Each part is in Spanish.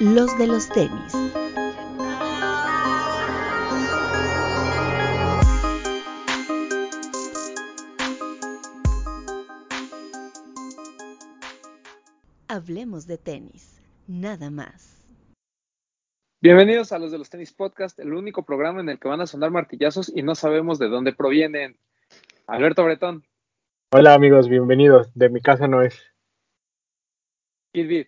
los de los tenis. Hablemos de tenis, nada más. Bienvenidos a los de los tenis podcast, el único programa en el que van a sonar martillazos y no sabemos de dónde provienen. Alberto Bretón. Hola amigos, bienvenidos. De mi casa no es. Kid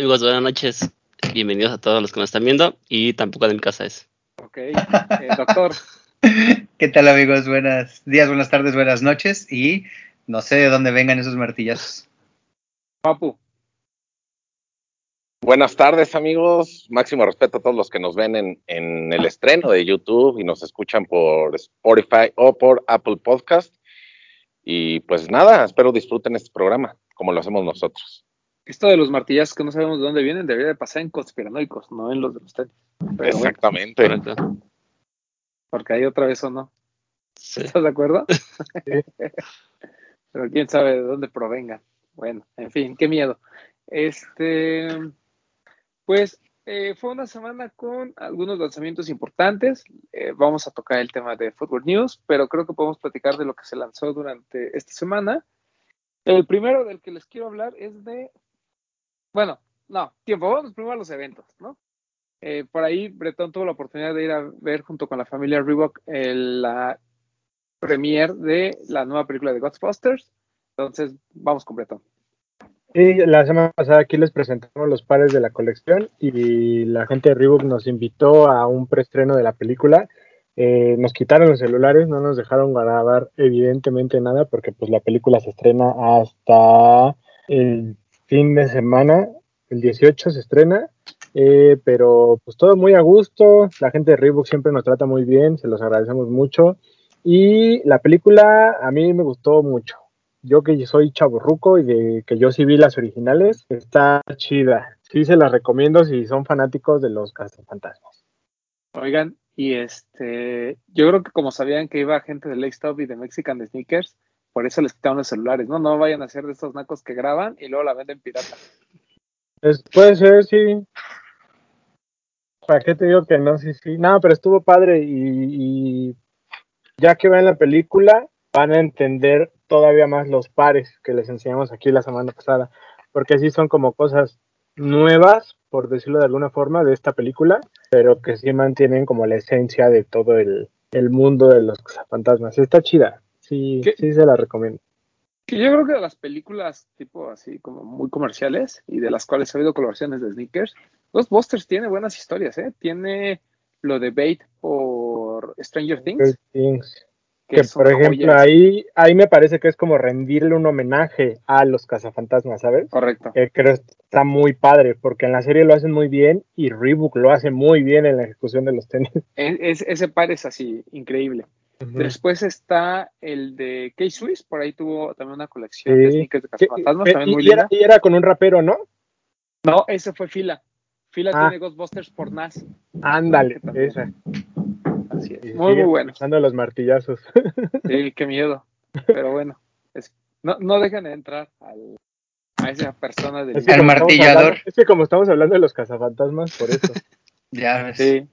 Amigos, buenas noches. Bienvenidos a todos los que nos están viendo y tampoco de mi casa es. Ok, eh, doctor. ¿Qué tal amigos? Buenos días, buenas tardes, buenas noches y no sé de dónde vengan esos martillazos. Papu. Buenas tardes amigos, máximo respeto a todos los que nos ven en, en, el estreno de YouTube y nos escuchan por Spotify o por Apple Podcast. Y pues nada, espero disfruten este programa como lo hacemos nosotros. Esto de los martillazos que no sabemos de dónde vienen debería de pasar en conspiranoicos, no en los de los tenis. Exactamente. porque ahí otra vez o no. ¿Estás de acuerdo? Pero quién sabe de dónde provengan. Bueno, en fin, qué miedo. Este, pues eh, fue una semana con algunos lanzamientos importantes. Eh, vamos a tocar el tema de Football News, pero creo que podemos platicar de lo que se lanzó durante esta semana. El primero del que les quiero hablar es de, bueno, no, tiempo, vamos primero a los eventos, ¿no? Eh, por ahí Bretón tuvo la oportunidad de ir a ver junto con la familia Reebok la premiere de la nueva película de Ghostbusters. Entonces, vamos con Bretón. Y la semana pasada aquí les presentamos los pares de la colección y la gente de Reebok nos invitó a un preestreno de la película. Eh, nos quitaron los celulares, no nos dejaron grabar evidentemente nada porque pues la película se estrena hasta el fin de semana, el 18 se estrena, eh, pero pues todo muy a gusto, la gente de Reebok siempre nos trata muy bien, se los agradecemos mucho y la película a mí me gustó mucho yo que soy chaburruco y de que yo sí vi las originales, está chida. Sí se las recomiendo si son fanáticos de los cazafantasmas. Oigan, y este, yo creo que como sabían que iba gente de Lake Stop y de Mexican Sneakers, por eso les quitaron los celulares, ¿no? No vayan a ser de estos nacos que graban y luego la venden pirata. puede ser, sí. ¿Para qué te digo que no? Sí, sí. No, pero estuvo padre y, ya que vean la película van a entender todavía más los pares que les enseñamos aquí la semana pasada, porque sí son como cosas nuevas, por decirlo de alguna forma, de esta película, pero que sí mantienen como la esencia de todo el, mundo de los fantasmas. Está chida, sí, sí se la recomiendo. yo creo que de las películas tipo así como muy comerciales y de las cuales ha habido colaboraciones de sneakers, Ghostbusters tiene buenas historias, ¿eh? Tiene lo de Bait por Stranger Things que, por ejemplo ahí ahí me parece que es como rendirle un homenaje a los cazafantasmas, ¿sabes? Correcto. Que creo está muy padre porque en la serie lo hacen muy bien y Reebok lo hace muy bien en la ejecución de los tenis. Es, ese par es así, increíble. Después está el de K-Swiss, por ahí tuvo también una colección de sneakers de cazafantasmas, y, también muy y era, y era con un rapero, ¿no? No, ese fue Fila. Fila ah. tiene Ghostbusters por Nas. Ándale, esa. Muy, muy bueno. Usando los martillazos. Sí, qué miedo. Pero bueno, no, no dejen de entrar al, a esa persona del el martillador. es que como estamos hablando de los cazafantasmas, por eso. ya ves. Sí.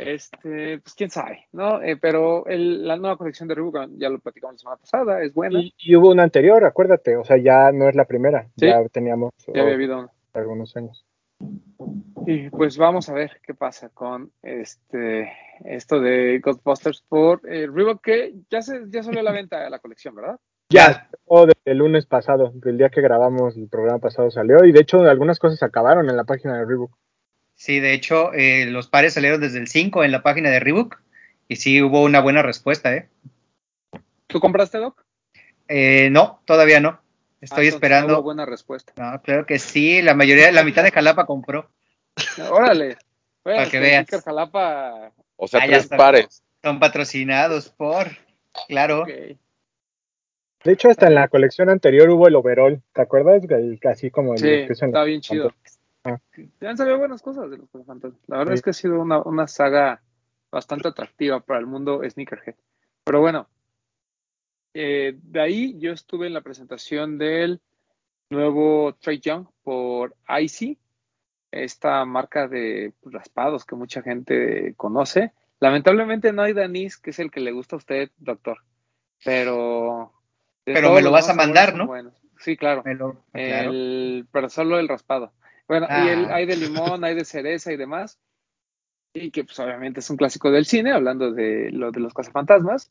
Este, pues quién sabe, ¿no? Eh, pero el, la nueva colección de Reebok, ya lo platicamos la semana pasada, es buena. Y, hubo una anterior, acuérdate, o sea, ya no es la primera, ya teníamos ya había habido algunos años. Y pues vamos a ver qué pasa con este esto de Ghostbusters por eh, Reebok que ya se ya salió a la venta de la colección, ¿verdad? Ya, o del lunes pasado, del día que grabamos el programa pasado salió y de hecho algunas cosas acabaron en la página de Reebok. Sí, de hecho eh, los pares salieron desde el 5 en la página de Reebok y sí hubo una buena respuesta, ¿eh? ¿Tú compraste, Doc? Eh, no, todavía no. Estoy ah, esperando. No buena respuesta. No, claro que sí. La mayoría, la mitad de Jalapa compró. Órale. Para que veas. Jalapa. O sea, ah, tres pares. Son patrocinados por. Claro. De hecho, hasta en la colección anterior hubo el overall. ¿Te acuerdas? Casi como el. Sí, está bien chido. Ah. han salido buenas cosas de los fantasmas. La verdad es que ha sido una, una saga bastante atractiva para el mundo sneakerhead. Pero bueno, eh, de ahí yo estuve en la presentación del nuevo Trey Young por Icy, esta marca de raspados que mucha gente conoce. Lamentablemente no hay Danis, que es el que le gusta a usted, doctor. Pero. Pero me lo vas a mandar, ¿no? Sí, claro. Me lo- claro. El- pero solo el raspado. Bueno, y el- Ah. hay de limón, hay de cereza y demás. Y que pues obviamente es un clásico del cine, hablando de lo de los cazafantasmas.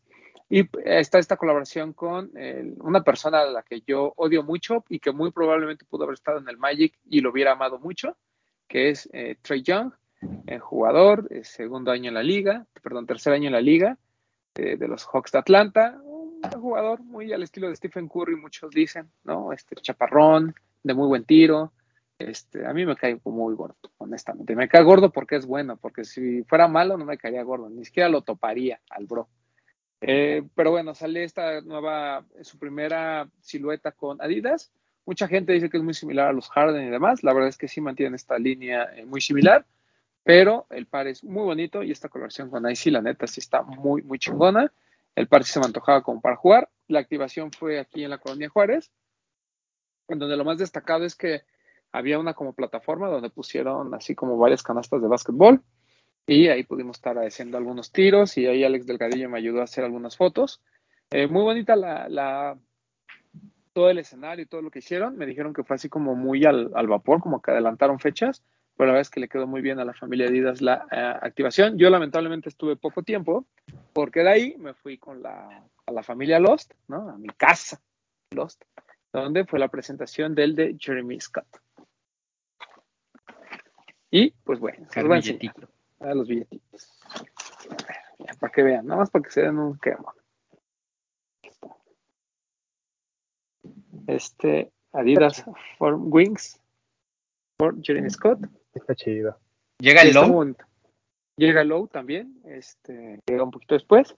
Y está esta colaboración con el- una persona a la que yo odio mucho y que muy probablemente pudo haber estado en el Magic y lo hubiera amado mucho, que es eh, Trey Young, eh, jugador, eh, segundo año en la liga, perdón, tercer año en la liga, eh, de los Hawks de Atlanta, un jugador muy al estilo de Stephen Curry, muchos dicen, ¿no? Este chaparrón, de muy buen tiro. Este, a mí me cae muy gordo, honestamente. Me cae gordo porque es bueno, porque si fuera malo no me caería gordo, ni siquiera lo toparía al bro. Eh, pero bueno, sale esta nueva, su primera silueta con Adidas. Mucha gente dice que es muy similar a los Harden y demás. La verdad es que sí mantienen esta línea eh, muy similar, pero el par es muy bonito y esta colaboración con Icy, la neta, sí está muy, muy chingona. El par sí se me antojaba como para jugar. La activación fue aquí en la Colonia Juárez, en donde lo más destacado es que había una como plataforma donde pusieron así como varias canastas de básquetbol y ahí pudimos estar haciendo algunos tiros y ahí Alex Delgadillo me ayudó a hacer algunas fotos. Eh, muy bonita la, la, todo el escenario y todo lo que hicieron. Me dijeron que fue así como muy al, al vapor, como que adelantaron fechas, pero la verdad es que le quedó muy bien a la familia Adidas la eh, activación. Yo lamentablemente estuve poco tiempo porque de ahí me fui con la, a la familia Lost, ¿no? A mi casa Lost, donde fue la presentación del de Jeremy Scott. Y pues bueno, se los voy a enseñar. Billetito. a los billetitos. A ver, ya, para que vean, nada más para que se den un quemo. Este Adidas Form Wings por Jeremy Scott. Está chido. Llega el muy low. bonito. Llega el low también, este, llega un poquito después.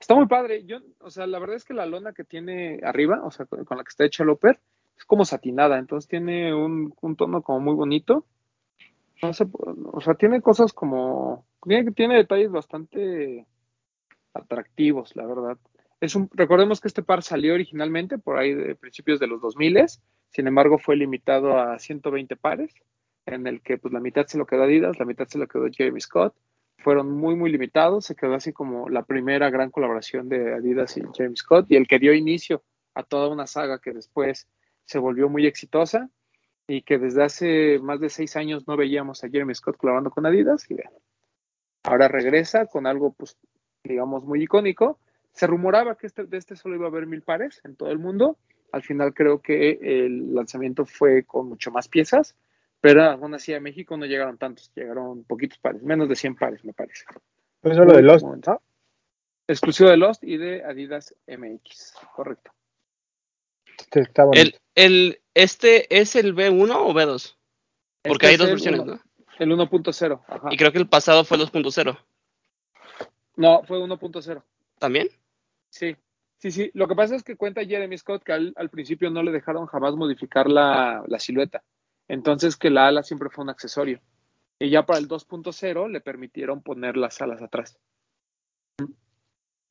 Está muy padre. Yo, o sea, la verdad es que la lona que tiene arriba, o sea, con, con la que está hecha el upper, es como satinada, entonces tiene un, un tono como muy bonito. No sé, o sea, tiene cosas como, tiene, detalles bastante atractivos, la verdad. Es un, recordemos que este par salió originalmente por ahí de principios de los 2000, sin embargo fue limitado a 120 pares, en el que pues la mitad se lo quedó Adidas, la mitad se lo quedó Jeremy Scott. Fueron muy, muy limitados, se quedó así como la primera gran colaboración de Adidas y Jeremy Scott y el que dio inicio a toda una saga que después se volvió muy exitosa y que desde hace más de seis años no veíamos a Jeremy Scott colaborando con Adidas y vean, ahora regresa con algo pues digamos muy icónico. Se rumoraba que este, de este solo iba a haber mil pares en todo el mundo. Al final creo que el lanzamiento fue con mucho más piezas pero aún así a México no llegaron tantos llegaron poquitos pares menos de 100 pares me parece. Pues solo de Lost, exclusivo de Lost y de Adidas MX correcto. Este está bonito. El, el, ¿Este es el B1 o B2? Porque Este hay es dos versiones, uno- ¿no? el 1.0 ajá. Y creo que el pasado fue 2.0. no fue 1.0 ¿También? Sí, sí, sí. Lo que pasa es que cuenta Jeremy Scott que al, al principio no le dejaron jamás modificar la, la silueta. Entonces que la ala siempre fue un accesorio. Y ya para el 2.0 le permitieron poner las alas atrás.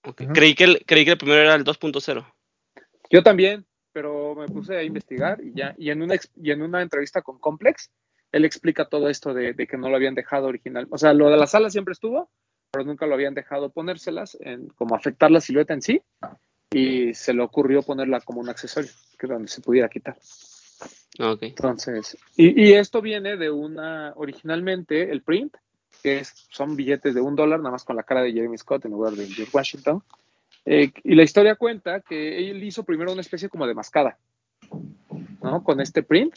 Ok. Ujú. creí, que el, creí que el primero era el 2.0. Yo también, pero me puse a investigar y ya, y en una, y en una entrevista con Complex, él explica todo esto de, de que no lo habían dejado original. O sea, lo de las alas siempre estuvo, pero nunca lo habían dejado ponérselas, en, como afectar la silueta en sí, y se le ocurrió ponerla como un accesorio, que donde se pudiera quitar. Ah, Ok. Entonces, y, y esto viene de una, originalmente el print, que es, son billetes de un dólar, nada más con la cara de Jeremy Scott en lugar de George Washington. Eh, y la historia cuenta que él hizo primero una especie como de mascada, ¿no? Con este print,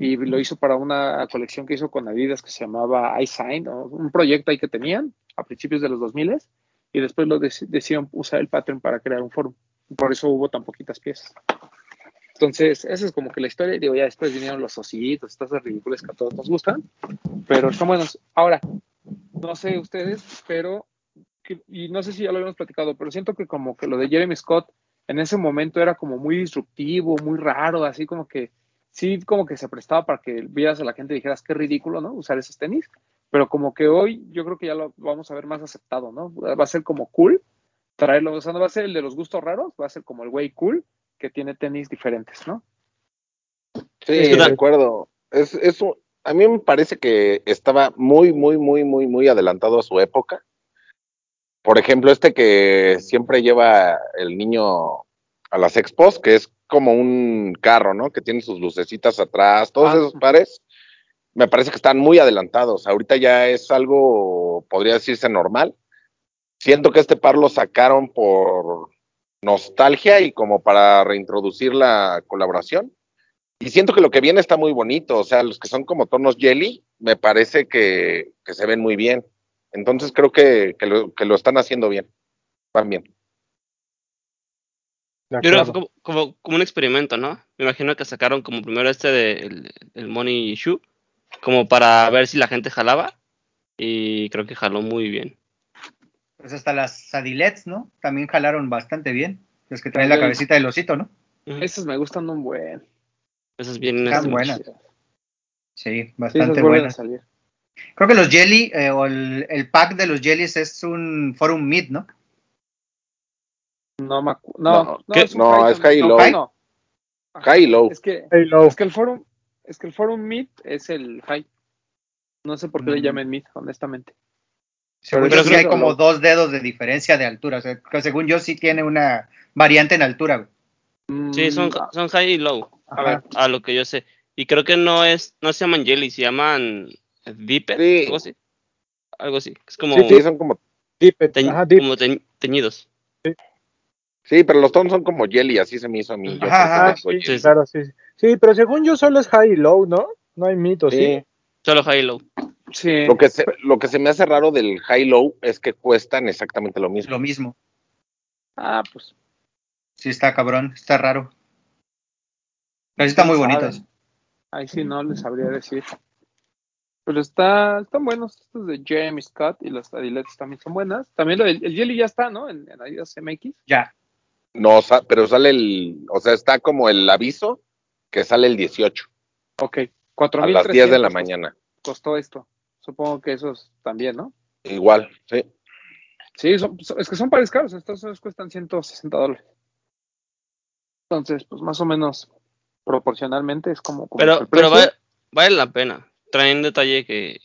y lo hizo para una colección que hizo con Adidas que se llamaba iSign, ¿no? un proyecto ahí que tenían a principios de los 2000 y después lo dec- decidieron usar el pattern para crear un foro. Por eso hubo tan poquitas piezas. Entonces, esa es como que la historia. Digo, ya después vinieron los osillitos, estas ridículas que a todos nos gustan, pero están buenos. Ahora, no sé ustedes, pero, que- y no sé si ya lo habíamos platicado, pero siento que como que lo de Jeremy Scott en ese momento era como muy disruptivo, muy raro, así como que, sí, como que se prestaba para que vieras a la gente y dijeras qué ridículo, ¿no? Usar esos tenis, pero como que hoy yo creo que ya lo vamos a ver más aceptado, ¿no? Va a ser como cool traerlo, o sea, no va a ser el de los gustos raros, va a ser como el güey cool que tiene tenis diferentes, ¿no? Sí, Sí, de acuerdo. es, es un- a mí me parece que estaba muy, muy, muy, muy, muy adelantado a su época. Por ejemplo, este que siempre lleva el niño a las expos, que es como un carro, ¿no? Que tiene sus lucecitas atrás, todos Ah, esos pares, me parece que están muy adelantados. Ahorita ya es algo, podría decirse normal. Siento que este par lo sacaron por nostalgia y como para reintroducir la colaboración. Y siento que lo que viene está muy bonito, o sea, los que son como tonos jelly, me parece que, que se ven muy bien. Entonces creo que, que, lo, que lo están haciendo bien. Van bien. Yo creo que fue como, como, como un experimento, ¿no? Me imagino que sacaron como primero este de el, Money Shoe, como para ver si la gente jalaba. Y creo que jaló muy bien. Pues hasta las Sadilets, ¿no? También jalaron bastante bien. Los que traen la cabecita del osito, ¿no? Esas me gustan un buen. Eso es bien. Están este, buenas. Sí, Sí, esas bastante a buenas. salir. Creo que los jelly eh, o el, el pack de los jellies es un Forum Meat, ¿no? No, no, No, no, es No, high es high low. high no. High low. Es que, es que el forum, es que el forum Meet es el high. No sé por qué le Mm. llamen Meet, honestamente. Según Pero yo sí hay como dos dedos de diferencia de altura. O sea, que según yo sí tiene una variante en altura. güey. Sí, son, Mm, ah, son high y low. a ver, A lo que yo sé. Y creo que no es, no se llaman jelly, se llaman Viped, Sí. algo así. Algo así. Es como, Sí, sí, son como, Deep, teñ- ajá, deep. como teñ- teñidos. sí, pero los tonos son como jelly, así se me hizo a mí. Ajá, ajá, sí, claro, sí. Sí, pero según yo solo es high y low, ¿no? No hay mito, ¿sí? Sí. Solo high y low. sí. Lo que, se, lo que se me hace raro del high low es que cuestan exactamente lo mismo. Lo mismo. Ah, pues. Sí está cabrón, está raro. Pero sí están muy bonitos. Ahí sí no les sabría decir. Pero está, están buenos estos de James Scott y los Adilettes también son buenas. También lo del- el Jelly ya está, ¿no? En, en Adidas MX. Ya. No, sa- pero sale el, o sea, está como el aviso que sale el 18 Ok. a 4.300 las 10 de la mañana. Costó esto. Supongo que esos también, ¿no? Igual, sí. Sí, son- son- es que son pares caros. Estos cuestan 160 dólares. Entonces, pues más o menos proporcionalmente es como, como Pero, pero vale, vale la pena. Traen detalle que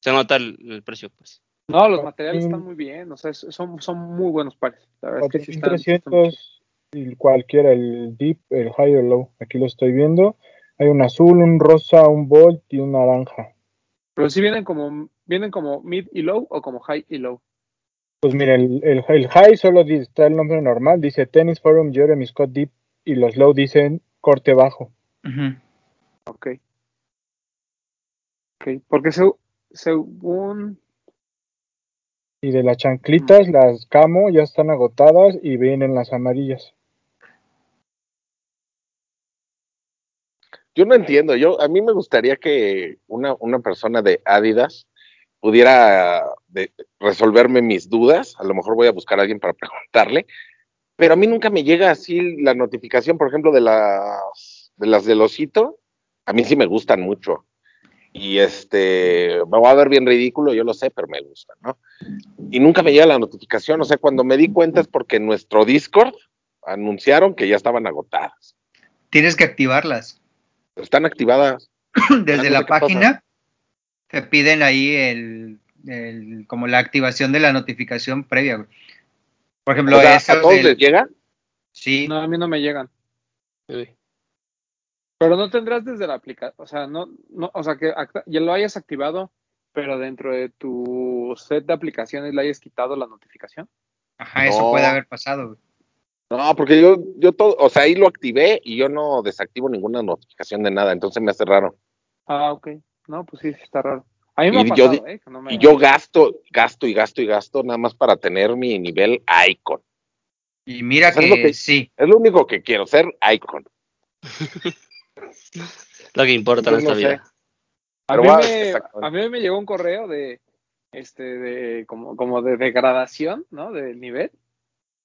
se nota el, el precio, pues. No, los materiales están muy bien. O sea, son, son muy buenos pares. La verdad es que sí están- están 4300 y cualquiera, el deep, el high o low. Aquí lo estoy viendo. Hay un azul, un rosa, un bolt y un naranja. Pero sí vienen como, vienen como mid y low o como high y low. Pues mira, el, el, el high solo dice- está el nombre normal, dice Tennis Forum Jeremy Scott Deep y los low dicen corte bajo. Ujú. Ok. Porque se- según... Y de las chanclitas, las camo ya están agotadas y vienen las amarillas. Yo no entiendo, yo a mí me gustaría que una, una persona de Adidas pudiera de- resolverme mis dudas, a lo mejor voy a buscar a alguien para preguntarle, pero a mí nunca me llega así la notificación, por ejemplo, de las de las del osito, a mí sí me gustan mucho. Y este, me va a ver bien ridículo, yo lo sé, pero me gustan, ¿no? Y nunca me llega la notificación, o sea, cuando me di cuenta es porque en nuestro Discord anunciaron que ya estaban agotadas. Tienes que activarlas. Están activadas. Desde la pasa. página te piden ahí el, el- como la activación de la notificación previa. güey. Por ejemplo, O sea, ¿A todos del- les llega? sí, No, a mí no me llegan. Pero no tendrás desde la aplicación, o sea, no, no, o sea, que ya lo hayas activado, pero dentro de tu set de aplicaciones le hayas quitado la notificación. ajá, eso No. puede haber pasado. güey. No, porque yo, yo todo, o sea, ahí lo activé y yo no desactivo ninguna notificación de nada, entonces me hace raro. Ah, ok. No, pues sí, está raro. A mí me Y ha yo pasado, ¿eh? que no me- Y yo gasto, gasto y gasto y gasto nada más para tener mi nivel icon. Y mira ¿Sabes que, lo que- sí, Es lo único que quiero, ser icon. Lo que importa en esta no vida. A mí, me, a mí me llegó un correo de, este, de, como, como de degradación, ¿no? Del nivel.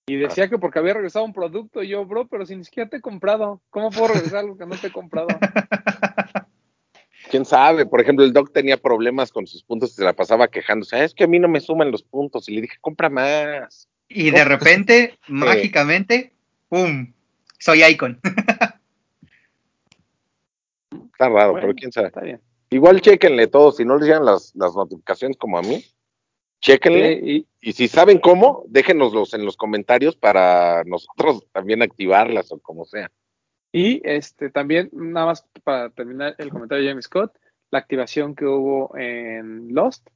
Y decía que porque había regresado un producto, y yo, bro, pero si ni siquiera te he comprado, ¿cómo puedo regresar algo que no te he comprado? ¿Quién sabe? Por ejemplo, el doc tenía problemas con sus puntos y se la pasaba quejándose. "Ah, Es que a mí no me suman los puntos. Y le dije, compra más. y de repente, mágicamente, ¡pum! Soy icon. Está raro, Bueno, pero quién sabe. Está bien. Igual chequenle todo, si no les llegan las, las notificaciones como a mí, chequenle. Sí, y, Y si saben cómo, déjenoslos en los comentarios para nosotros también activarlas o como sea. y este también, nada más para terminar el comentario de Jamie Scott, la activación que hubo en Lost,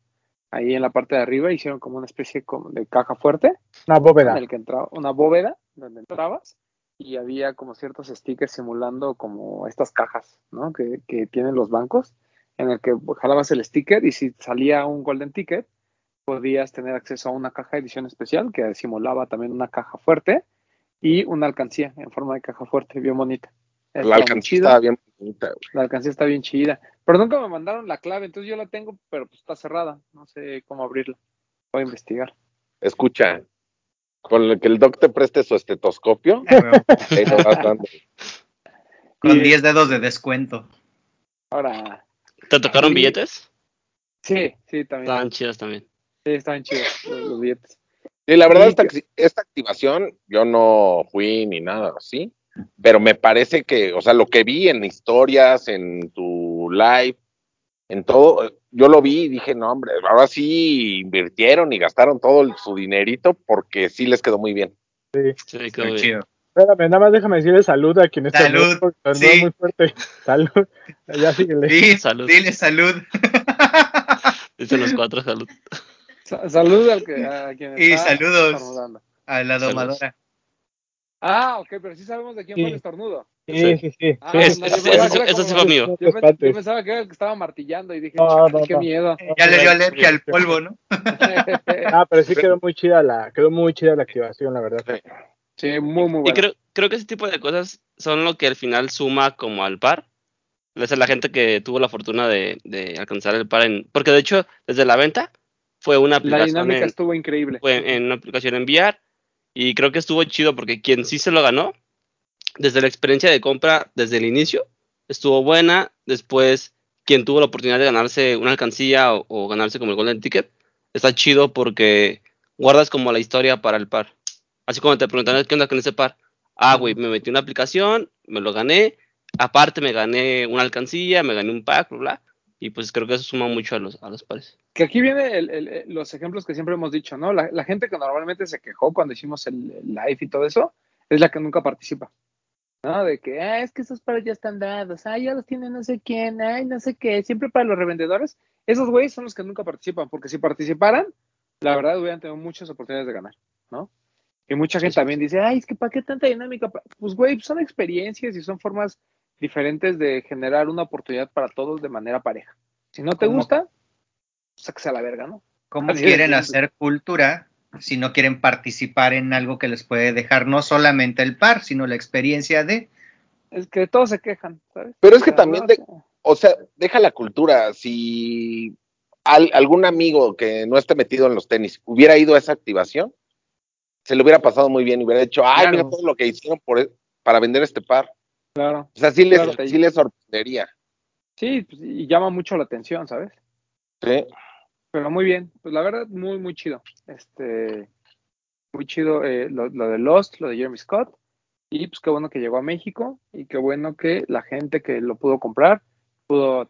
ahí en la parte de arriba hicieron como una especie como de caja fuerte, Una bóveda. en el que entraba una bóveda donde entrabas y había como ciertos stickers simulando como estas cajas, ¿no? Que, que tienen los bancos, en el que jalabas el sticker y si salía un golden ticket, podías tener acceso a una caja de edición especial que simulaba también una caja fuerte y una alcancía en forma de caja fuerte, bien bonita. La Estaba alcancía estaba bien bonita, güey. La alcancía está bien chida. Pero nunca me mandaron la clave, entonces yo la tengo, pero pues está cerrada. No sé cómo abrirla. Voy a investigar. Escucha, con el que el doc te preste su estetoscopio, dando. Con Y- 10 dedos de descuento. Ahora, ¿Te tocaron Sí. billetes? sí, sí, también. Estaban chidas también. Sí, estaban chidos los, los billetes. Sí, la verdad, esta, esta activación, yo no fui ni nada así, pero me parece que, o sea, lo que vi en historias, en tu live, en todo, yo lo vi y dije, no, hombre, ahora sí invirtieron y gastaron todo el- su dinerito porque sí les quedó muy bien. Sí, quedó Muy bien. chido. Espérame, nada más déjame decirle salud a quien está Salud, sí. muy fuerte. Salud. Ya síguele. Di- Salud. Dile salud. Dicen los cuatro, salud. Sa- Salud al que, a quien Y está saludos. estornudando. A la Saludos. domadora. Ah, ok, pero sí sabemos de quién Sí. fue el estornudo. Sí, sí, sí. Ah, Sí, Es- sí, no, fue mío. Yo, espantes. yo pensaba que era el que estaba martillando y dije, No, "Chale, no, qué no. miedo. Ya le dio alergia al polvo, ¿no? Ah, pero sí quedó muy chida la, quedó muy chida la activación, la verdad. sí, muy, muy Y bueno. creo, creo que ese tipo de cosas son lo que al final suma como al par. Esa es la gente que tuvo la fortuna de, de alcanzar el par en. Porque de hecho, desde la venta fue una La aplicación dinámica en, estuvo increíble. fue en una aplicación en VR. Y creo que estuvo chido porque quien sí se lo ganó, desde la experiencia de compra, desde el inicio, estuvo buena. Después, quien tuvo la oportunidad de ganarse una alcancía o, ganarse como el Golden Ticket, está chido porque guardas como la historia para el par. Así como te preguntan, ¿qué onda con ese par? Ah, güey, me metí una aplicación, me lo gané. Aparte, me gané una alcancía, me gané un pack, bla, bla. Y pues creo que eso suma mucho a los, a los pares. Que aquí viene el- el- el- los ejemplos que siempre hemos dicho, ¿no? La, la gente que normalmente se quejó cuando hicimos el, el live y todo eso, es la que nunca participa. ¿No? De que, ah, es que esos pares ya están dados, ah, ya los tiene no sé quién, ay, no sé qué, siempre para los revendedores. Esos güeyes son los que nunca participan, porque si participaran, la verdad hubieran tenido muchas oportunidades de ganar, ¿no? Y mucha gente también dice, ay, es que ¿para qué tanta dinámica? Pa-". Pues, güey, son experiencias y son formas diferentes de generar una oportunidad para todos de manera pareja. Si no te ¿Cómo? gusta, sáquese a la verga, ¿no? ¿Cómo Así quieren hacer cultura si no quieren participar en algo que les puede dejar no solamente el par, sino la experiencia de... Es que todos se quejan, ¿sabes? Pero es que también de- o sea, deja la cultura. Si al- algún amigo que no esté metido en los tenis hubiera ido a esa activación, se le hubiera pasado muy bien y hubiera dicho, ay, Claro. mira todo lo que hicieron por, e- para vender este par. Claro. O sea, sí les, Claro. sí les sorprendería. Sí, pues, y llama mucho la atención, ¿sabes? ¿sí? Pero muy bien, pues la verdad, muy, muy chido. Este, muy chido eh, lo, lo de Lost, lo de Jeremy Scott. Y pues qué bueno que llegó a México y qué bueno que la gente que lo pudo comprar pudo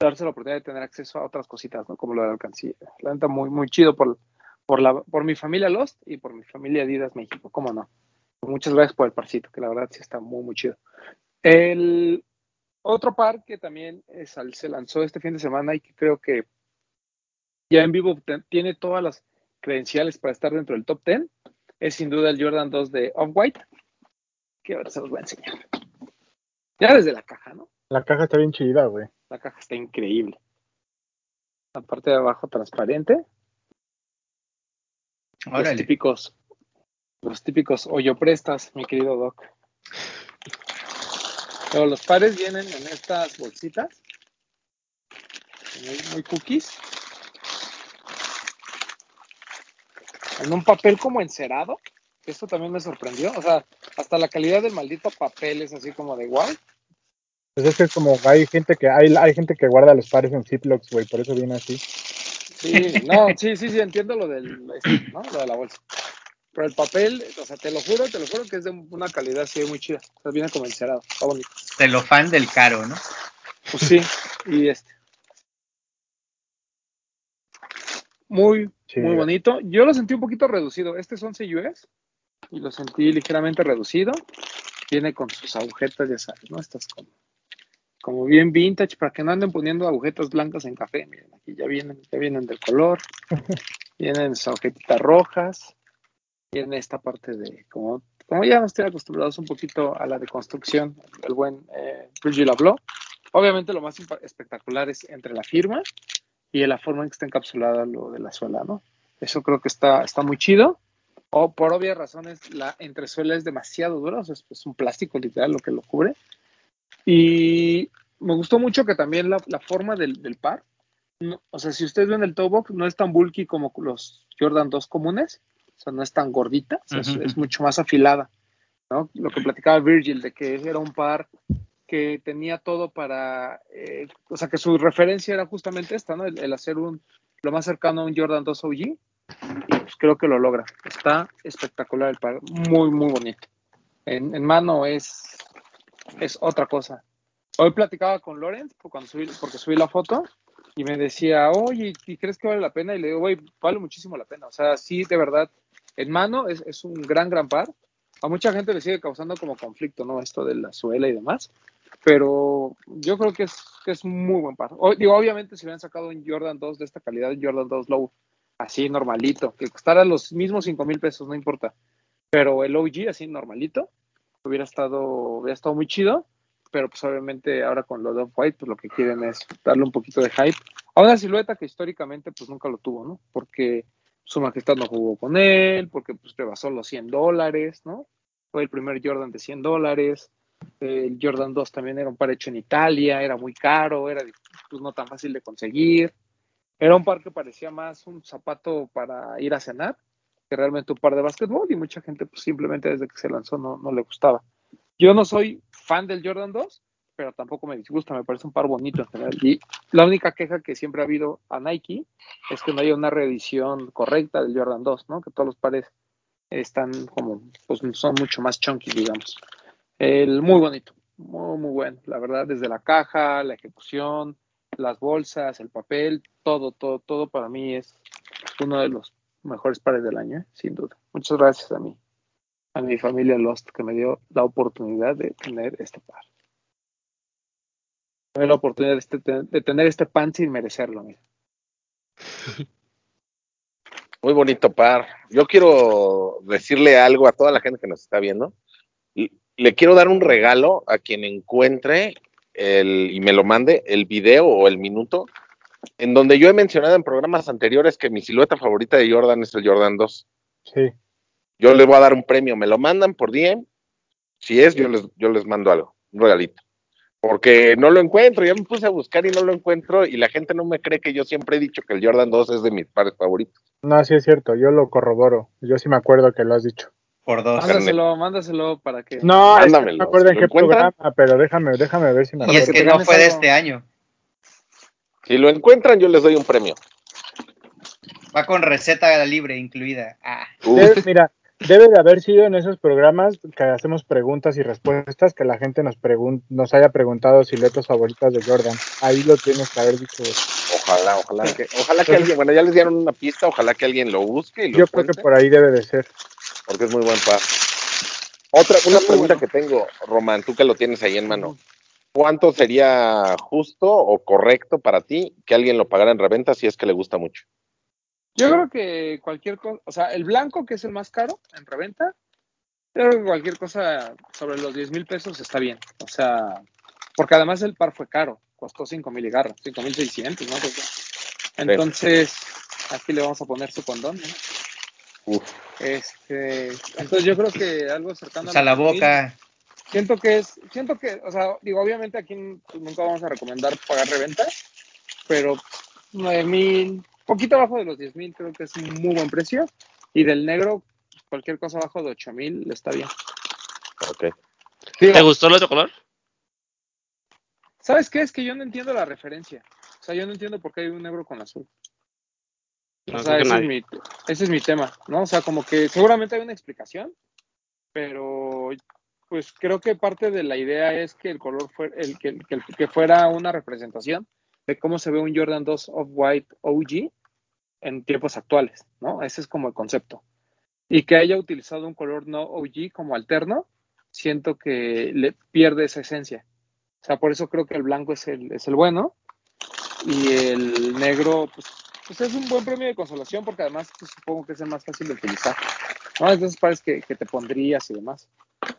darse la oportunidad de tener acceso a otras cositas, ¿no? Como lo de la alcancía. La neta, muy, muy chido por, por, la, por mi familia Lost y por mi familia Adidas México, ¿cómo no? Muchas gracias por el parcito, que la verdad sí está muy, muy chido. El otro par que también es al- se lanzó este fin de semana y que creo que ya en vivo tiene todas las credenciales para estar dentro del top 10 es sin duda el Jordan 2 de Off-White, que ahora se los voy a enseñar. Ya desde la caja, ¿no? La caja está bien chida, güey. La caja está increíble. La parte de abajo transparente, los típicos, los típicos hoyo prestas, mi querido Doc. Pero los pares vienen en estas bolsitas, muy, muy cookies, en un papel como encerado. Esto también me sorprendió. O sea, hasta la calidad del maldito papel es así como de wow. Pues es que es como, hay gente que, hay, hay gente que guarda los pares en Ziplocs, güey, por eso viene así. Sí, no, sí, sí, sí, entiendo lo del, este, ¿no? Lo de la bolsa. Pero el papel, o sea, te lo juro, te lo juro que es de una calidad así muy chida. O sea, viene como encerado, está bonito. Celofán del caro, ¿no? Pues sí, y este. Muy, Sí. muy bonito. Yo lo sentí un poquito reducido. Este es 11 US y lo sentí ligeramente reducido. Viene con sus agujetas, ya sabes, ¿no? Estas como, como bien vintage para que no anden poniendo agujetas blancas en café. Miren, aquí ya vienen, ya vienen del color. vienen sus agujetitas rojas. Tiene esta parte de, como, como ya estoy acostumbrados un poquito a la deconstrucción, el buen eh, Virgil habló. Obviamente lo más espectacular es entre la firma y la forma en que está encapsulada lo de la suela, ¿no? Eso creo que está, está muy chido. O por obvias razones, la entresuela es demasiado dura, o sea, es, es un plástico literal lo que lo cubre. Y me gustó mucho que también la, la forma del, del par, no- o sea, si ustedes ven el toe box, no es tan bulky como los Jordan 2 comunes, o sea, no es tan gordita, o sea, es- Ujú. es mucho más afilada, ¿no? Lo que platicaba Virgil, de que era un par que tenía todo para, eh, o sea, que su referencia era justamente esta, ¿no? El, el hacer un, lo más cercano a un Jordan 2 OG, y pues creo que lo logra. Está espectacular el par, muy, muy bonito. En, en mano es, es otra cosa. Hoy platicaba con Lorenz cuando subí, porque subí la foto y me decía, oye, ¿y crees que vale la pena? Y le digo, güey, vale muchísimo la pena. O sea, sí, de verdad, en mano es, es un gran, gran par. A mucha gente le sigue causando como conflicto, ¿no? Esto de la suela y demás. Pero yo creo que es, es muy buen par. Digo, obviamente, si hubieran sacado un Jordan 2 de esta calidad, un Jordan 2 Low, así normalito, que costara los mismos 5 mil pesos, no importa. Pero el OG, así normalito, hubiera estado, hubiera estado muy chido. Pero pues obviamente ahora con lo de Off-White, pues lo que quieren es darle un poquito de hype a una silueta que históricamente pues nunca lo tuvo, ¿no? Porque su majestad no jugó con él, porque pues rebasó los 100 dólares, ¿no? Fue el primer Jordan de 100 dólares. El Jordan 2 también era un par hecho en Italia, era muy caro, era pues, no tan fácil de conseguir. Era un par que parecía más un zapato para ir a cenar que realmente un par de básquetbol y mucha gente pues simplemente desde que se lanzó no, no le gustaba. Yo no soy fan del Jordan 2, pero tampoco me disgusta, me parece un par bonito en general. Y la única queja que siempre ha habido a Nike es que no haya una reedición correcta del Jordan 2, ¿no? Que todos los pares están como, pues son mucho más chunky, digamos. El, muy bonito, muy, muy bueno, la verdad, desde la caja, la ejecución, las bolsas, el papel, todo, todo, todo para mí es uno de los mejores pares del año, sin duda. Muchas gracias a mí, a mi familia Lost, que me dio la oportunidad de tener este par. Me dio la oportunidad de, este- de tener este pan sin merecerlo, mira. Muy bonito par. Yo quiero decirle algo a toda la gente que nos está viendo. Le quiero dar un regalo a quien encuentre el, y me lo mande el video o el minuto en donde yo he mencionado en programas anteriores que mi silueta favorita de Jordan es el Jordan 2. Sí. Yo les voy a dar un premio, me lo mandan por DM. Si es, yo les, yo les mando algo, un regalito. Porque no lo encuentro, ya me puse a buscar y no lo encuentro y la gente no me cree que yo siempre he dicho que el Jordan 2 es de mis pares favoritos. No, sí es cierto, yo lo corroboro. Yo sí me acuerdo que lo has dicho. Por dos. Mándaselo, mándaselo para que. No, es que no me acuerdo en ¿lo qué encuentran? programa, pero déjame, déjame ver si me Y es que no fue de este año. Si lo encuentran, yo les doy un premio. Va con receta libre incluida. Ah. Debe- mira, debe de haber sido en esos programas que hacemos preguntas y respuestas que la gente nos pregun- nos haya preguntado siluetas favoritas de Jordan. Ahí lo tienes que haber dicho. ojalá, ojalá que, ojalá que alguien, bueno, ya les dieron una pista, ojalá que alguien lo busque y lo Yo creo que por ahí debe de ser. Porque es muy buen par. Otra, una pregunta que tengo, Román, tú que lo tienes ahí en mano. ¿Cuánto sería justo o correcto para ti que alguien lo pagara en reventa si es que le gusta mucho? Yo creo que cualquier cosa, o sea, el blanco, que es el más caro en reventa, yo creo que cualquier cosa sobre los 10 mil pesos está bien. O sea, porque además el par fue caro, costó 5 mil y garra, 5 mil 600, ¿no? Entonces, aquí le vamos a poner su condón, ¿no? Uf, Este, entonces yo creo que algo cercano Usa la los 10,000. boca. Siento que es, siento que, o sea, digo, obviamente aquí nunca vamos a recomendar pagar reventa, pero 9 mil, poquito abajo de los 10 mil, creo que es un muy buen precio. Y del negro, cualquier cosa abajo de 8 mil está bien. ok. Digo, ¿Te gustó el otro color? ¿Sabes qué? Es que yo no entiendo la referencia. O sea, yo no entiendo por qué hay un negro con azul. No, O sea, ese es, mi, ese es mi tema, ¿no? O sea, como que seguramente hay una explicación, pero pues creo que parte de la idea es que el color fuera, el, que, que, que fuera una representación de cómo se ve un Jordan 2 Off-White OG en tiempos actuales, ¿no? Ese es como el concepto. Y que haya utilizado un color no OG como alterno, siento que le pierde esa esencia. O sea, por eso creo que el blanco es el, es el bueno y el negro, pues, pues es un buen premio de consolación porque además pues, supongo que es el más fácil de utilizar. Entonces parece que, te pondrías y demás.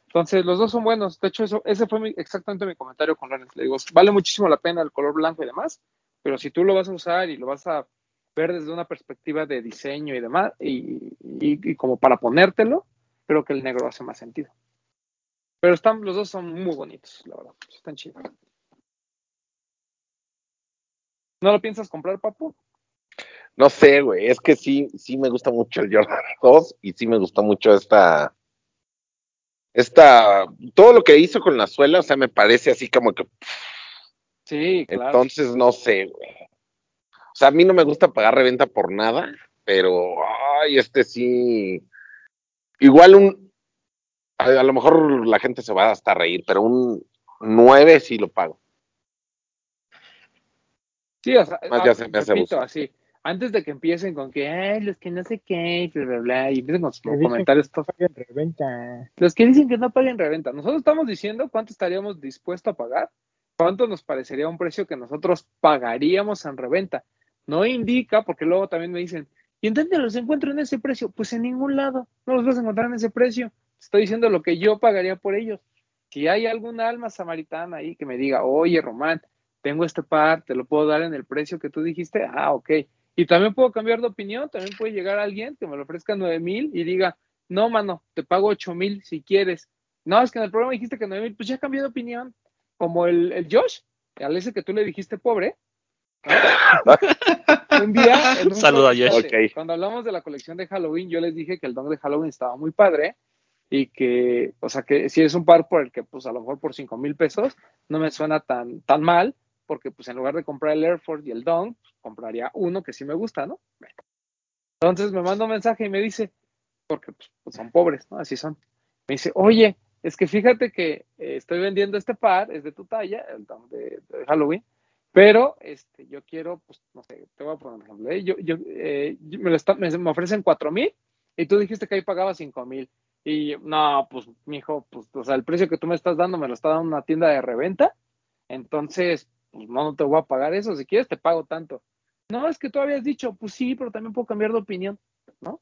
Entonces, los dos son buenos. De hecho, eso, ese fue exactamente mi comentario con Renes. Le digo, vale muchísimo la pena el color blanco y demás, pero si tú lo vas a usar y lo vas a ver desde una perspectiva de diseño y demás, y, y- y como para ponértelo, creo que el negro hace más sentido. Pero están, los dos son muy bonitos, la verdad. Están chidos. ¿No lo piensas comprar, papu? No sé, güey, es que sí, sí me gusta mucho el Jordan 2 y sí me gustó mucho esta, esta, todo lo que hizo con la suela, o sea, me parece así como que, Sí, claro. entonces no sé, güey. O sea, a mí no me gusta pagar reventa por nada, pero, ay, este sí, igual un, a, a lo mejor la gente se va hasta a reír, pero un 9 sí lo pago. Sí, o sea, Más ya se me hace repito, así, antes de que empiecen con que, ay, los que no sé qué, bla, bla, bla, y empiecen con sus comentarios que todos paguen reventa. Los que dicen que no paguen reventa, nosotros estamos diciendo cuánto estaríamos dispuestos a pagar, cuánto nos parecería un precio que nosotros pagaríamos en reventa. No indica, porque luego también me dicen, ¿y en dónde los encuentro en ese precio? Pues en ningún lado, no los vas a encontrar en ese precio. Estoy diciendo lo que yo pagaría por ellos. Si hay alguna alma samaritana ahí que me diga, oye, Román, tengo este par, te lo puedo dar en el precio que tú dijiste, ah, ok. Y también puedo cambiar de opinión, también puede llegar alguien que me lo ofrezca nueve mil y diga, no, mano, te pago ocho mil si quieres. No, es que en el programa dijiste que nueve mil, pues ya cambié de opinión. Como el, el Josh, al ese que tú le dijiste pobre. Un día, en un Saludo a Josh. Cuando hablamos de la colección de Halloween, yo les dije que el don de Halloween estaba muy padre y que, o sea, que si es un par por el que, pues a lo mejor por cinco mil pesos, no me suena tan, tan mal, porque pues en lugar de comprar el Air Force y el Don, pues, compraría uno que sí me gusta, ¿no? Entonces me manda un mensaje y me dice, porque pues, pues, son pobres, ¿no? Así son. Me dice, oye, es que fíjate que eh, estoy vendiendo este par, es de tu talla, el Don de, Halloween, pero este, yo quiero, pues, no sé, te voy a poner un ejemplo. ¿eh? Yo, yo, eh, me, lo está- me, me ofrecen cuatro mil y tú dijiste que ahí pagaba cinco mil. Y no, pues, mijo, pues, o sea, el precio que tú me estás dando me lo está dando una tienda de reventa. Entonces, pues, no, no te voy a pagar eso. Si quieres, te pago tanto. No, es que tú habías dicho, pues sí, pero también puedo cambiar de opinión, ¿no?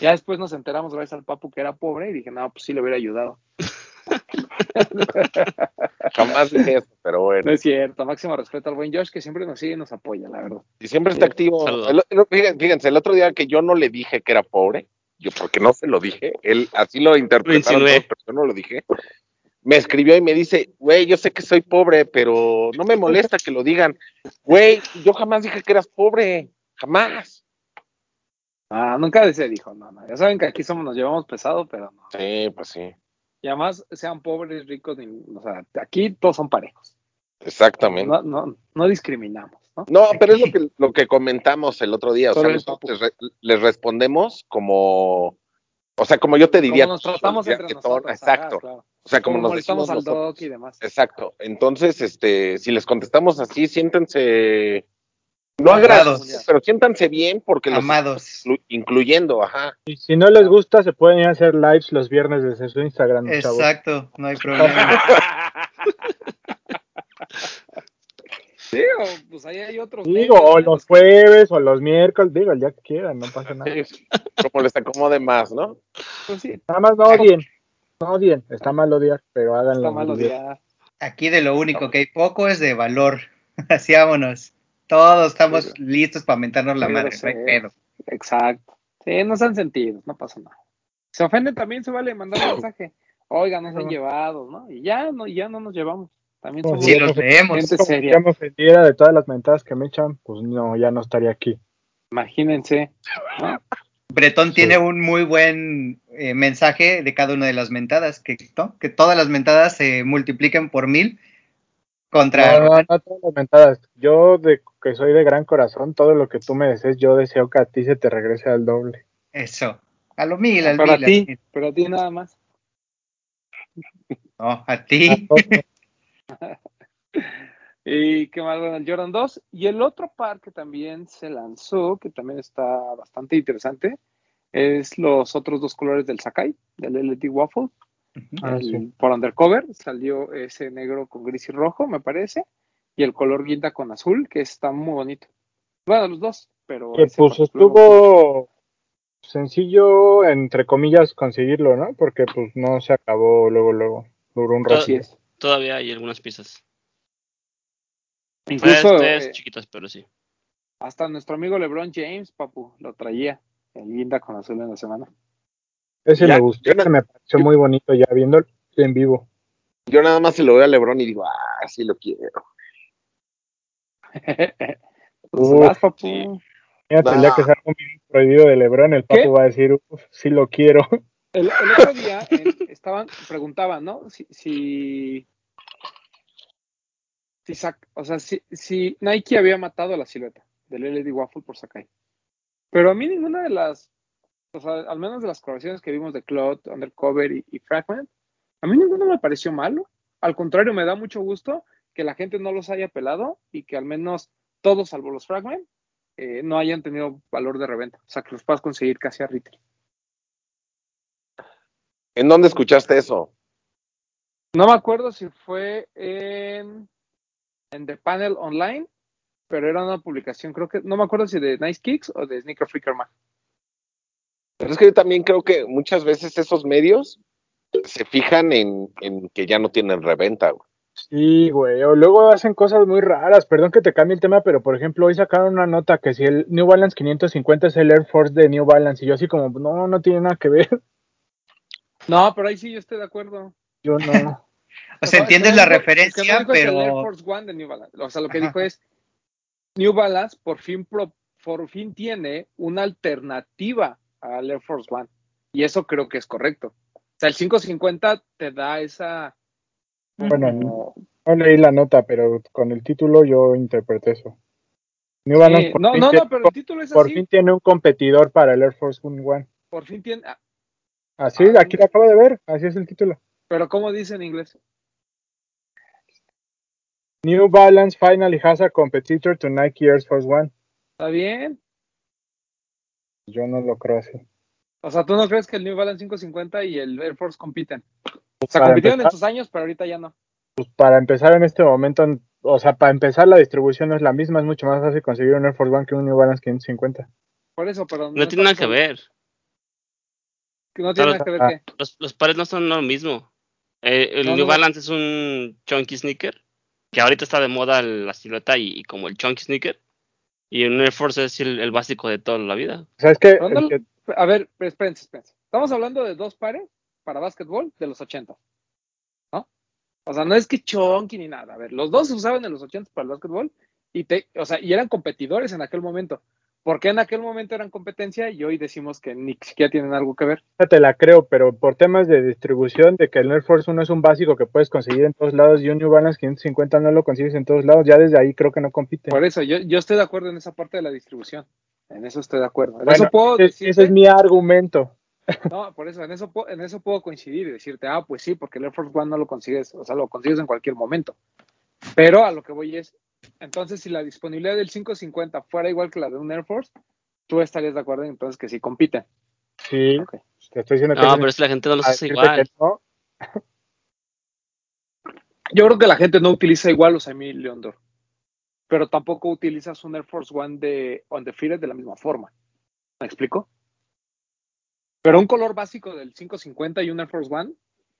Ya después nos enteramos gracias al papu que era pobre y dije, no, pues sí le hubiera ayudado. Jamás dije eso, pero bueno. No es cierto, máximo respeto al buen Josh que siempre nos sigue y nos apoya, la verdad. Y siempre está Sí. activo. Saludos. El- el- fíjense, el otro día que yo no le dije que era pobre, yo porque no se lo dije, él así lo todos, pero yo no lo dije. Me escribió y me dice, güey, yo sé que soy pobre, pero no me molesta que lo digan. Güey, yo jamás dije que eras pobre, jamás. Ah, nunca se dijo, no, no. Ya saben que aquí somos, nos llevamos pesado, pero no. Sí, pues sí, Y además, sean pobres, ricos, o sea, aquí todos son parejos. exactamente. No, no, no discriminamos, ¿no? No, pero es lo que, lo que comentamos el otro día. O sea, nosotros les, re- les respondemos como, o sea, como yo te diría. Como nos pues, tratamos ya entre que todo- nosotros. Exacto. ajá, claro. O sea, como, Como nos decimos al nosotros. doc y demás. Exacto. Entonces, este, si les contestamos así, siéntense, no Agradados. pero siéntanse bien porque los Amados. inclu- incluyendo, ajá. Y si no les gusta, se pueden ir a hacer lives los viernes desde su Instagram, chavos. Exacto, no hay problema. Sí, o pues ahí hay otros. Digo, o los jueves o los miércoles, digo, el día que quieran, no pasa nada. Como les acomode más, ¿no? Pues sí, Nada más no odien, no odien, está mal odiar, pero háganlo. está mal odiar. Aquí de lo único que hay poco es de valor. Así vámonos. Todos estamos Sí. listos para mentarnos la madre, pedo. Exacto. Sí, no sean sentidos, no pasa nada. Se ofenden también, se vale mandar un mensaje. Oigan, nos han llevado, ¿no? Y ya no, ya no nos llevamos. También somos Si los leemos. gente Como seria. ya me ofendiera de todas las mentadas que me echan, pues no, ya no estaría aquí. Imagínense. ¿no? Bretón Sí. tiene un muy buen eh, mensaje de cada una de las mentadas, que, ¿no? que todas las mentadas se multipliquen por mil contra... No, no, no todas las mentadas. Yo, de que soy de gran corazón, todo lo que tú me desees, yo deseo que a ti se te regrese al doble. Eso. A lo mil, al Pero a mil. al ti, mil. pero a ti nada más. No, a ti. Y qué más, bueno, el Jordan 2. Y el otro par que también se lanzó, que también está bastante interesante, es los otros dos colores del Sakai, del LED Waffle. Ah, El- sí. Por undercover salió ese negro con gris y rojo, me parece, y el color guinda con azul, que está muy bonito. Bueno, los dos, pero Que pues estuvo sencillo, entre comillas, conseguirlo, ¿no? Porque pues no se acabó luego, luego. Duró un rato. Todavía hay algunas piezas. Incluso tres eh, chiquitas, pero sí. hasta nuestro amigo LeBron James, papu, lo traía el guinda con azul en la semana. Ese Ya, me gustó, ese me pareció muy bonito ya viendo en vivo. Yo nada más se lo veo a Lebron y digo, ah, sí lo quiero. Pues Uf, vas, papu. sí. Día Ah. que salga un prohibido de Lebron, el ¿Qué? papu va a decir, "Uf, sí lo quiero. El, el otro día estaban, preguntaban, ¿no? Si, si, si sac- o sea, si, si Nike había matado a la silueta del LED Waffle por Sakai. Pero a mí ninguna de las, o sea, al menos de las colaboraciones que vimos de Cloud, Undercover y, y Fragment, a mí ninguno me pareció malo. Al contrario, me da mucho gusto que la gente no los haya pelado y que al menos todos, salvo los Fragment, eh, no hayan tenido valor de reventa. O sea, que los puedas conseguir casi a retail. ¿En dónde escuchaste eso? No me acuerdo si fue en, en The Panel Online, pero era una publicación, creo que, no me acuerdo si de Nice Kicks o de Sneaker Freaker Mag. Pero es que yo también creo que muchas veces esos medios se fijan en, en que ya no tienen reventa. güey. Sí, güey. O luego hacen cosas muy raras. Perdón que te cambie el tema, pero por ejemplo, hoy sacaron una nota que si el New Balance 550 es el Air Force de New Balance. Y yo así como, no, no tiene nada que ver. No, pero ahí sí yo estoy de acuerdo. Yo no. O sea, entiendes es la referencia, es que no dijo es el Air pero Force One de New Balance. O sea, lo que Ajá. dijo es, New Balance por fin, pro- por fin tiene una alternativa al Air Force One. Y eso creo que es correcto. O sea, el 550 te da esa... Bueno, No leí la nota, pero con el título yo interpreté eso. New Sí, Balance por, no, fin, no, tiene, no, pero el título es por así. fin tiene un competidor para el Air Force One. Por fin tiene... ah, Así, Ah, aquí lo acabo de ver. Así es el título. Pero ¿cómo dice en inglés? New Balance finally has a competitor to Nike Air Force One. ¿Está bien? Yo no lo creo así. O sea, ¿tú no crees que el New Balance 550 y el Air Force compiten? O sea, Para compitieron en empezar- sus años, pero ahorita ya no. Pues para empezar en este momento, o sea, para empezar la distribución no es la misma, es mucho más fácil conseguir un Air Force One que un New Balance 550. Por eso, pero No tiene nada que ver. No tiene nada que ver Ah. qué. Los, los pares no son lo mismo. Eh, el No, New no. Balance es un chunky sneaker, que ahorita está de moda la silueta y, y como el chunky sneaker. Y un Air Force es el, el básico de toda la vida. O sea, es que, Pero no- el que- A ver, espérense, espérense. Estamos hablando de dos pares para básquetbol de los 80. ¿No? O sea, no es que chonky ni nada. A ver, los dos se usaban en los 80 para el básquetbol y, te, o sea, y eran competidores en aquel momento. ¿Por qué en aquel momento eran competencia y hoy decimos que ni siquiera tienen algo que ver? esa te la creo, pero por temas de distribución, de que el Air Force 1 es un básico que puedes conseguir en todos lados y un New Balance 550 no lo consigues en todos lados, ya desde ahí creo que no compite. Por eso, yo, yo estoy de acuerdo en esa parte de la distribución. En eso estoy de acuerdo. En Bueno, eso puedo decirte, ese es mi argumento. no, por eso, en eso, en eso puedo coincidir y decirte, ah, pues sí, porque el Air Force One no lo consigues, o sea, lo consigues en cualquier momento. Pero a lo que voy es, entonces, si la disponibilidad del 550 fuera igual que la de un Air Force, tú estarías de acuerdo entonces que sí compiten. Sí, Ok. te estoy diciendo que No, pero es que la gente no los hace igual. no. Yo creo que la gente no utiliza igual los Emil Leondor, pero tampoco utilizas un Air Force One de Undefeated de la misma forma. ¿Me explico? Pero un color básico del 550 y un Air Force One,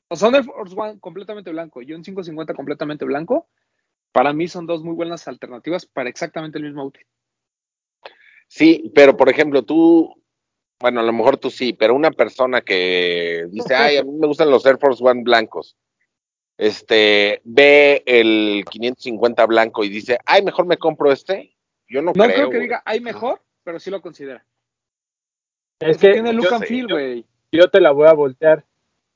o sea, un Air Force One completamente blanco y un 550 completamente blanco, para mí son dos muy buenas alternativas para exactamente el mismo útil. Sí, pero por ejemplo, tú, bueno, a lo mejor tú sí, pero una persona que dice, ay, a mí me gustan los Air Force One blancos, este, ve el 550 blanco y dice, ay, mejor me compro este. Yo no, No creo. creo que diga hay mejor, pero sí lo considera. Es que tiene look yo and sé, feel, yo- güey. yo te la voy a voltear.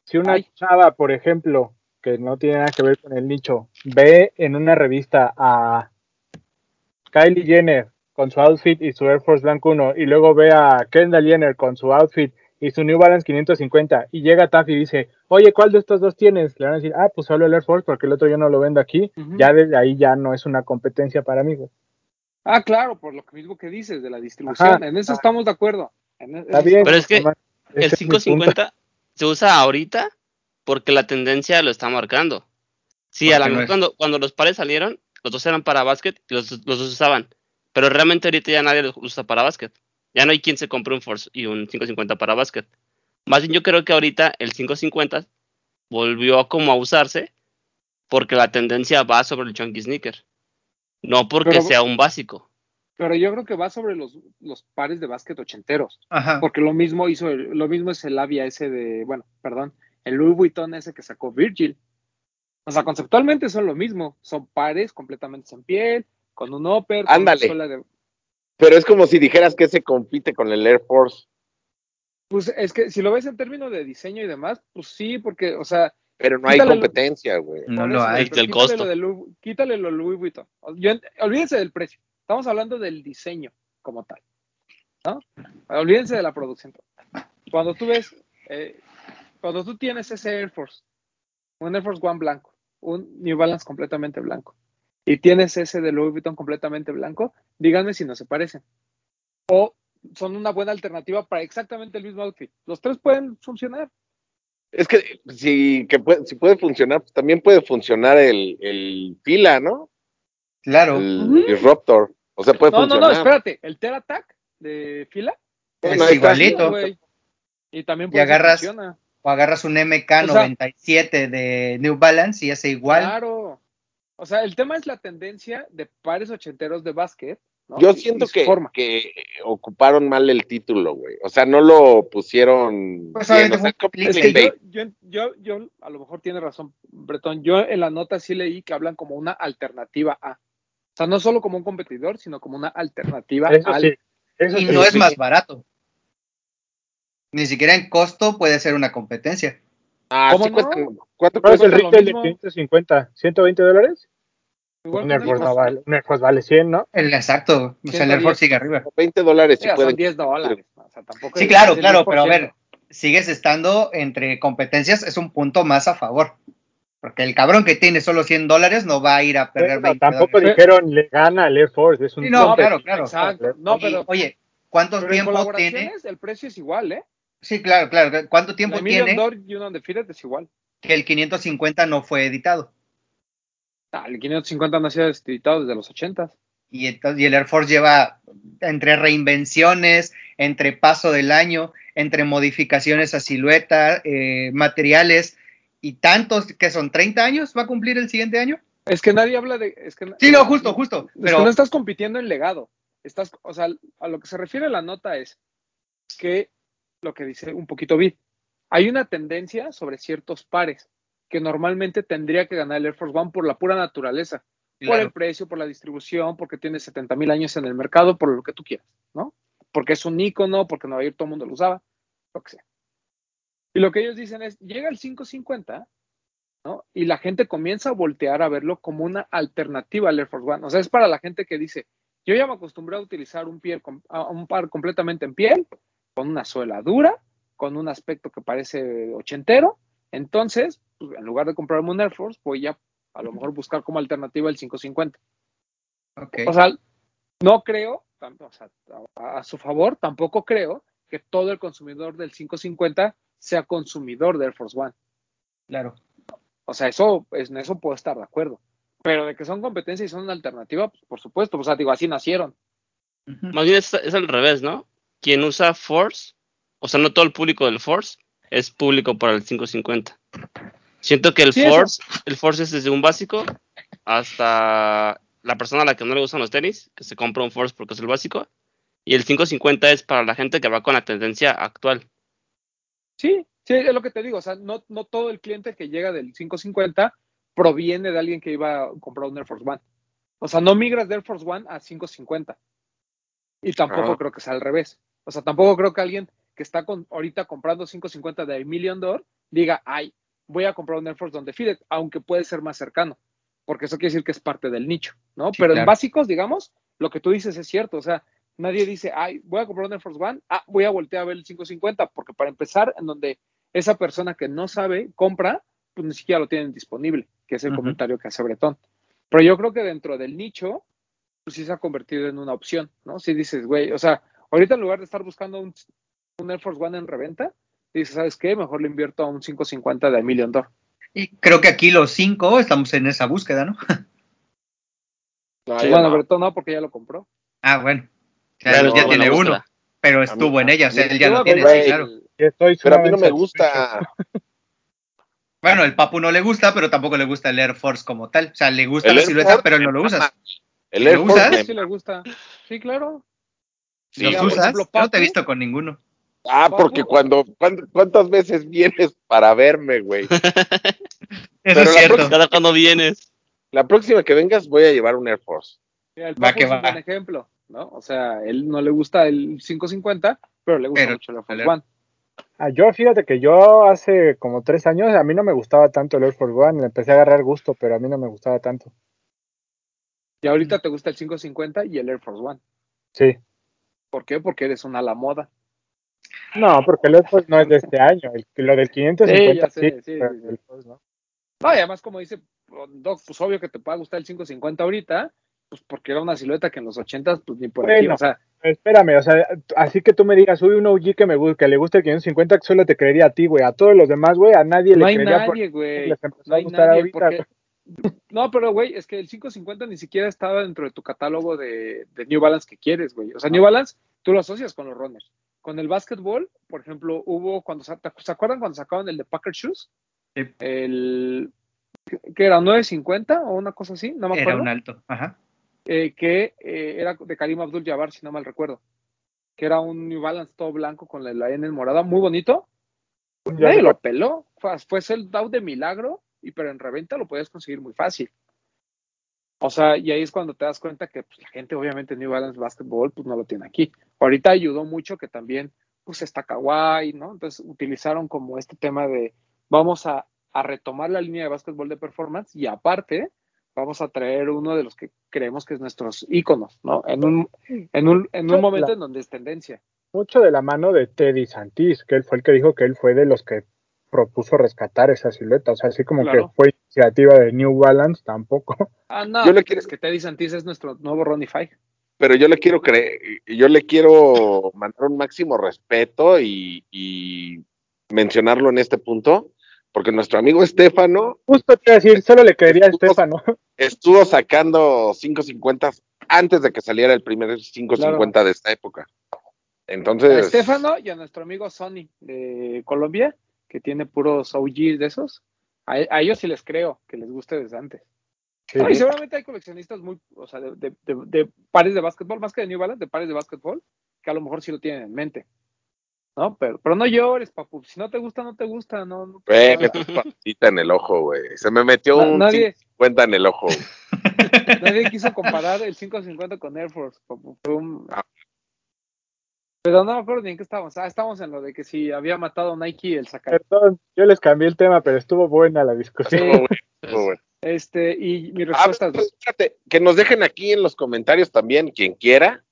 Si una Ay. chava, por ejemplo, que no tiene nada que ver con el nicho, ve en una revista a Kylie Jenner con su outfit y su Air Force Blanco 1 y luego ve a Kendall Jenner con su outfit y su New Balance 550 y llega TAF y dice, oye, ¿cuál de estos dos tienes? Le van a decir, ah, pues solo el Air Force porque el otro yo no lo vendo aquí. Ya desde ahí ya no es una competencia para mí, güey. Ah, claro, por lo mismo que dices de la distribución. Ajá. en eso estamos de acuerdo. En Está bien. Pero es que El ese es mi punto. 550 se usa ahorita porque la tendencia lo está marcando. Sí, a lo no mejor cuando, cuando los pares salieron, los dos eran para básquet y los, los dos usaban. Pero realmente ahorita ya nadie los usa para básquet. Ya no hay quien se compre un Force y un 550 para básquet. Más bien yo creo que ahorita el 550 volvió como a usarse porque la tendencia va sobre el chunky sneaker. No porque Pero- sea un básico. Pero yo creo que va sobre los, los pares de básquet ochenteros. Ajá. Porque lo mismo hizo, el- lo mismo es el Avia ese de, bueno, perdón, el Louis Vuitton ese que sacó Virgil. O sea, conceptualmente son lo mismo. Son pares completamente en piel, con un upper, con una Ándale. de, Pero es como si dijeras que se compite con el Air Force. Pues es que si lo ves en términos de diseño y demás, pues sí, porque, o sea, Pero no hay competencia, güey. No lo hay. Del quítale costo. Lo de Louis- quítale lo Louis Vuitton. Yo olvídense del precio. Estamos hablando del diseño como tal. ¿no? Olvídense de la producción. Cuando tú ves, eh, cuando tú tienes ese Air Force, un Air Force One blanco, un New Balance completamente blanco, y tienes ese de Louis Vuitton completamente blanco, díganme si no se parecen. O son una buena alternativa para exactamente el mismo outfit. Los tres pueden funcionar. Es que si, que puede, si puede funcionar, pues también puede funcionar el, el fila, ¿no? Claro. El. Disruptor. O sea, puede No, no, funcionar. no, espérate. El Ter Attack de fila. Es igualito. Y también Y agarras- funciona. O agarras un MK97 de New Balance y hace igual. Claro. O sea, el tema es la tendencia de pares ochenteros de básquet. ¿no? Yo siento que, forma. que ocuparon mal el título, güey. O sea, no lo pusieron Pues, bien. O sea, Es que yo, yo, yo, yo, a lo mejor tiene razón, Bretón. Yo en la nota sí leí que hablan como una alternativa a. O sea, no solo como un competidor, sino como una alternativa Eso al. sí. Eso Y sí. no es más barato. Ni siquiera en costo puede ser una competencia. Ah, ¿Cómo sí no? cuesta- ¿Cuánto ¿Cuál es el cuesta lo retail de mismo. 550? ¿120 dólares? Igual Un que Air un Force, Air no vale, un Air Force vale 100, ¿no? El exacto. O sea, el Air 110. Force sigue arriba. 20 dólares si pueden. son 10 dólares. O sea, tampoco Sí, claro, el claro, pero a 10%. ver, sigues estando entre competencias, es un punto más a favor. Porque el cabrón que tiene solo 100 dólares no va a ir a perder Bueno, 20 tampoco dólares. dijeron le gana al Air Force, es un Sí, no, claro, claro. Exacto. No, pero, Oye, ¿cuánto pero en tiempo tiene? el precio es igual, ¿eh? Sí, claro, claro. ¿Cuánto tiempo La tiene Dollar y un Undefeated es igual. que el 550 no fue editado? Ah, el 550 no ha sido editado desde los 80. Y, entonces, y el Air Force lleva entre reinvenciones, entre paso del año, entre modificaciones a silueta, eh, materiales y tantos que son 30 años, va a cumplir el siguiente año. Es que nadie habla de. Es que, Sí, no, justo, justo. Es Pero que no estás compitiendo en legado. Estás, o sea, a lo que se refiere la nota es que lo que dice un poquito Vid, hay una tendencia sobre ciertos pares que normalmente tendría que ganar el Air Force One por la pura naturaleza, por el precio, por la distribución, porque tiene 70 mil años en el mercado, por lo que tú quieras, ¿no? Porque es un icono, porque en Nueva York todo el mundo lo usaba, lo que sea. Y lo que ellos dicen es, llega el 550, ¿no? Y la gente comienza a voltear a verlo como una alternativa al Air Force One. O sea, es para la gente que dice, yo ya me acostumbré a utilizar un, piel, a un par completamente en piel, con una suela dura, con un aspecto que parece ochentero. Entonces, pues, en lugar de comprarme un Air Force, voy a a lo mejor buscar como alternativa el 550. ok. O sea, no creo, o sea, a, a su favor, tampoco creo que todo el consumidor del 550 sea consumidor de Air Force One. claro. O sea, eso, es- en eso puedo estar de acuerdo. Pero de que son competencia y son una alternativa, pues, por supuesto. O sea, digo, así nacieron. Más bien es, es al revés, ¿no? Quien usa Force, o sea, no todo el público del Force es público para el 550. Siento que el Sí, eso. Force, el Force es desde un básico hasta la persona a la que no le gustan los tenis, que se compra un Force porque es el básico, y el 550 es para la gente que va con la tendencia actual. Sí, sí, es lo que te digo. O sea, no, no todo el cliente que llega del 550 proviene de alguien que iba a comprar un Air Force One. O sea, no migras de Air Force One a 550. Y tampoco creo que sea al revés. O sea, tampoco creo que alguien que está con, ahorita comprando 550 de Million Dollar diga, ay, voy a comprar un Air Force donde Fitted, aunque puede ser más cercano. Porque eso quiere decir que es parte del nicho, ¿no? Sí, Pero en básicos, digamos, lo que tú dices es cierto. O sea, nadie dice, ay, voy a comprar un Air Force One, ah, voy a voltear a ver el 550, porque para empezar, en donde esa persona que no sabe compra, pues ni siquiera lo tienen disponible, que es el comentario que hace Bretón. Pero yo creo que dentro del nicho, pues sí se ha convertido en una opción, ¿no? Si dices, güey, o sea, ahorita en lugar de estar buscando un, un Air Force One en reventa, dices, ¿sabes qué? Mejor le invierto a un 550 de Million Door. Y creo que aquí los cinco estamos en esa búsqueda, ¿no? Bueno, no. Bretón no, porque ya lo compró. Ah, bueno. O sea, Pero ya tiene uno, búsqueda. pero estuvo en ella, o sea, él ya lo tiene, sí, claro. estoy Pero a mí no me gusta. Bueno, el Papu no le gusta, pero tampoco le gusta el Air Force como tal. O sea, le gusta El la Air silueta, Force pero no lo usas. El ¿Lo Air Force usas? Sí le gusta. Sí, claro. Sí, ¿Los ya, por usas? ejemplo, Yo no te he visto con ninguno. Ah, porque cuando, cuando- ¿cuántas veces vienes para verme, güey? Eso Pero es cierto. próxima- Cada cuando vienes. La próxima que vengas voy a llevar un Air Force. Mira, el Va que es un va. buen ejemplo, ¿no? O sea, él no le gusta el 550, pero le gusta Pero mucho el Air Force One. Ah, yo fíjate que yo hace como tres años a mí no me gustaba tanto el Air Force One, le empecé a agarrar gusto, pero a mí no me gustaba tanto. Y ahorita te gusta el 550 y el Air Force One. Sí. ¿Por qué? Porque eres una a la moda. No, porque el Force no es de este año, el- lo del 550 Sí, sé, sí, no. No, y además, como dice Doc, pues obvio que te pueda gustar el 550 ahorita, pues porque era una silueta que en los 80 pues ni por aquí. O sea, Espérame, o sea, así que tú me digas, uy, un OG que me gusta, que le gusta el 550, solo te creería a ti, güey. A todos los demás, güey, a nadie no le creería nadie, güey. les empezó No a hay nadie. Porque... No, pero güey, es que el 550 ni siquiera estaba dentro de tu catálogo de, de New Balance que quieres, güey. O sea, New Balance tú lo asocias con los runners. Con el básquetbol, por ejemplo, hubo cuando ¿se acuerdan cuando sacaron el de Packer Shoes? Sí. El que era 950 o una cosa así, no me Era acuerdo. un alto. Ajá. eh, que eh, era de Karim Abdul Jabbar, si no mal recuerdo. Que era un New Balance todo blanco con la, la N en morada, muy bonito. Ya Nadie lo peló. Fue, fue sold out de milagro, y pero en reventa lo podías conseguir muy fácil. O sea, y ahí es cuando te das cuenta que pues, la gente, obviamente, New Balance Basketball, pues no lo tiene aquí. Ahorita ayudó mucho que también, pues está kawaii, ¿no? Entonces utilizaron como este tema de vamos a, a retomar la línea de básquetbol de performance y aparte vamos a traer uno de los que creemos que es nuestros íconos, ¿no? En un, en un, en un momento en donde es tendencia. Mucho de la mano de Teddy Santis, que él fue el que dijo que él fue de los que propuso rescatar esa silueta. O sea, así como Claro. que fue iniciativa de New Balance, tampoco. Ah, no, Yo le pues, quiero- es que Teddy Santis es nuestro nuevo Ronnie Five. Pero yo le quiero creer, yo le quiero mandar un máximo respeto y, y mencionarlo en este punto, porque nuestro amigo Estefano Justo te iba a decir, solo le creería a Estuvo- Estefano. estuvo sacando 550 antes de que saliera el primer 550 de esta época. A Entonces, Estefano y a nuestro amigo Sony de Colombia, que tiene puros OG de esos. A, a ellos sí les creo que les guste desde antes. Sí. No, y seguramente hay coleccionistas muy, o sea, de, de- de- de pares de básquetbol, más que de New Balance, de pares de básquetbol, que a lo mejor sí lo tienen en mente. ¿No? Pero, pero no llores, papu. Si no te gusta, no te gusta. No, no güey, me patita en el ojo, güey. Se me metió un nadie, 50 en el ojo. nadie quiso comparar el 550 con Air Force, papu. Fue un- Ah. Pero no me acuerdo ni en qué estábamos. Ah, estábamos en lo de que si había matado a Nike el sacar. Perdón, yo les cambié el tema, pero estuvo buena la discusión. Estuvo bueno, estuvo bueno. Este, y mi Ah, respuesta es pues, fíjate, que nos dejen aquí en los comentarios también, quien quiera,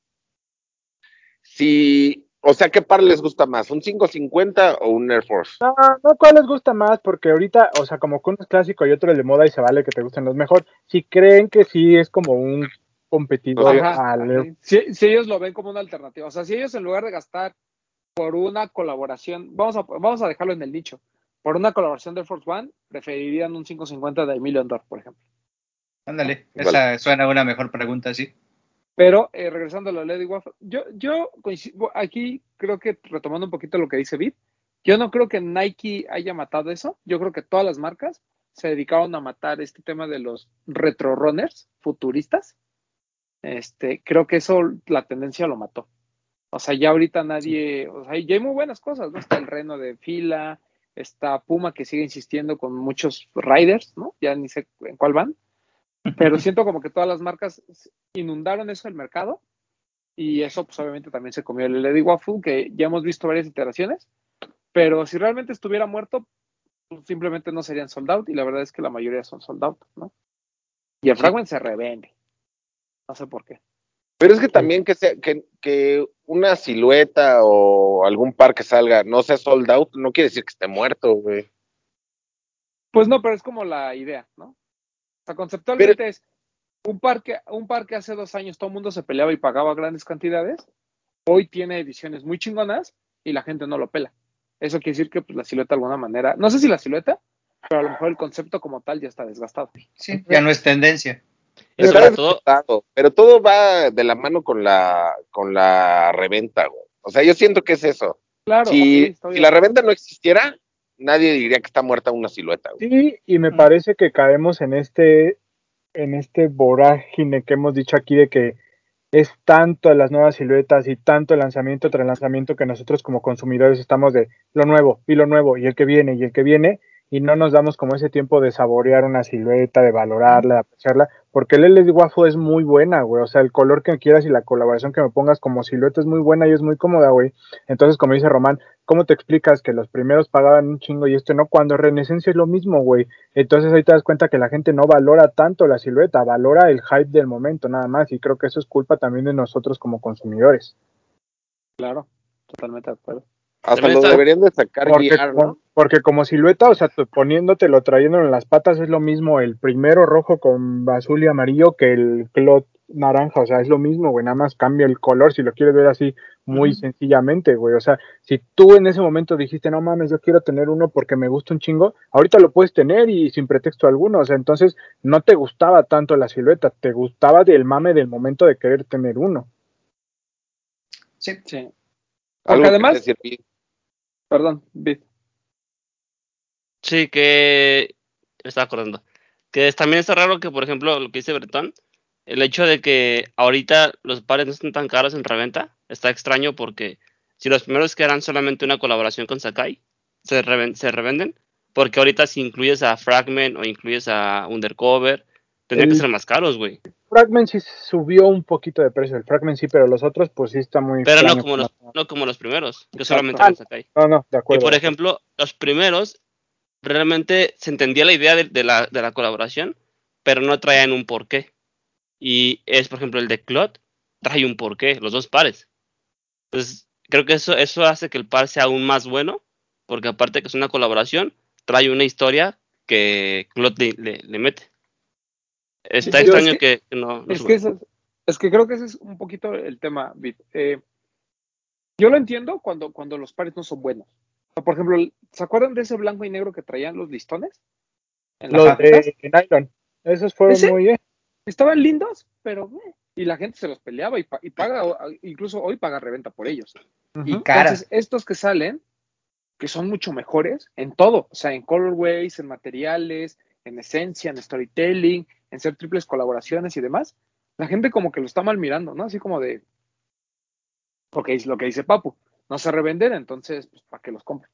si, o sea, ¿qué par les gusta más? ¿Un 550 o un Air Force? No, no, ¿cuál les gusta más? Porque ahorita, o sea, como que uno es clásico y otro es de moda y se vale que te gusten los mejor. Si creen que sí es como un competidor Ajá, al ajá. Si, si ellos lo ven como una alternativa, o sea, si ellos en lugar de gastar por una colaboración, vamos a, vamos a dejarlo en el nicho, por una colaboración de Air Force One, preferirían un 550 de Million Dollar, por ejemplo. Ándale, Vale. esa suena una mejor pregunta, sí. Pero eh, regresando a la Lady Waffle, yo, yo coincido, aquí creo que retomando un poquito lo que dice Vid, yo no creo que Nike haya matado eso, yo creo que todas las marcas se dedicaron a matar este tema de los retro runners futuristas. Este, creo que eso la tendencia lo mató. O sea, ya ahorita nadie, o sea, ya hay muy buenas cosas, ¿no? Está el reno de fila, está Puma que sigue insistiendo con muchos riders, ¿no? Ya ni sé en cuál van, pero siento como que todas las marcas inundaron eso el mercado y eso pues obviamente también se comió el Lady Waffle, que ya hemos visto varias iteraciones, pero si realmente estuviera muerto, pues, simplemente no serían sold out y la verdad es que la mayoría son sold out, ¿no? Y el Sí. Fragment se revende. No sé por qué. Pero es que también que, sea, que, que una silueta o algún par que salga no sea sold out, no quiere decir que esté muerto, güey. Pues no, pero es como la idea, ¿no? O sea, conceptualmente es un par, que, un par que hace dos años todo el mundo se peleaba y pagaba grandes cantidades, hoy tiene ediciones muy chingonas y la gente no lo pela. Eso quiere decir que pues, la silueta de alguna manera, no sé si la silueta, pero a lo mejor el concepto como tal ya está desgastado. Sí, ya no es tendencia. Sobre todo, pero todo va de la mano con la, con la reventa, güey. O sea, yo siento que es eso. Claro, si, sí, si la reventa no existiera, nadie diría que está muerta una silueta, güey. Sí, y me Mm. parece que caemos en este, en este vorágine que hemos dicho aquí de que es tanto las nuevas siluetas y tanto el lanzamiento tras lanzamiento que nosotros como consumidores estamos de lo nuevo y lo nuevo y el que viene y el que viene y no nos damos como ese tiempo de saborear una silueta, de valorarla, de apreciarla, porque el LED Waffle es muy buena, güey, o sea, el color que quieras y la colaboración que me pongas como silueta es muy buena y es muy cómoda, güey. Entonces, como dice Román, ¿cómo te explicas que los primeros pagaban un chingo y este no? Cuando Renesencia es lo mismo, güey. Entonces ahí te das cuenta que la gente no valora tanto la silueta, valora el hype del momento nada más y creo que eso es culpa también de nosotros como consumidores. Claro, totalmente de acuerdo. Hasta lo deberían de sacar Porque, guiar, ¿no? Porque como silueta, o sea, poniéndotelo, trayéndolo en las patas es lo mismo el primero rojo con azul y amarillo que el clot naranja, o sea, es lo mismo, güey, nada más cambia el color si lo quieres ver así muy sencillamente, güey, o sea, si tú en ese momento dijiste, no mames, yo quiero tener uno porque me gusta un chingo, ahorita lo puedes tener y sin pretexto alguno, o sea, entonces no te gustaba tanto la silueta, te gustaba del mame del momento de querer tener uno. Sí. Sí. Algo Porque que además, perdón, Bit. Sí que me estaba acordando. Que es- también está raro que, por ejemplo, lo que dice Bretón, el hecho de que ahorita los pares no estén tan caros en reventa, está extraño porque si los primeros que eran solamente una colaboración con Sakai, se, reven- se revenden, porque ahorita si incluyes a Fragment o incluyes a Undercover, tendrían que ser más caros, güey. Fragment sí subió un poquito de precio, el Fragment sí, pero los otros pues sí está muy Pero no como, los, no como los primeros, que Exacto. solamente eran Sakai. No, no, de Y acuerdo. por ejemplo, los primeros, realmente se entendía la idea de, de la, de la colaboración, pero no traían un porqué. Y es, por ejemplo, el de Clot, trae un porqué, los dos pares. Entonces, creo que eso, eso hace que el par sea aún más bueno, porque aparte que es una colaboración, trae una historia que Clot le, le- le mete. Está yo- extraño es que, que no, no Es que, eso- es que creo que ese es un poquito el tema, Bit. Eh, yo lo entiendo cuando, cuando los pares no son buenos. Por ejemplo, ¿se acuerdan de ese blanco y negro que traían los listones? En Los de nylon, esos fueron ¿Ese? muy bien. Estaban lindos, pero... eh, y la gente se los peleaba y, pa- y paga, incluso hoy paga reventa por ellos. Y cara. Entonces, estos que salen, que son mucho mejores en todo, o sea, en colorways, en materiales, en esencia, en storytelling, en ser triples colaboraciones y demás, la gente como que lo está mal mirando, ¿no? Así como de, porque es lo que dice Papu, no se revenden, entonces, pues, ¿para qué los compren?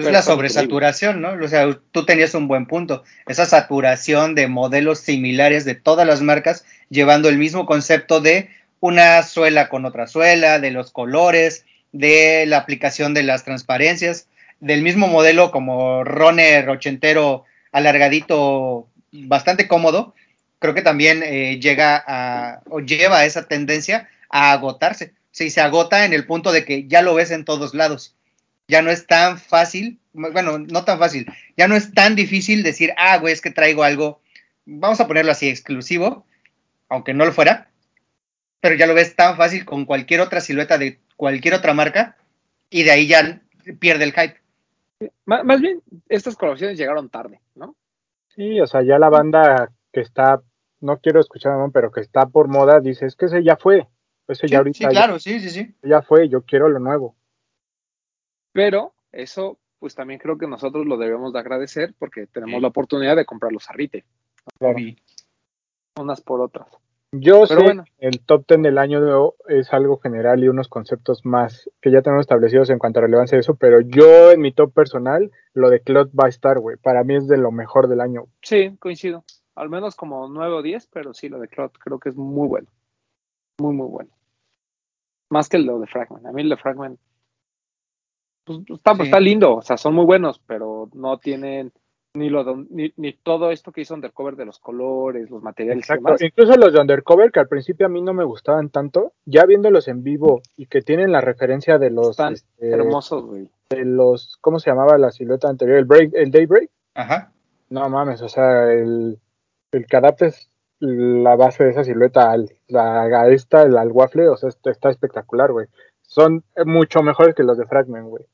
Es la sobresaturación, ¿no? O sea, tú tenías un buen punto. Esa saturación de modelos similares de todas las marcas, llevando el mismo concepto de una suela con otra suela, de los colores, de la aplicación de las transparencias, del mismo modelo como runner ochentero alargadito, bastante cómodo. Creo que también eh, llega a, o lleva a esa tendencia a agotarse. Sí, se agota en el punto de que ya lo ves en todos lados ya no es tan fácil, bueno, no tan fácil, ya no es tan difícil decir, ah, güey, es que traigo algo, vamos a ponerlo así, exclusivo, aunque no lo fuera, pero ya lo ves tan fácil con cualquier otra silueta de cualquier otra marca y de ahí ya pierde el hype. Má- Más bien, estas colaboraciones llegaron tarde, ¿no? Sí, o sea, ya la banda que está, no quiero escuchar, ¿no? pero que está por moda, dice, es que ese ya fue, ese Sí, ya ahorita sí, claro, sí, sí, sí. ya, ya fue, yo quiero lo nuevo. Pero eso, pues también creo que nosotros lo debemos de agradecer porque tenemos Sí. la oportunidad de comprarlos a retail, Claro. Y- unas por otras. Yo Pero sé bueno. que el top 10 del año de es algo general y unos conceptos más que ya tenemos establecidos en cuanto a relevancia de eso, pero yo en mi top personal, lo de Cloud va a estar, güey. Para mí es de lo mejor del año. Sí, coincido. Al menos como 9 o 10, pero sí, lo de Cloud creo que es muy bueno. Muy, muy bueno. Más que lo de Fragment. A mí el de Fragment pues, está, Sí. está lindo, o sea, son muy buenos, pero no tienen ni, lo, ni, ni todo esto que hizo Undercover de los colores, los materiales y Exacto. demás. Incluso los de Undercover, que al principio a mí no me gustaban tanto, ya viéndolos en vivo y que tienen la referencia de los, Están este, hermosos, güey. de los, ¿cómo se llamaba la silueta anterior? El break, el Daybreak. Ajá. No mames, o sea, el, el que adaptes la base de esa silueta al, la, a esta, el- al waffle, o sea, está, está espectacular, güey. Son mucho mejores que los de Fragment, güey.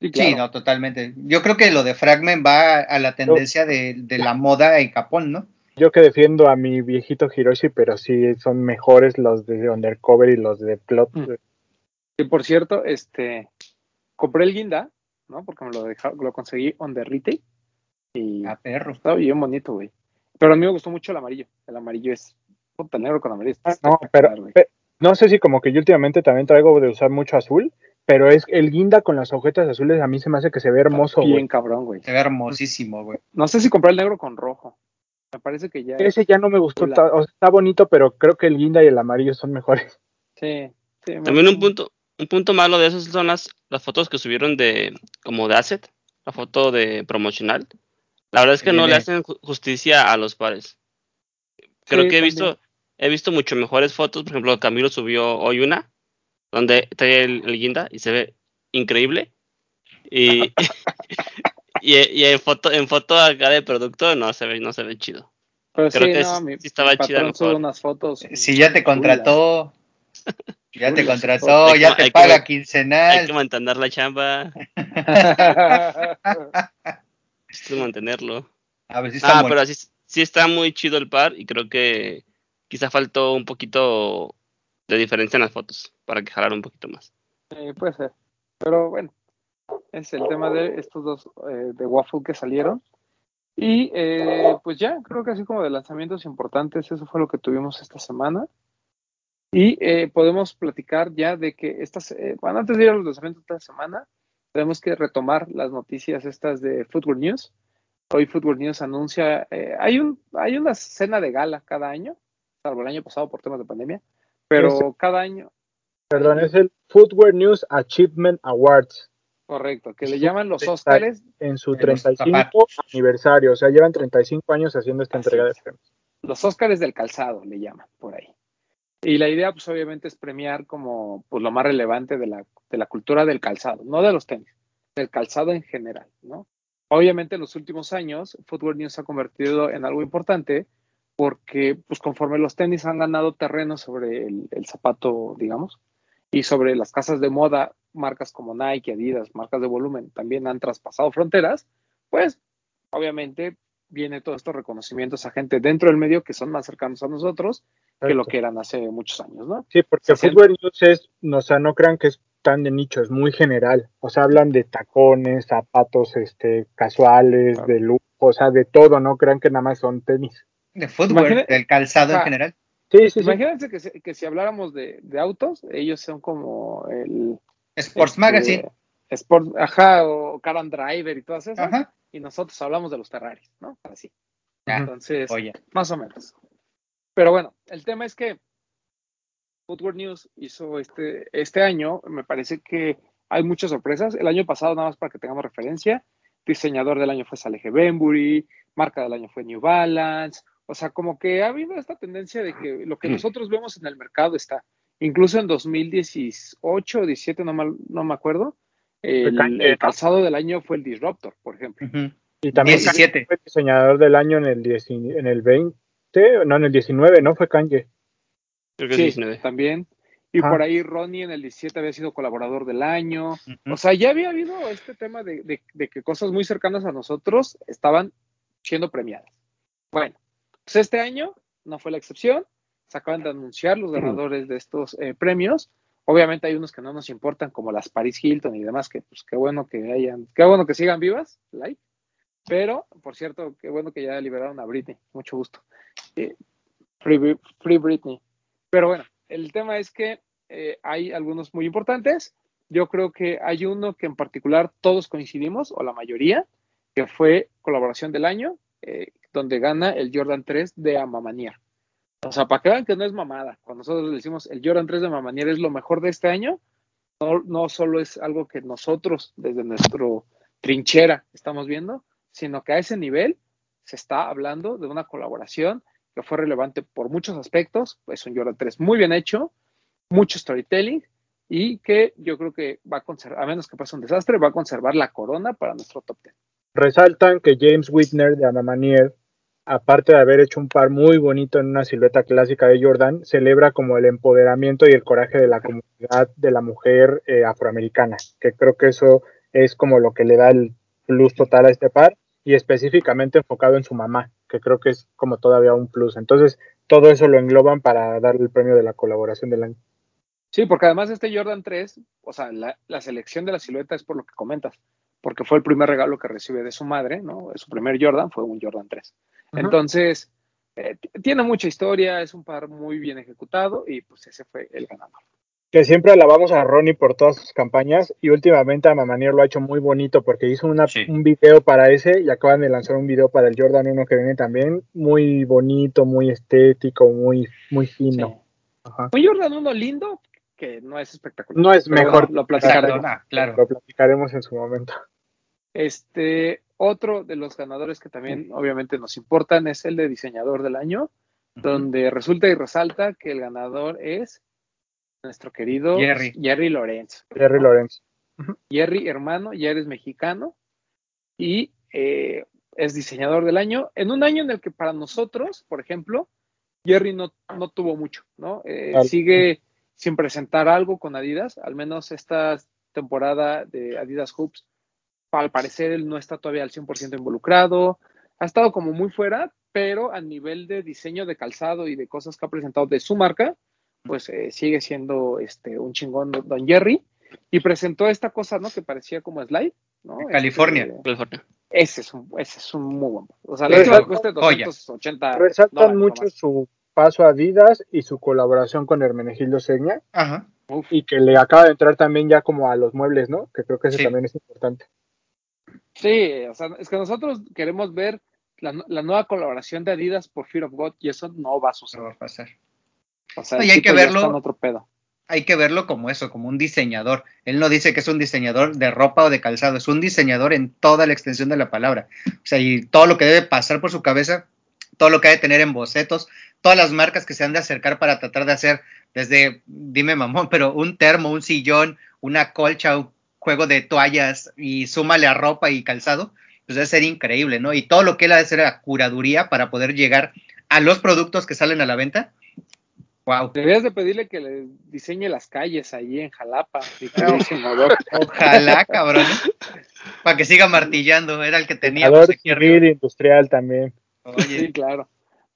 Sí, claro. no, totalmente. Yo creo que lo de Fragment va a la tendencia de, de la moda en Japón, ¿no? Yo que defiendo a mi viejito Hiroshi, pero sí son mejores los de Undercover y los de Plot. Mm. Y por cierto, este, compré el guinda, ¿no? Porque me lo, deja- lo conseguí on the retail. Y A perro. estaba bien bonito, güey. Pero a mí me gustó mucho el amarillo. El amarillo es puta negro con amarillo. está Ah, no, pero no sé si como que yo últimamente también traigo de usar mucho azul, pero es el guinda con las hojetas azules a mí se me hace que se ve hermoso, Bien güey. cabrón, güey. Se ve hermosísimo, güey. No sé si compré el negro con rojo. Me parece que ya. Ese ya no me gustó, ta- o sea, está bonito, pero creo que el guinda y el amarillo son mejores. Sí, sí. me- También un punto, un punto malo de eso son las, las fotos que subieron de como de asset, la foto de promocional. La verdad es que no le hacen ju- justicia a los pares. Creo Sí, que he también. visto, he visto mucho mejores fotos. Por ejemplo, Camilo subió hoy una donde trae el, el guinda y se ve increíble. Y, y, y en foto, en foto acá de producto no se ve, no se ve chido. Pero creo sí, que no, sí- mi, sí estaba mi sube mejor. unas fotos. Si ya te contrató, ya te contrató, hay que- ya te hay que- paga Hay quincenal. que mantener la chamba, hay que mantenerlo. A ver si está Ah, muy- pero sí, sí está muy chido el par y creo que quizá faltó un poquito de diferencia en las fotos para que jalara un poquito más. Sí, puede ser. Pero bueno, es el tema de estos dos eh, de Waffle que salieron. Y eh, pues ya, creo que así como de lanzamientos importantes, eso fue lo que tuvimos esta semana. Y eh, podemos platicar ya de que estas, eh, bueno, antes de ir a los lanzamientos de esta semana, tenemos que retomar las noticias estas de Football News. Hoy Football News anuncia, eh, hay, un, hay una cena de gala cada año, salvo el año pasado por temas de pandemia, pero cada año, Perdón, es el Footwear News Achievement Awards correcto, que le llaman los Óscares en su De los 35 zapatos. aniversario, o sea, llevan 35 años haciendo esta Así entrega de premios. los Óscares del calzado le llaman por ahí. Y la idea, pues obviamente, es premiar como pues, lo más relevante de la, de la cultura del calzado, no de los tenis, del calzado en general, ¿no? Obviamente, en los últimos años, Footwear News se ha convertido en algo importante porque, pues conforme los tenis han ganado terreno sobre el, el zapato, digamos, y sobre las casas de moda, marcas como Nike, Adidas, marcas de volumen, también han traspasado fronteras, pues obviamente viene todos estos reconocimientos a gente dentro del medio que son más cercanos a nosotros que lo que eran hace muchos años, ¿no? Sí, porque hacían- Footwear News es, no, o sea, no crean que es tan de nicho, es muy general. O sea, hablan de tacones, zapatos este, casuales, Claro. de lujo, o sea, de todo, no crean que nada más son tenis. De footwear, del calzado en Ajá. general. Sí, sí, sí. Imagínense que, si- que si habláramos de, de autos, ellos son como el Sports este, Magazine. Sport, ajá, o Car and Driver y todas esas, Ajá. y nosotros hablamos de los Ferraris, ¿no? Así. Ya. Entonces, Oye. más o menos. Pero bueno, el tema es que Footwear News hizo este, este año, me parece que hay muchas sorpresas. El año pasado, nada más para que tengamos referencia, diseñador del año fue Salehe Benbury, marca del año fue New Balance. O sea, como que ha habido esta tendencia de que lo que nosotros vemos en el mercado está. Incluso en 2018 o 17, no, mal- no me acuerdo, el, el calzado del año fue el Disruptor, por ejemplo. Y también 17. fue diseñador del año en el, 10 en el 20, no, en el 19, ¿no? Fue Kanye. Creo que Sí, es 19. también. Y Ah. por ahí Ronnie en el 17 había sido colaborador del año. O sea, ya había habido este tema de, de- de que cosas muy cercanas a nosotros estaban siendo premiadas. Bueno, pues este año no fue la excepción. Se acaban de anunciar los ganadores de estos eh, premios. Obviamente hay unos que no nos importan, como las Paris Hilton y demás, que pues qué bueno que hayan, qué bueno que sigan vivas, like. Pero, por cierto, qué bueno que ya liberaron a Britney, mucho gusto. Eh, Free, Bri- Free Britney. Pero bueno, el tema es que eh, hay algunos muy importantes. Yo creo que hay uno que en particular todos coincidimos, o la mayoría, que fue colaboración del año, eh, donde gana el Jordan 3 de Amamanier. O sea, para que vean que no es mamada, cuando nosotros le decimos el Jordan 3 de Amamanier es lo mejor de este año, no, solo es algo que nosotros desde nuestro trinchera estamos viendo, sino que a ese nivel se está hablando de una colaboración que fue relevante por muchos aspectos, es un Jordan 3 muy bien hecho, mucho storytelling y que yo creo que va a conservar, a menos que pase un desastre, va a conservar la corona para nuestro top 10. Resaltan que James Whitner de Anamanier, aparte de haber hecho un par muy bonito en una silueta clásica de Jordan, celebra como el empoderamiento y el coraje de la comunidad de la mujer eh, afroamericana, que creo que eso es como lo que le da el plus total a este par y específicamente enfocado en su mamá, que creo que es como todavía un plus. Entonces, todo eso lo engloban para darle el premio de la colaboración del año. Sí, porque además este Jordan 3, o sea, la, selección de la silueta es por lo que comentas, porque fue el primer regalo que recibe de su madre, ¿no? Su primer Jordan fue un Jordan 3. Uh -huh. Entonces, eh, tiene mucha historia, es un par muy bien ejecutado y pues ese fue el ganador. Que siempre alabamos a Ronnie por todas sus campañas y últimamente a Mamanier lo ha hecho muy bonito porque hizo una, sí. un video para ese y acaban de lanzar un video para el Jordan 1 que viene también muy bonito, muy estético, muy, muy fino. Sí. Ajá. Un Jordan 1 lindo, que no es espectacular. No es mejor. Lo platicaremos. Claro, claro. Lo platicaremos en su momento. Este, otro de los ganadores que también obviamente nos importan es el de diseñador del año, uh -huh. donde resulta y resalta que el ganador es nuestro querido Jerry, Jerry Lorenzo. Jerry Lorenzo. Uh -huh. Jerry, hermano, Jerry es mexicano y eh, es diseñador del año, en un año en el que para nosotros, por ejemplo, Jerry no, no tuvo mucho, ¿no? Eh, sigue sin presentar algo con Adidas, al menos esta temporada de Adidas Hoops, al parecer él no está todavía al 100% involucrado, ha estado como muy fuera, pero a nivel de diseño de calzado y de cosas que ha presentado de su marca, pues eh, sigue siendo este, un chingón Don Jerry, y presentó esta cosa, ¿no? Que parecía como slide, ¿no? California. Este, California. Ese es un, ese es un muy buen. O sea, la cuesta 280. Resaltan mucho su paso a Adidas y su colaboración con Hermenegildo Seña. Ajá. Y que le acaba de entrar también ya como a los muebles, ¿no? Que creo que eso sí. también es importante. Sí, o sea, es que nosotros queremos ver la, la, nueva colaboración de Adidas por Fear of God y eso no va a suceder. No va a pasar. O sea, no, y hay que verlo. Otro pedo. Hay que verlo como eso, como un diseñador. Él no dice que es un diseñador de ropa o de calzado, es un diseñador en toda la extensión de la palabra. O sea, y todo lo que debe pasar por su cabeza, todo lo que hay de tener en bocetos, todas las marcas que se han de acercar para tratar de hacer desde, dime mamón, pero un termo, un sillón, una colcha, un juego de toallas y súmale a ropa y calzado, pues debe ser increíble, ¿no? Y todo lo que él ha de hacer a curaduría para poder llegar a los productos que salen a la venta. Wow. Deberías de pedirle que le diseñe las calles ahí en Jalapa. Ojalá, cabrón. Para que siga martillando, era el que tenía. Aquí arriba. industrial también. Oye. Sí, claro.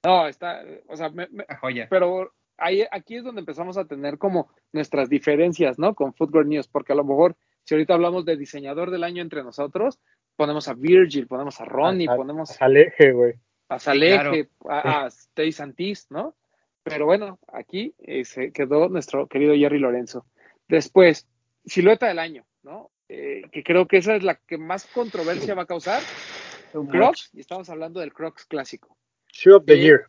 No, está, o sea, me, me, joya. pero ahí, aquí es donde empezamos a tener como nuestras diferencias, ¿no? Con Football News, porque a lo mejor, si ahorita hablamos de diseñador del año entre nosotros, ponemos a Virgil, ponemos a Ronnie, a, ponemos a Saleje, güey. A Saleje, claro. a, a Stay Santis, ¿no? Pero bueno, aquí eh, se quedó nuestro querido Jerry Lorenzo. Después, silueta del año, ¿no? Eh, que creo que esa es la que más controversia va a causar. Crocs, y estamos hablando del Crocs clásico. Shoe of the eh, Year.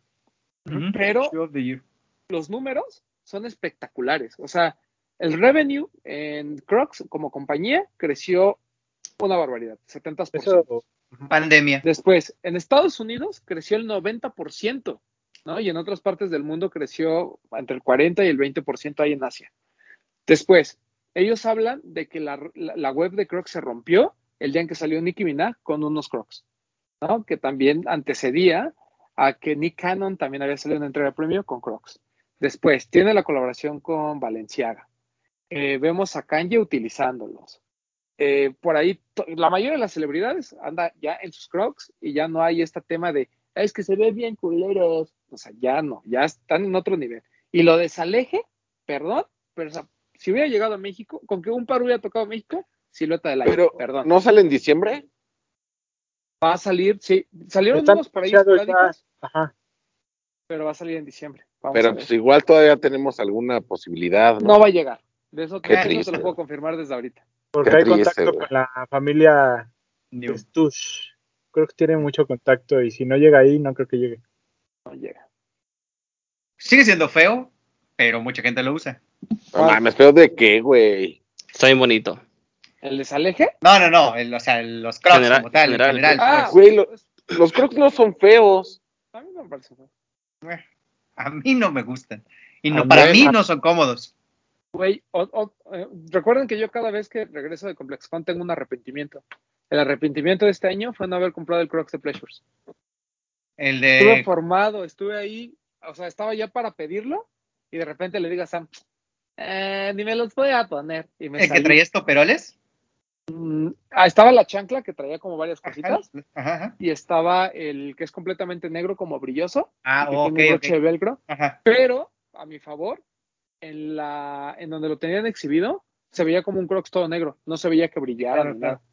Pero Shoe of the year. los números son espectaculares. O sea, el revenue en Crocs como compañía creció una barbaridad, 70%. Eso, Pandemia. Después, en Estados Unidos creció el 90%. ¿no? Y en otras partes del mundo creció entre el 40 y el 20% ahí en Asia. Después, ellos hablan de que la, la, la, web de Crocs se rompió el día en que salió Nicki Minaj con unos Crocs, ¿no? Que también antecedía a que Nick Cannon también había salido en una entrega de premio con Crocs. Después, tiene la colaboración con Valenciaga. Eh, vemos a Kanye utilizándolos. Eh, por ahí, la mayoría de las celebridades anda ya en sus Crocs y ya no hay este tema de es que se ve bien culeros. O sea, ya no, ya están en otro nivel. Y lo de Saleje, perdón, pero o sea, si hubiera llegado a México, con que un par hubiera tocado México, silueta del año, pero, perdón. ¿No sale en diciembre? Va a salir, sí, salieron Están unos por ahí Ajá. pero va a salir en diciembre. Vamos pero pues igual todavía tenemos alguna posibilidad. No, no va a llegar. De eso, Qué eso triste, te lo puedo confirmar desde ahorita. Porque Qué hay triste, contacto güey. con la familia Stush. Creo que tiene mucho contacto y si no llega ahí, no creo que llegue. No llega. Sigue siendo feo, pero mucha gente lo usa. No mames, pero ¿de qué, güey? Está bien bonito. ¿El desaleje? No, no, no, el- o sea, el- los crocs General- como tal, en general, general. Ah, pues. Güey, lo- los crocs no son feos. A mí no me parece. feo. A mí no me gustan. Y no, para mí no son cómodos. Güey, eh, recuerden que yo cada vez que regreso de ComplexCon tengo un arrepentimiento. El arrepentimiento de este año fue no haber comprado el Crocs de Pleasures. El Estuve formado, estuve ahí, o sea, estaba ya para pedirlo y de repente le digo a Sam, eh, ni me los voy a poner. Y me ¿El que salí. traía estoperoles? Mm, ah, estaba la chancla que traía como varias cositas Ajá, ajá. y estaba el que es completamente negro como brilloso Ah, ok, un broche de velcro, Ajá. pero a mi favor, en la en donde lo tenían exhibido se veía como un Crocs todo negro, no se veía que brillara Claro, ni claro. nada.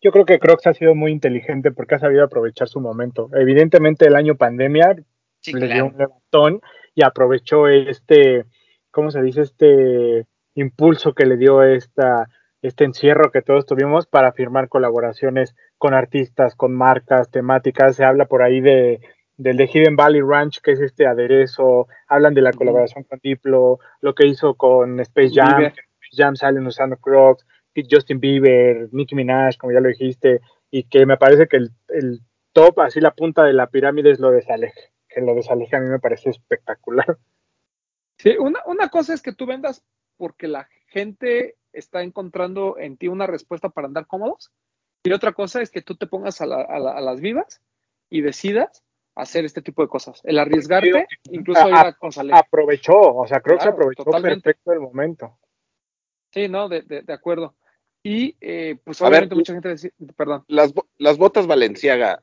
Yo creo que Crocs ha sido muy inteligente porque ha sabido aprovechar su momento. Evidentemente el año pandemia Sí, le dio un levantón y aprovechó este, ¿cómo se dice? Este impulso que le dio esta, este encierro que todos tuvimos para firmar colaboraciones con artistas, con marcas, temáticas. Se habla por ahí de del de Hidden Valley Ranch, que es este aderezo, hablan de la colaboración con Diplo, lo que hizo con Space Jam, que en Space Jam salen usando Crocs, Justin Bieber, Nicki Minaj, como ya lo dijiste, y que me parece que el, el top, así la punta de la pirámide es lo de Saleje, que lo de Saleje a mí me parece espectacular. Sí, una, una cosa es que tú vendas porque la gente está encontrando en ti una respuesta para andar cómodos. Y otra cosa es que tú te pongas a, la- a la- a las vivas y decidas hacer este tipo de cosas. El arriesgarte, incluso ir a con Saleh. Aprovechó, o sea, Crocs Claro, aprovechó totalmente. perfecto el momento. Sí, no, de, de- de acuerdo. Y eh, pues A ver, obviamente mucha gente dice, perdón, Las, las botas Valenciaga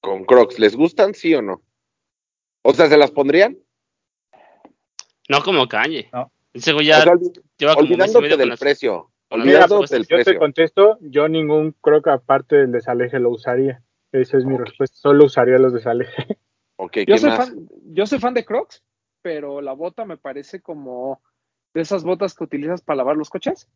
con crocs, ¿les gustan, sí o no? O sea, ¿se las pondrían? No como Kanye. No. Ese güey ya O sea, olvi- lleva como mes y olvidándote del las- precio. Olvidándote cosas. del yo te precio. contesto, yo ningún Croc aparte del de Saleje lo usaría. Esa es mi respuesta, solo usaría los de Saleje. Ok, yo ¿qué soy, más? fan, yo soy fan de Crocs, pero la bota me parece como de esas botas que utilizas para lavar los coches.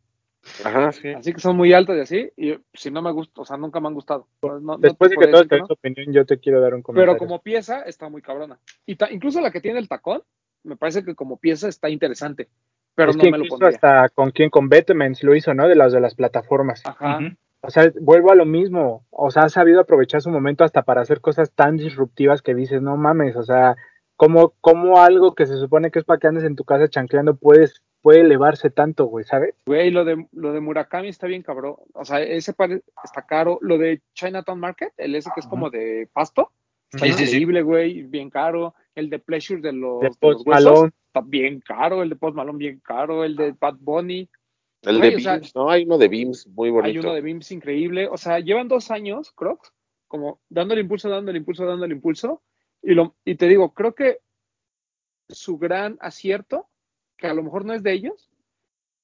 Ajá, sí. Así que son muy altas y así, y si no me gusta, o sea, nunca me han gustado. No- Después de que decir que te den no, tu opinión, yo te quiero dar un comentario. pero como pieza está muy cabrona. Y ta- incluso la que tiene el tacón, me parece que como pieza está interesante, pero es no que me lo pondría. hasta con quien con Betemens lo hizo, ¿no? De las de las plataformas. Ajá. O sea, vuelvo a lo mismo. O sea, ha sabido aprovechar su momento hasta para hacer cosas tan disruptivas que dices, no mames, o sea, ¿cómo, cómo algo que se supone que es para que andes en tu casa chancleando puedes, puede elevarse tanto, güey, ¿sabes? Güey, lo de, lo de Murakami está bien cabrón. O sea, ese par está caro. Lo de Chinatown Market, el ese que es como de pasto, está Sí, increíble, güey, bien caro. El de Pleasure de los, De de los Post huesos, Malone. está bien caro. El de Post Malone, bien caro. El de Bad Bunny. El de o sea, Beams, ¿no? Hay uno de Beams muy bonito. Hay uno de Bims increíble. O sea, llevan dos años, Crocs, como dándole impulso, dándole impulso, dándole impulso. Y, lo, y te digo, creo que su gran acierto, que a lo mejor no es de ellos,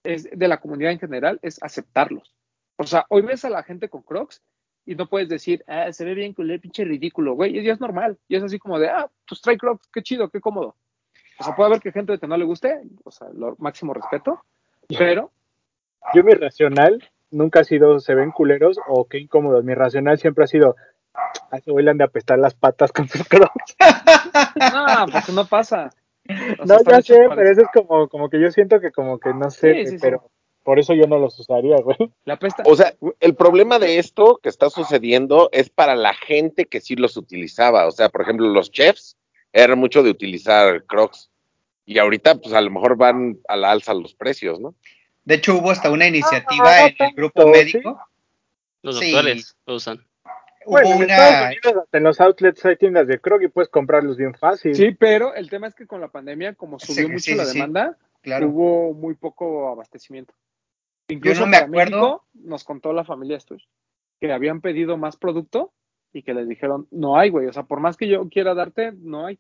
es de la comunidad en general, es aceptarlos. O sea, hoy ves a la gente con Crocs y no puedes decir, ah, se ve bien culé, pinche ridículo, güey. Y es normal. Y es así como de, ah, pues trae Crocs, qué chido, qué cómodo. O sea, puede haber que gente que no le guste, o sea, lo máximo respeto, pero Yo mi racional nunca ha sido se ven culeros o qué incómodos. Mi racional siempre ha sido a ese güey le han de apestar las patas con sus crocs. no, pues no pasa. O sea, No, ya sé, para pero eso es como, como que yo siento que como que no sé, Sí, sí, sí. pero por eso yo no los usaría, güey. La pesta. O sea, el problema de esto que está sucediendo es para la gente que sí los utilizaba. O sea, por ejemplo, los chefs eran mucho de utilizar crocs. Y ahorita, pues a lo mejor van a la alza los precios, ¿no? De hecho, hubo hasta una iniciativa Ah, en el grupo médico. Los Sí. doctores lo usan. Hubo Bueno, en una. Unidos en los outlets hay tiendas de croc y puedes comprarlos bien fácil. Sí, pero el tema es que con la pandemia, como subió Sí, mucho sí, la demanda, Claro. hubo muy poco abastecimiento. Incluso no me acuerdo. México, nos contó la familia Stush que habían pedido más producto y que les dijeron, no hay, güey. O sea, por más que yo quiera darte, no hay.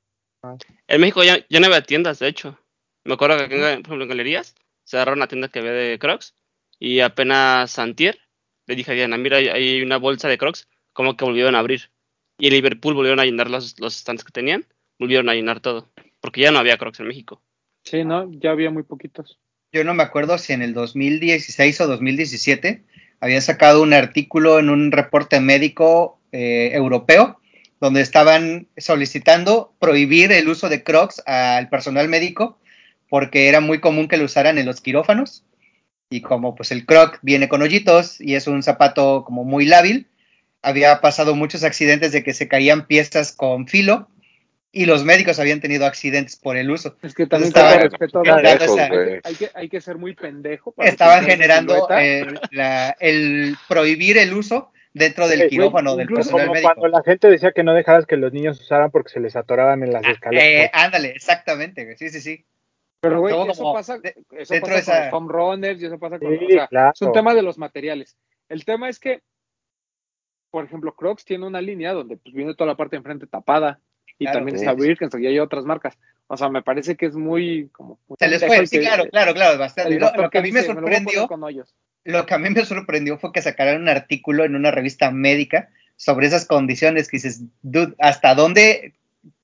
En México ya, ya no había tiendas, de hecho. Me acuerdo que, por ejemplo, en galerías cerraron una tienda que había de Crocs y apenas Santier le dije a Diana, mira, hay- hay una bolsa de Crocs, como que volvieron a abrir. Y en Liverpool volvieron a llenar los, los stands que tenían, volvieron a llenar todo, porque ya no había Crocs en México. Sí, ¿no? Ya había muy poquitos. Yo no me acuerdo si en el 2016 o 2017 había sacado un artículo en un reporte médico eh, europeo donde estaban solicitando prohibir el uso de Crocs al personal médico porque era muy común que lo usaran en los quirófanos Y como pues el Croc viene con hoyitos y es un zapato como muy lábil, había pasado muchos accidentes de que se caían piezas con filo y los médicos habían tenido accidentes por el uso. Es que también Estaba- respeto, hay, que, hay, que, hay que ser muy pendejo. para Estaban generando silueta. el, la- el prohibir el uso dentro del Güey, quirófano del personal Como médico. cuando la gente decía que no dejaras que los niños usaran porque se les atoraban en las Eh, escaleras. ándale, exactamente, sí, sí, sí. Pero, güey, eso como pasa, eso pasa con los home runners y eso pasa con... Sí, o sea, claro. es un tema de los materiales. El tema es que, por ejemplo, Crocs tiene una línea donde pues, viene toda la parte de enfrente tapada y Claro, también está Birkenstock y hay otras marcas. O sea, me parece que es muy... como muy Se les fue, sí, que- claro, claro, claro, bastante. Lo, lo que a mí me sorprendió, con hoyos. lo que a mí me sorprendió fue que sacaran un artículo en una revista médica sobre esas condiciones que dices, dude, ¿hasta dónde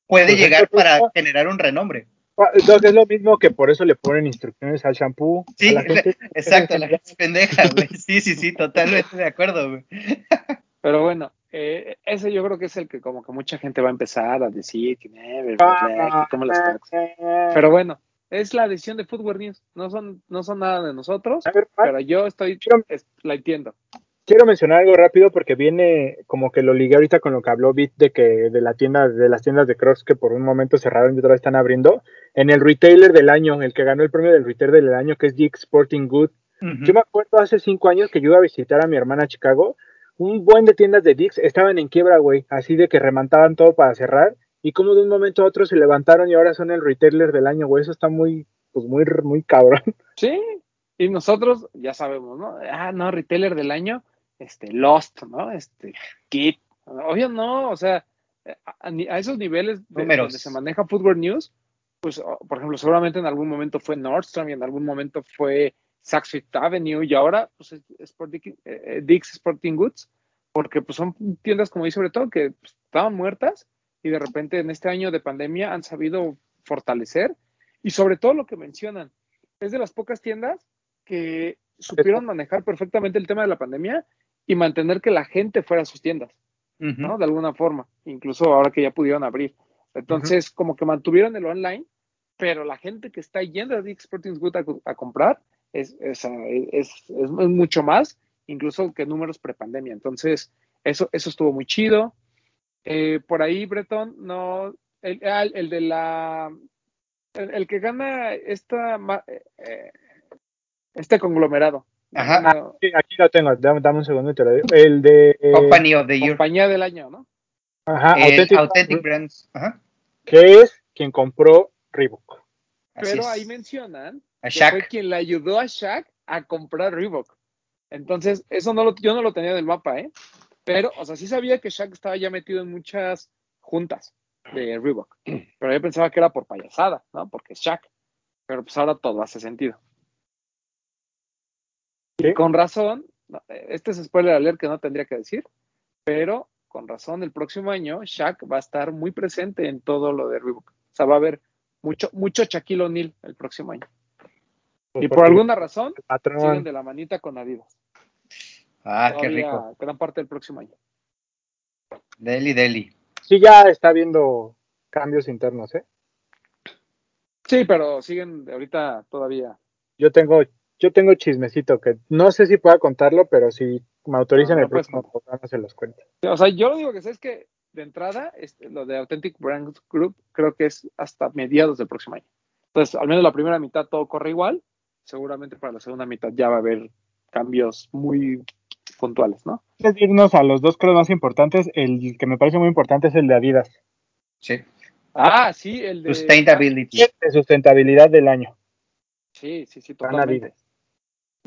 puede Pues llegar esto para generar un renombre? Ah, Doc, es lo mismo que por eso le ponen instrucciones al shampoo. Sí, a la gente. Exacto, la gente es pendeja, güey. Sí, sí, sí, totalmente de acuerdo, güey. Pero bueno, eh, ese yo creo que es el que como que mucha gente va a empezar a decir que, eh, Ah, que como las Crocs. Pero bueno, es la decisión de Footwear News. No son, no son nada de nosotros, pero yo estoy, es- la entiendo. Quiero mencionar algo rápido porque viene como que lo ligué ahorita con lo que habló Bit de que de la tienda de las tiendas de Crocs que por un momento cerraron y otra vez están abriendo. En el retailer del año el que ganó el premio del retailer del año que es Geek Sporting Good. Yo me acuerdo hace cinco años que yo iba a visitar a mi hermana a Chicago. Un buen de tiendas de Dix estaban en quiebra güey así de que remantaban todo para cerrar. Y como de un momento a otro se levantaron y ahora son el retailer del año güey. Eso está muy pues muy muy cabrón. Sí, y nosotros ya sabemos, ¿no? Ah, no, retailer del año, este, Lost, ¿no? Este, Kit. Obvio no, o sea, a, a esos niveles de, donde se maneja Footwear News, pues, o- por ejemplo, seguramente en algún momento fue Nordstrom y en algún momento fue Saks Fifth Avenue y ahora, pues, es Sporting, eh, eh, Dick's Sporting Goods, porque, pues, son tiendas, como dice sobre todo, que pues, estaban muertas y de repente en este año de pandemia han sabido fortalecer y sobre todo lo que mencionan, es de las pocas tiendas que supieron manejar perfectamente el tema de la pandemia y mantener que la gente fuera a sus tiendas. ¿no? De alguna forma, incluso ahora que ya pudieron abrir. Entonces, como que mantuvieron el online, pero la gente que está yendo a Dick's Sporting Goods a, a comprar es, es, es, es- es mucho más, incluso que números prepandemia. Entonces, eso, eso estuvo muy chido. Eh, por ahí, Breton, no, el, ah, el de la, el, el que gana esta, ma- eh, este conglomerado. Ajá. Gana Sí, aquí lo tengo dame, dame un segundo y te lo digo el de eh, Company of the Year. compañía del año, ¿no? ajá, El Authentic- Authentic Brands. Ajá. que es quien compró Reebok Así Pero es. ahí mencionan A que fue quien le ayudó a Shaq a comprar Reebok. Entonces, eso no lo, yo no lo tenía del mapa, ¿eh? Pero, o sea, sí sabía que Shaq estaba ya metido en muchas juntas de Reebok. Pero yo pensaba que era por payasada, ¿no? Porque es Shaq. Pero pues ahora todo hace sentido. Y con razón, este es spoiler alert que no tendría que decir, pero con razón, el próximo año Shaq va a estar muy presente en todo lo de Reebok. O sea, va a haber mucho, mucho Shaquille O'Neal el próximo año. Pues Y por alguna razón, patrón siguen de la manita con Adidas. Ah, qué rico. Gran parte del próximo año. Deli, deli. sí ya está viendo cambios internos eh Sí, pero siguen ahorita todavía. yo tengo yo tengo chismecito que no sé si pueda contarlo pero si me autorizan No, no el puedes próximo programa se los cuento O sea, yo lo único que sé es que de entrada, este, lo de Authentic Brands Group creo que es hasta mediados del próximo año. Entonces, al menos la primera mitad todo corre igual. Seguramente para la segunda mitad ya va a haber cambios muy puntuales, ¿no? antes irnos a los dos creo más importantes el que me parece muy importante es el de Adidas Sí. Ah, sí, el de. Sustainability. de sustentabilidad del año Sí, sí, sí, Van totalmente.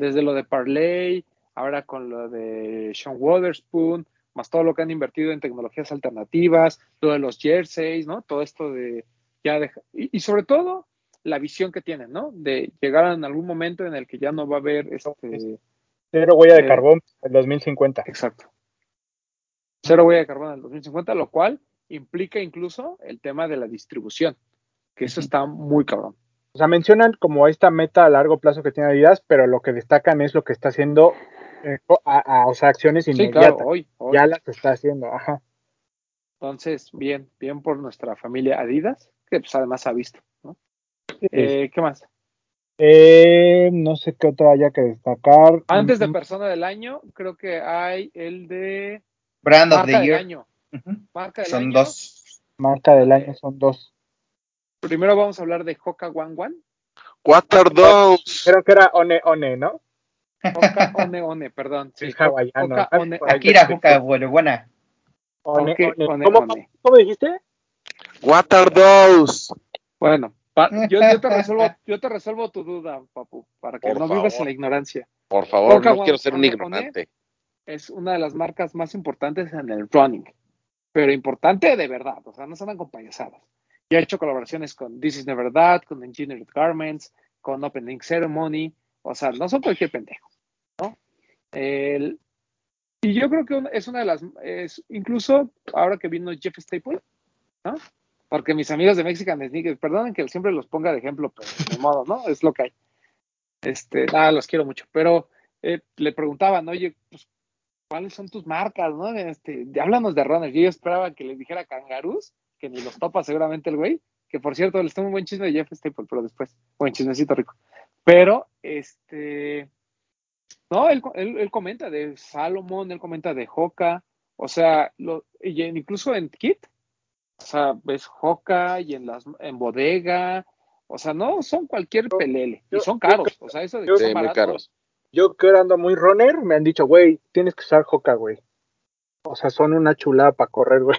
Desde lo de Parley, ahora con lo de Sean Waterspoon, más todo lo que han invertido en tecnologías alternativas, lo de los jerseys, ¿no? Todo esto de ya deja- y, y sobre todo la visión que tienen, ¿no? De llegar en algún momento en el que ya no va a haber este cero huella de Eh, carbón en 2050 exacto. Cero huella de carbono en el 2050, lo cual implica incluso el tema de la distribución, que eso está muy cabrón. O sea, mencionan como esta meta a largo plazo que tiene Adidas, pero lo que destacan es lo que está haciendo, eh, a, a- o sea, acciones Sí, inmediatas. claro, hoy, hoy. Ya las está haciendo, ajá. Entonces, bien, bien por nuestra familia Adidas, que pues además ha visto, ¿no? Sí. Eh, ¿Qué más? Eh, no sé qué otra haya que destacar. Antes de persona del año, creo que hay el de Brand of marca the del Year. año. Marca del Son año. dos. Marca del año son dos. Primero vamos a hablar de Hoka One One. Water Dose. Creo que era One One, ¿no? Hoka One One, perdón. Sí, Es hawaiano. Hoka One. Akira Juca, bueno, buena. One, Ok, One. One, ¿Cómo, One. ¿Cómo dijiste? Water Dose. Bueno, pa- yo, yo te resuelvo, yo te resuelvo tu duda, papu, para que Por no vivas favor. en la ignorancia. Por favor, Hoka no One- quiero ser un ignorante. Es una de las marcas más importantes en el running, pero importante de verdad, o sea, no se andan con payasadas. Ya he hecho colaboraciones con This Is Never That, con Engineered Garments, con Opening Ceremony, o sea, no son cualquier pendejo, ¿no? Y yo creo que es una de las, es, incluso ahora que vino Jeff Staple, ¿no? Porque mis amigos de Mexican Sneakers, perdonen que siempre los ponga de ejemplo, pero de modo, ¿no? Es lo que hay. Este, nada, los quiero mucho, pero eh, le preguntaban, oye, pues, ¿cuáles son tus marcas, no? Este, háblanos de runners. Yo esperaba que les dijera cangarús, que ni los topa seguramente el güey, que por cierto, les tengo un buen chisme de Jeff Staple, pero después, buen chismecito rico. Pero, este, no, él, él, él comenta de Salomon, él comenta de Hoka, o sea, lo, y en- incluso en Kit, o sea, ves Hoka y en las en bodega, o sea, no son cualquier pelele, y yo- son caros, o sea, eso de que son Sí, muy caros. Yo que ando muy runner, me han dicho, güey, tienes que usar Hoka, güey. O sea, son una chulada para correr, güey.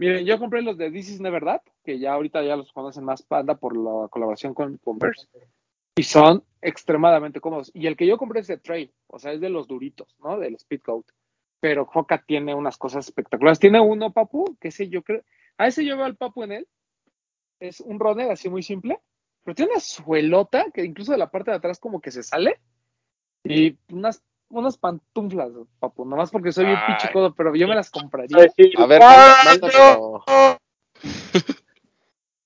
Miren, yo compré los de This Is Never That, que ya ahorita ya los conocen más panda por la colaboración con Converse, y son extremadamente cómodos. Y el que yo compré es de Trail, o sea, es de los duritos, ¿no? Del Speedcoat. Pero Hoka tiene unas cosas espectaculares. Tiene uno, Papu, que ese yo creo, a ese yo veo al Papu en él. Es un runner así muy simple, pero tiene una suelota que incluso de la parte de atrás como que se sale y unas unas pantuflas, papu, nomás porque soy bien Ay. pinche codo, pero yo me las compraría. A ver, "Ah, mándamelo.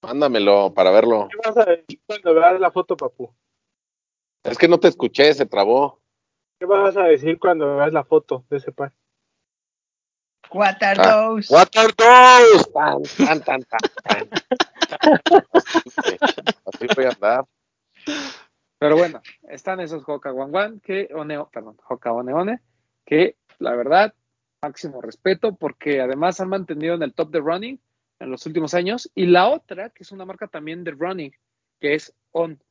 Mándamelo para verlo. ¿Qué vas a decir cuando veas la foto, papu? Es que no te escuché, se trabó. ¿Qué vas a decir cuando veas la foto de ese par? Water Ah, Dose. Water Dose. Tan, tan, tan, tan, tan. Así voy a andar. Pero bueno, están esos Hoka One One, que, One, perdón, Hoka One One, que la verdad, máximo respeto, porque además han mantenido en el top de running en los últimos años. Y la otra, que es una marca también de running, que es On.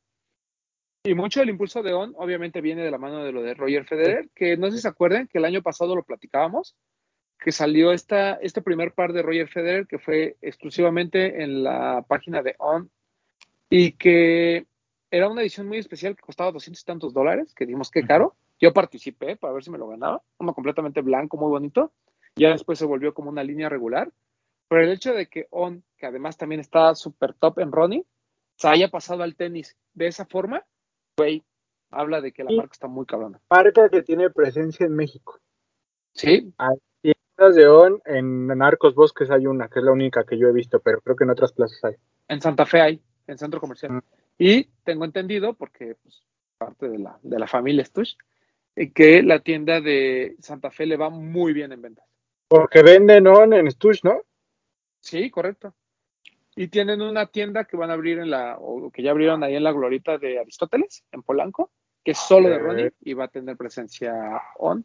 Y mucho del impulso de On, obviamente, viene de la mano de lo de Roger Federer, que no sé si se acuerdan que el año pasado lo platicábamos, que salió esta, este primer par de Roger Federer, que fue exclusivamente en la página de On, y que era una edición muy especial que costaba 200 y tantos dólares, que dijimos que caro. Yo participé para ver si me lo ganaba, uno completamente blanco, muy bonito. Ya después se volvió como una línea regular. Pero el hecho de que On, que además también está súper top en running, se haya pasado al tenis de esa forma, güey, habla de que la Sí. marca está muy cabrona. Marca que tiene presencia en México. Sí, Tiendas de ON, en Narcos Bosques hay una, que es la única que yo he visto, pero creo que en otras plazas hay. en Santa Fe hay, en centro comercial. Mm. Y tengo entendido, porque pues, parte de la, de la familia Stush, eh, que la tienda de Santa Fe le va muy bien en ventas. Porque venden ON en Stush, ¿no? Sí, correcto. Y tienen una tienda que van a abrir en la, o que ya abrieron ahí en la glorita de Aristóteles, en Polanco, que es solo de running y va a tener presencia on.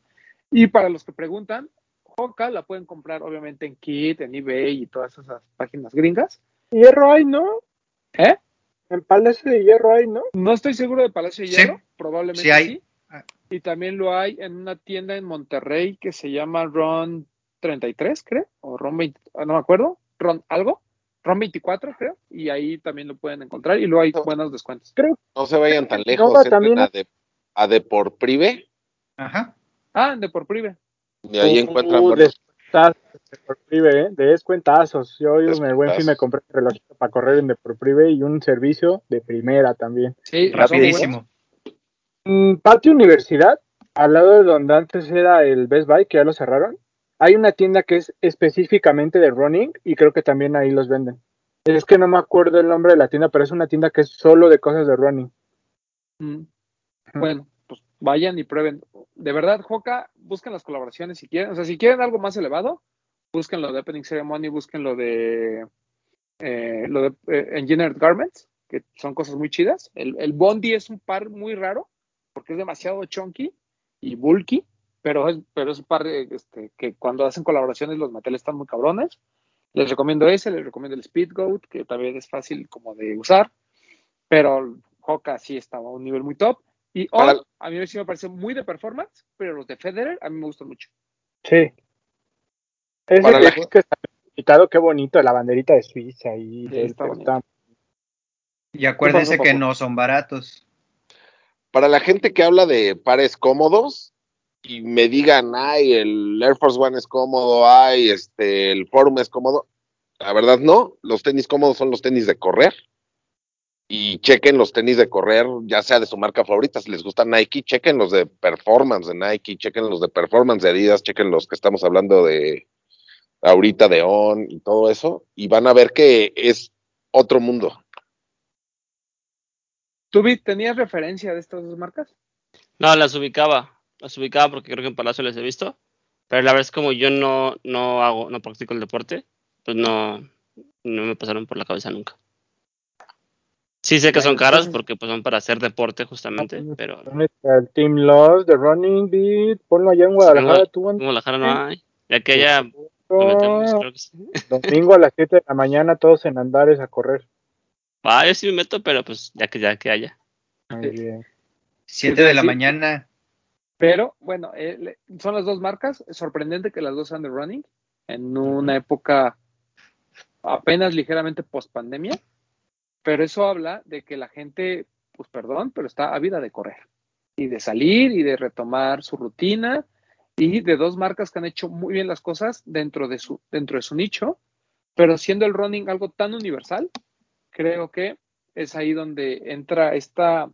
Y para los que preguntan, Hoka la pueden comprar obviamente en Kit, en eBay y todas esas páginas gringas. Hierro hay, ¿no? ¿Eh? En Palacio de Hierro hay, ¿no? No estoy seguro de Palacio de Sí. Hierro, probablemente Sí hay. sí. Ah. Y también lo hay en una tienda en Monterrey que se llama Ron 33, creo, o Ron 20, ah, no me acuerdo, Ron algo, Ron 24, creo, y ahí también lo pueden encontrar y luego hay No. buenos descuentos. No se vayan tan lejos. Nova entren también- a, de, a de por prive Ajá. Ah, de por prive. y ahí encuentran Uh, buenos. Descuentazos de por prive, ¿eh? De descuentazos. Yo en el buen fin me compré un relojito para correr en de por prive y un servicio de primera también. Sí, Rapidísimo. Mm, Patio Universidad, al lado de donde antes era el Best Buy, que ya lo cerraron, hay una tienda que es específicamente de running y creo que también ahí los venden. Es que no me acuerdo el nombre de la tienda, pero es una tienda que es solo de cosas de running. Mm. Bueno, vayan y prueben. De verdad, Joca, busquen las colaboraciones si quieren. O sea, si quieren algo más elevado, busquen lo de Opening Ceremony, busquen lo de, eh, lo de eh, Engineered Garments, que son cosas muy chidas. El, el Bondi es un par muy raro, porque es demasiado chunky y bulky, pero es, pero es un par de, este, que cuando hacen colaboraciones los materiales están muy cabrones. Les recomiendo ese, les recomiendo el Speed Goat, que también es fácil como de usar, pero Hoka sí estaba a un nivel muy top. Y Para- a mí sí me parece muy de performance, pero los de Federer a mí me gustan mucho. Sí. Ese Para la que, que está quitado, qué bonito, la banderita de Suiza y Sí, está Y acuérdense pasó, que no son baratos. Para la gente que habla de pares cómodos y me digan, ay, el Air Force One es cómodo, ay, este, el Forum es cómodo. La verdad no, los tenis cómodos son los tenis de correr. Y chequen los tenis de correr, ya sea de su marca favorita, si les gusta Nike, chequen los de performance de Nike, chequen los de performance de Adidas, chequen los que estamos hablando de ahorita de On y todo eso, y van a ver que es otro mundo. ¿Tú, tenías referencia de estas dos marcas? No, las ubicaba. Las ubicaba porque creo que en Palacio les he visto. Pero la verdad es como yo no, no hago, no practico el deporte, pues no, no me pasaron por la cabeza nunca. Sí sé que son entonces- porque pues son para hacer deporte justamente, Ah, pero El Team Loss, The Running Beat, ponlo allá en Guadalajara, en tú, en Guadalajara no hay. Ya que sí. Domingo a las 7 de la mañana, todos en Andares a correr. Ah, yo sí me meto, pero pues ya que ya que haya. Muy bien. Siete de la Sí. mañana. Pero bueno, eh, son las dos marcas. Es sorprendente que las dos sean de running en una época apenas ligeramente post pandemia. Pero eso habla de que la gente, pues perdón, pero está ávida de correr y de salir y de retomar su rutina y de dos marcas que han hecho muy bien las cosas dentro de su, dentro de su nicho, pero siendo el running algo tan universal, creo que es ahí donde entra esta,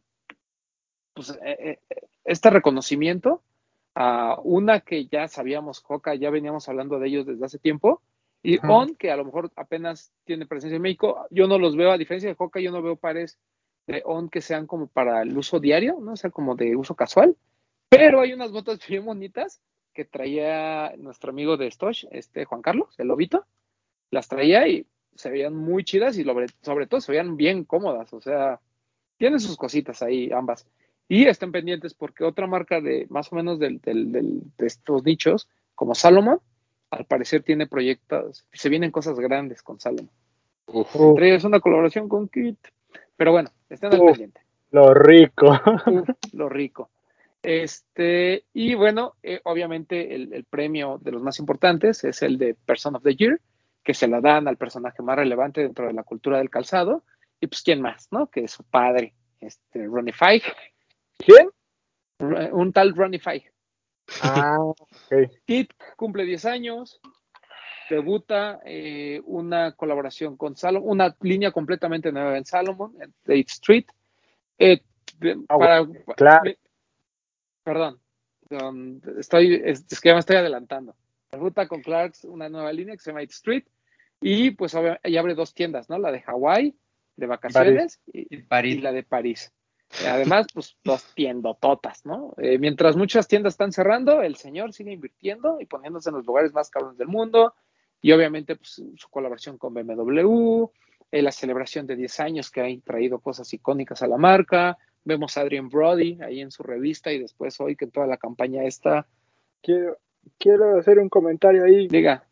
pues, eh, eh, este reconocimiento a una que ya sabíamos, Coca, ya veníamos hablando de ellos desde hace tiempo, y Ajá. On, que a lo mejor apenas tiene presencia en México, yo no los veo, a diferencia de Coca, yo no veo pares de On que sean como para el uso diario, ¿no? O sea, como de uso casual, pero hay unas botas bien bonitas que traía nuestro amigo de Stosh, este Juan Carlos, el lobito, las traía y se veían muy chidas y sobre, sobre todo se veían bien cómodas, o sea, tienen sus cositas ahí ambas. Y estén pendientes porque otra marca de más o menos del, del- del- de estos nichos, como Salomon, al parecer tiene proyectos, se vienen cosas grandes con Salomon. Entre ellas una colaboración con Kit. Pero bueno, estén al Uf. pendiente. lo rico. Uf, lo rico. Este, y bueno, eh, obviamente el, el premio de los más importantes es el de Person of the Year, que se la dan al personaje más relevante dentro de la cultura del calzado. Y pues, ¿quién más, no? Que es su padre, este, Ronnie Fieg, ¿Quién? un tal Ronnie Fieg. Ah, ok. Kit cumple 10 años, debuta eh, una colaboración con Salomon, una línea completamente nueva en Salomon, en 8th Street. Eh, de- Ah, para- claro. me- perdón, estoy, es, es que ya me estoy adelantando. Debuta con Clarks una nueva línea que se llama 8th Street y pues y abre dos tiendas, ¿no? La de Hawái, de vacaciones, y, Y París. y la de París. Además, pues dos tiendototas, ¿no? Eh, mientras muchas tiendas están cerrando, el señor sigue invirtiendo y poniéndose en los lugares más cabrones del mundo. Y obviamente, pues su colaboración con BMW, eh, la celebración de 10 años que ha traído cosas icónicas a la marca. Vemos a Adrian Brody ahí en su revista y después hoy que toda la campaña está. Quiero, quiero hacer un comentario ahí. Diga,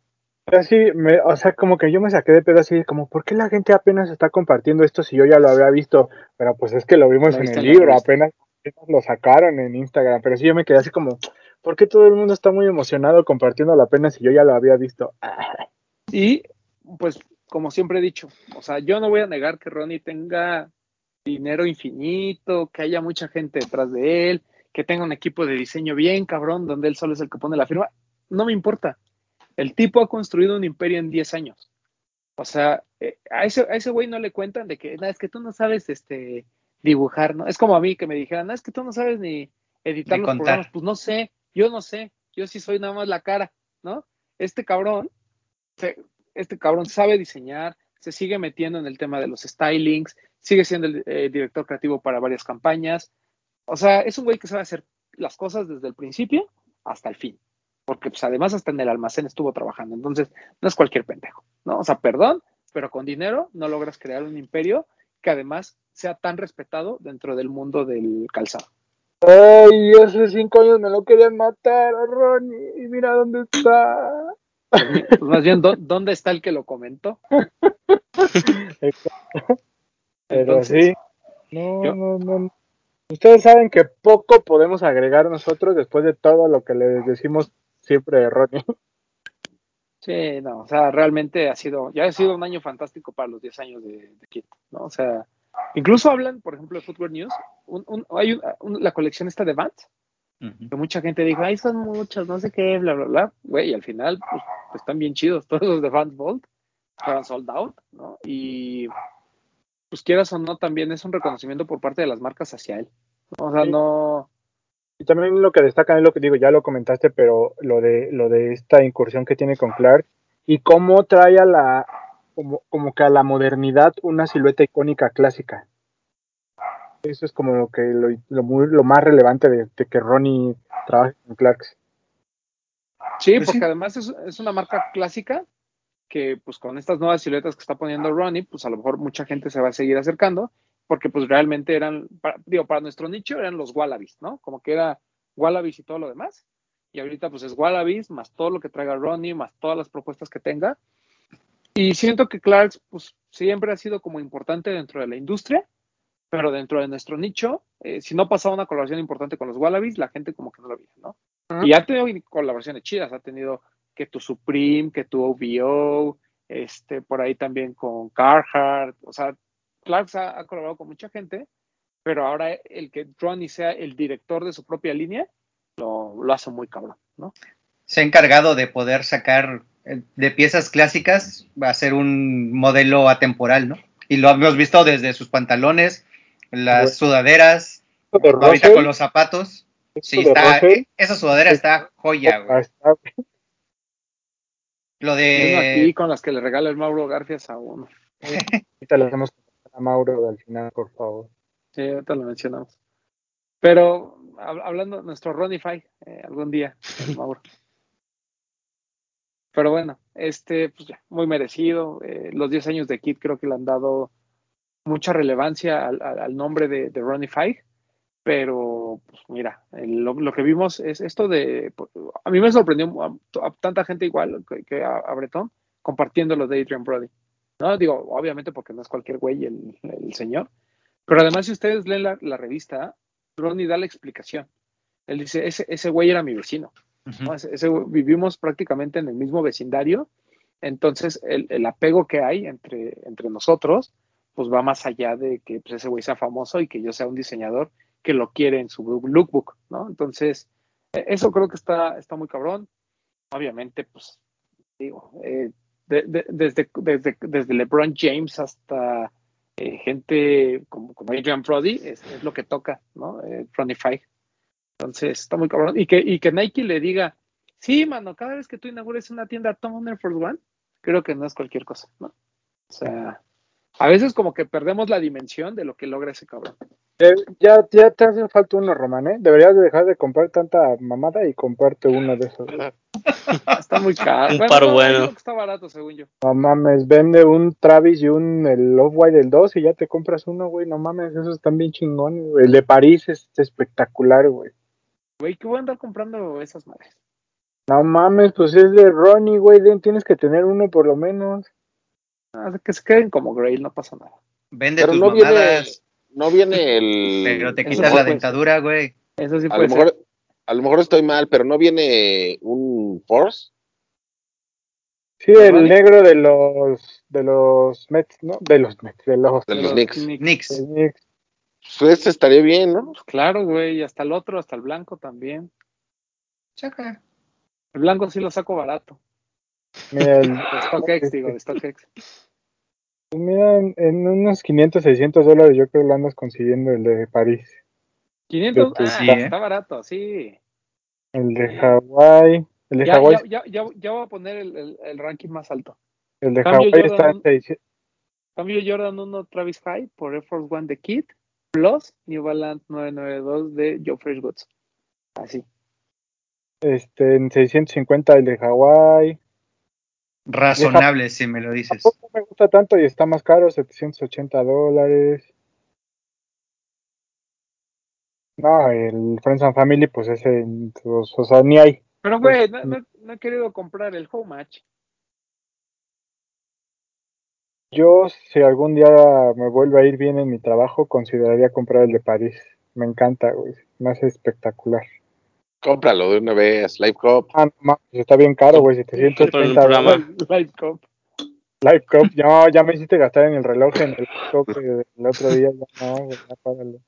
Así, me, o sea, como que yo me saqué de pedo así, como, ¿por qué la gente apenas está compartiendo esto si yo ya lo había visto? Pero pues es que lo vimos en el la libro, apenas, lo sacaron en Instagram, pero sí yo me quedé así como, ¿por qué todo el mundo está muy emocionado compartiéndolo apenas si yo ya lo había visto? Y pues, como siempre he dicho, o sea, yo no voy a negar que Ronnie tenga dinero infinito, que haya mucha gente detrás de él, que tenga un equipo de diseño bien cabrón, donde él solo es el que pone la firma. No me importa. El tipo ha construido un imperio en 10 años. O sea, eh, a ese a ese güey no le cuentan de que, "No, es que tú no sabes este dibujar, ¿no? Es como a mí que me dijeran, no, es que tú no sabes ni editar Ni los contar. programas. Pues no sé, yo no sé, yo sí soy nada más la cara, ¿no? Este cabrón este cabrón sabe diseñar, se sigue metiendo en el tema de los stylings, sigue siendo el eh, director creativo para varias campañas. O sea, es un güey que sabe hacer las cosas desde el principio hasta el fin. Porque pues además hasta en el almacén estuvo trabajando. Entonces, no es cualquier pendejo, ¿no? O sea, perdón, pero con dinero no logras crear un imperio que además sea tan respetado dentro del mundo del calzado. Ay, hace cinco años me lo querían matar a Ronnie y mira dónde está. Pues, más bien, ¿dó- ¿dónde está el que lo comentó? Pero sí. No, yo- no, no. Ustedes saben que poco podemos agregar nosotros después de todo lo que les decimos siempre de Ronnie. Sí, no, o sea, realmente ha sido, ya ha sido un año fantástico para los 10 años de, de Kit, ¿no? O sea, incluso hablan, por ejemplo, de Footwear News, un, un- hay un- un- la colección esta de Vans, que mucha gente dijo, ay, son muchos, no sé qué, bla, bla, bla, güey, y al final, pues, pues, están bien chidos, todos los de Vans Vault, fueron sold out, ¿no? Y, pues quieras o no, también es un reconocimiento por parte de las marcas hacia él, ¿no? O sea, Sí. no, Y también lo que destacan es lo que digo, ya lo comentaste, pero lo de lo de esta incursión que tiene con Clark y cómo trae a la como, como que a la modernidad una silueta icónica clásica. Eso es como lo que lo, lo, muy- lo más relevante de, de que Ronnie trabaje con Clarks. Sí, Pues porque sí. además es, es una marca clásica que pues con estas nuevas siluetas que está poniendo Ronnie, pues a lo mejor mucha gente se va a seguir acercando, porque pues realmente eran, para- digo, para nuestro nicho eran los Wallabies, ¿no? Como que era Wallabies y todo lo demás. Y ahorita pues es Wallabies, más todo lo que traiga Ronnie, más todas las propuestas que tenga. Y siento que Clarks pues siempre ha sido como importante dentro de la industria, pero dentro de nuestro nicho, eh, si no pasaba una colaboración importante con los Wallabies, la gente como que no lo veía, ¿no? Y ha tenido colaboraciones chidas, ha tenido que tu Supreme, que tu OVO, este, por ahí también con Carhartt, o sea, Clarks ha, ha colaborado con mucha gente, pero ahora el que Ronnie sea el director de su propia línea, lo, lo hace muy cabrón, ¿no? Se ha encargado de poder sacar eh, de piezas clásicas, va a ser un modelo atemporal, ¿no? Y lo hemos visto desde sus pantalones, las Bueno. sudaderas, de ahorita con los zapatos. Sí, de está, Russell, esa sudadera está joya, güey. está- Lo Y uno aquí de con las que le regala el Mauro Garfias a uno. ahorita le hacemos a Mauro al final, por favor. Sí, ahorita lo mencionamos. Pero hab- hablando de nuestro Ronify, eh, algún día, Mauro. Pero bueno, este, pues ya, muy merecido. Eh, los 10 años de Kid creo que le han dado mucha relevancia al, al- al nombre de, de Ronnie Fieg, pero pues mira, el- lo, lo que vimos es esto de, a mí me sorprendió a, a tanta gente igual que, que a, a Bretón compartiendo lo de Adrian Brody. No, digo, obviamente porque no es cualquier güey el, el señor, pero además si ustedes leen la, la revista, Ronnie da la explicación. Él dice, ese, ese güey era mi vecino. ¿no? Ese- vivimos prácticamente en el mismo vecindario, entonces el, el apego que hay entre, entre nosotros, pues va más allá de que pues, ese güey sea famoso y que yo sea un diseñador que lo quiere en su lookbook, ¿no? Entonces, eh, eso creo que está, está muy cabrón. Obviamente, pues, digo, eh, de- de- desde, desde, desde LeBron James hasta eh, gente como, como Adrian Brody, es, es lo que toca, ¿no? Eh, Ronnie Fieg. Entonces, está muy cabrón. Y que, y que Nike le diga, sí, mano, cada vez que tú inaugures una tienda Tom Air Force One, creo que no es cualquier cosa, ¿no? O sea, a veces como que perdemos la dimensión de lo que logra ese cabrón. Eh, ya, ya te hace falta uno, Román, ¿eh? Deberías de dejar de comprar tanta mamada y comprarte uno de esos. Está muy caro. Un par no, bueno. Está barato, según yo. No mames, vende un Travis y un el Off-White del 2 y ya te compras uno, güey. No mames, esos están bien chingones, güey. El de París es espectacular, güey. Güey, ¿qué voy a andar comprando esas madres? No mames, pues es de Ronnie, güey. Tienes que tener uno por lo menos. Ah, que se queden como Grail, no pasa nada. vende Pero tus no viene, no viene el. pero te quitas la puede dentadura, güey. Eso sí A puede lo mejor, a lo mejor estoy mal, pero no viene un Force. Sí, el negro de los de los Mets, ¿no? De los Mets, de los, De ser. los Knicks. Knicks. Knicks. Pues ese estaría bien, ¿no? Pues claro, güey, y hasta el otro, hasta el blanco también. Chaca. El blanco sí lo saco barato. Mira, el- De StockX, digo, de StockX. Mira, en, unos 500, 600 dólares yo creo que lo andas consiguiendo el de París. 500, Sí, ah, sí, ¿eh? está barato, sí. El de Hawái. El de Ya, Hawái ya, ya, ya, ya voy a poner el, el- el ranking más alto. el de Hawái está en 600. Cambio Jordan 1 Travis High por Air Force One de Kid plus New Balance 992 de Joe Fresh Goods. Así. Este, en 650 el de Hawái. Razonable, si me lo dices. Tampoco me gusta tanto y está más caro, 780 dólares. No, el Friends and Family, pues ese, pues, o sea, ni hay. Pero, güey, no, no- no he querido comprar el Home Match. Yo, si algún día me vuelve a ir bien en mi trabajo, consideraría comprar el de París. Me encanta, güey. Me hace espectacular. Cómpralo de una vez, Live Cup. Ah, no mames, está bien caro, güey. Compra el 730 programa. dólares. Live Cup. Live Cup, no, ya me hiciste gastar en el reloj en el eh, el otro día. Ya no, güey, ya párale.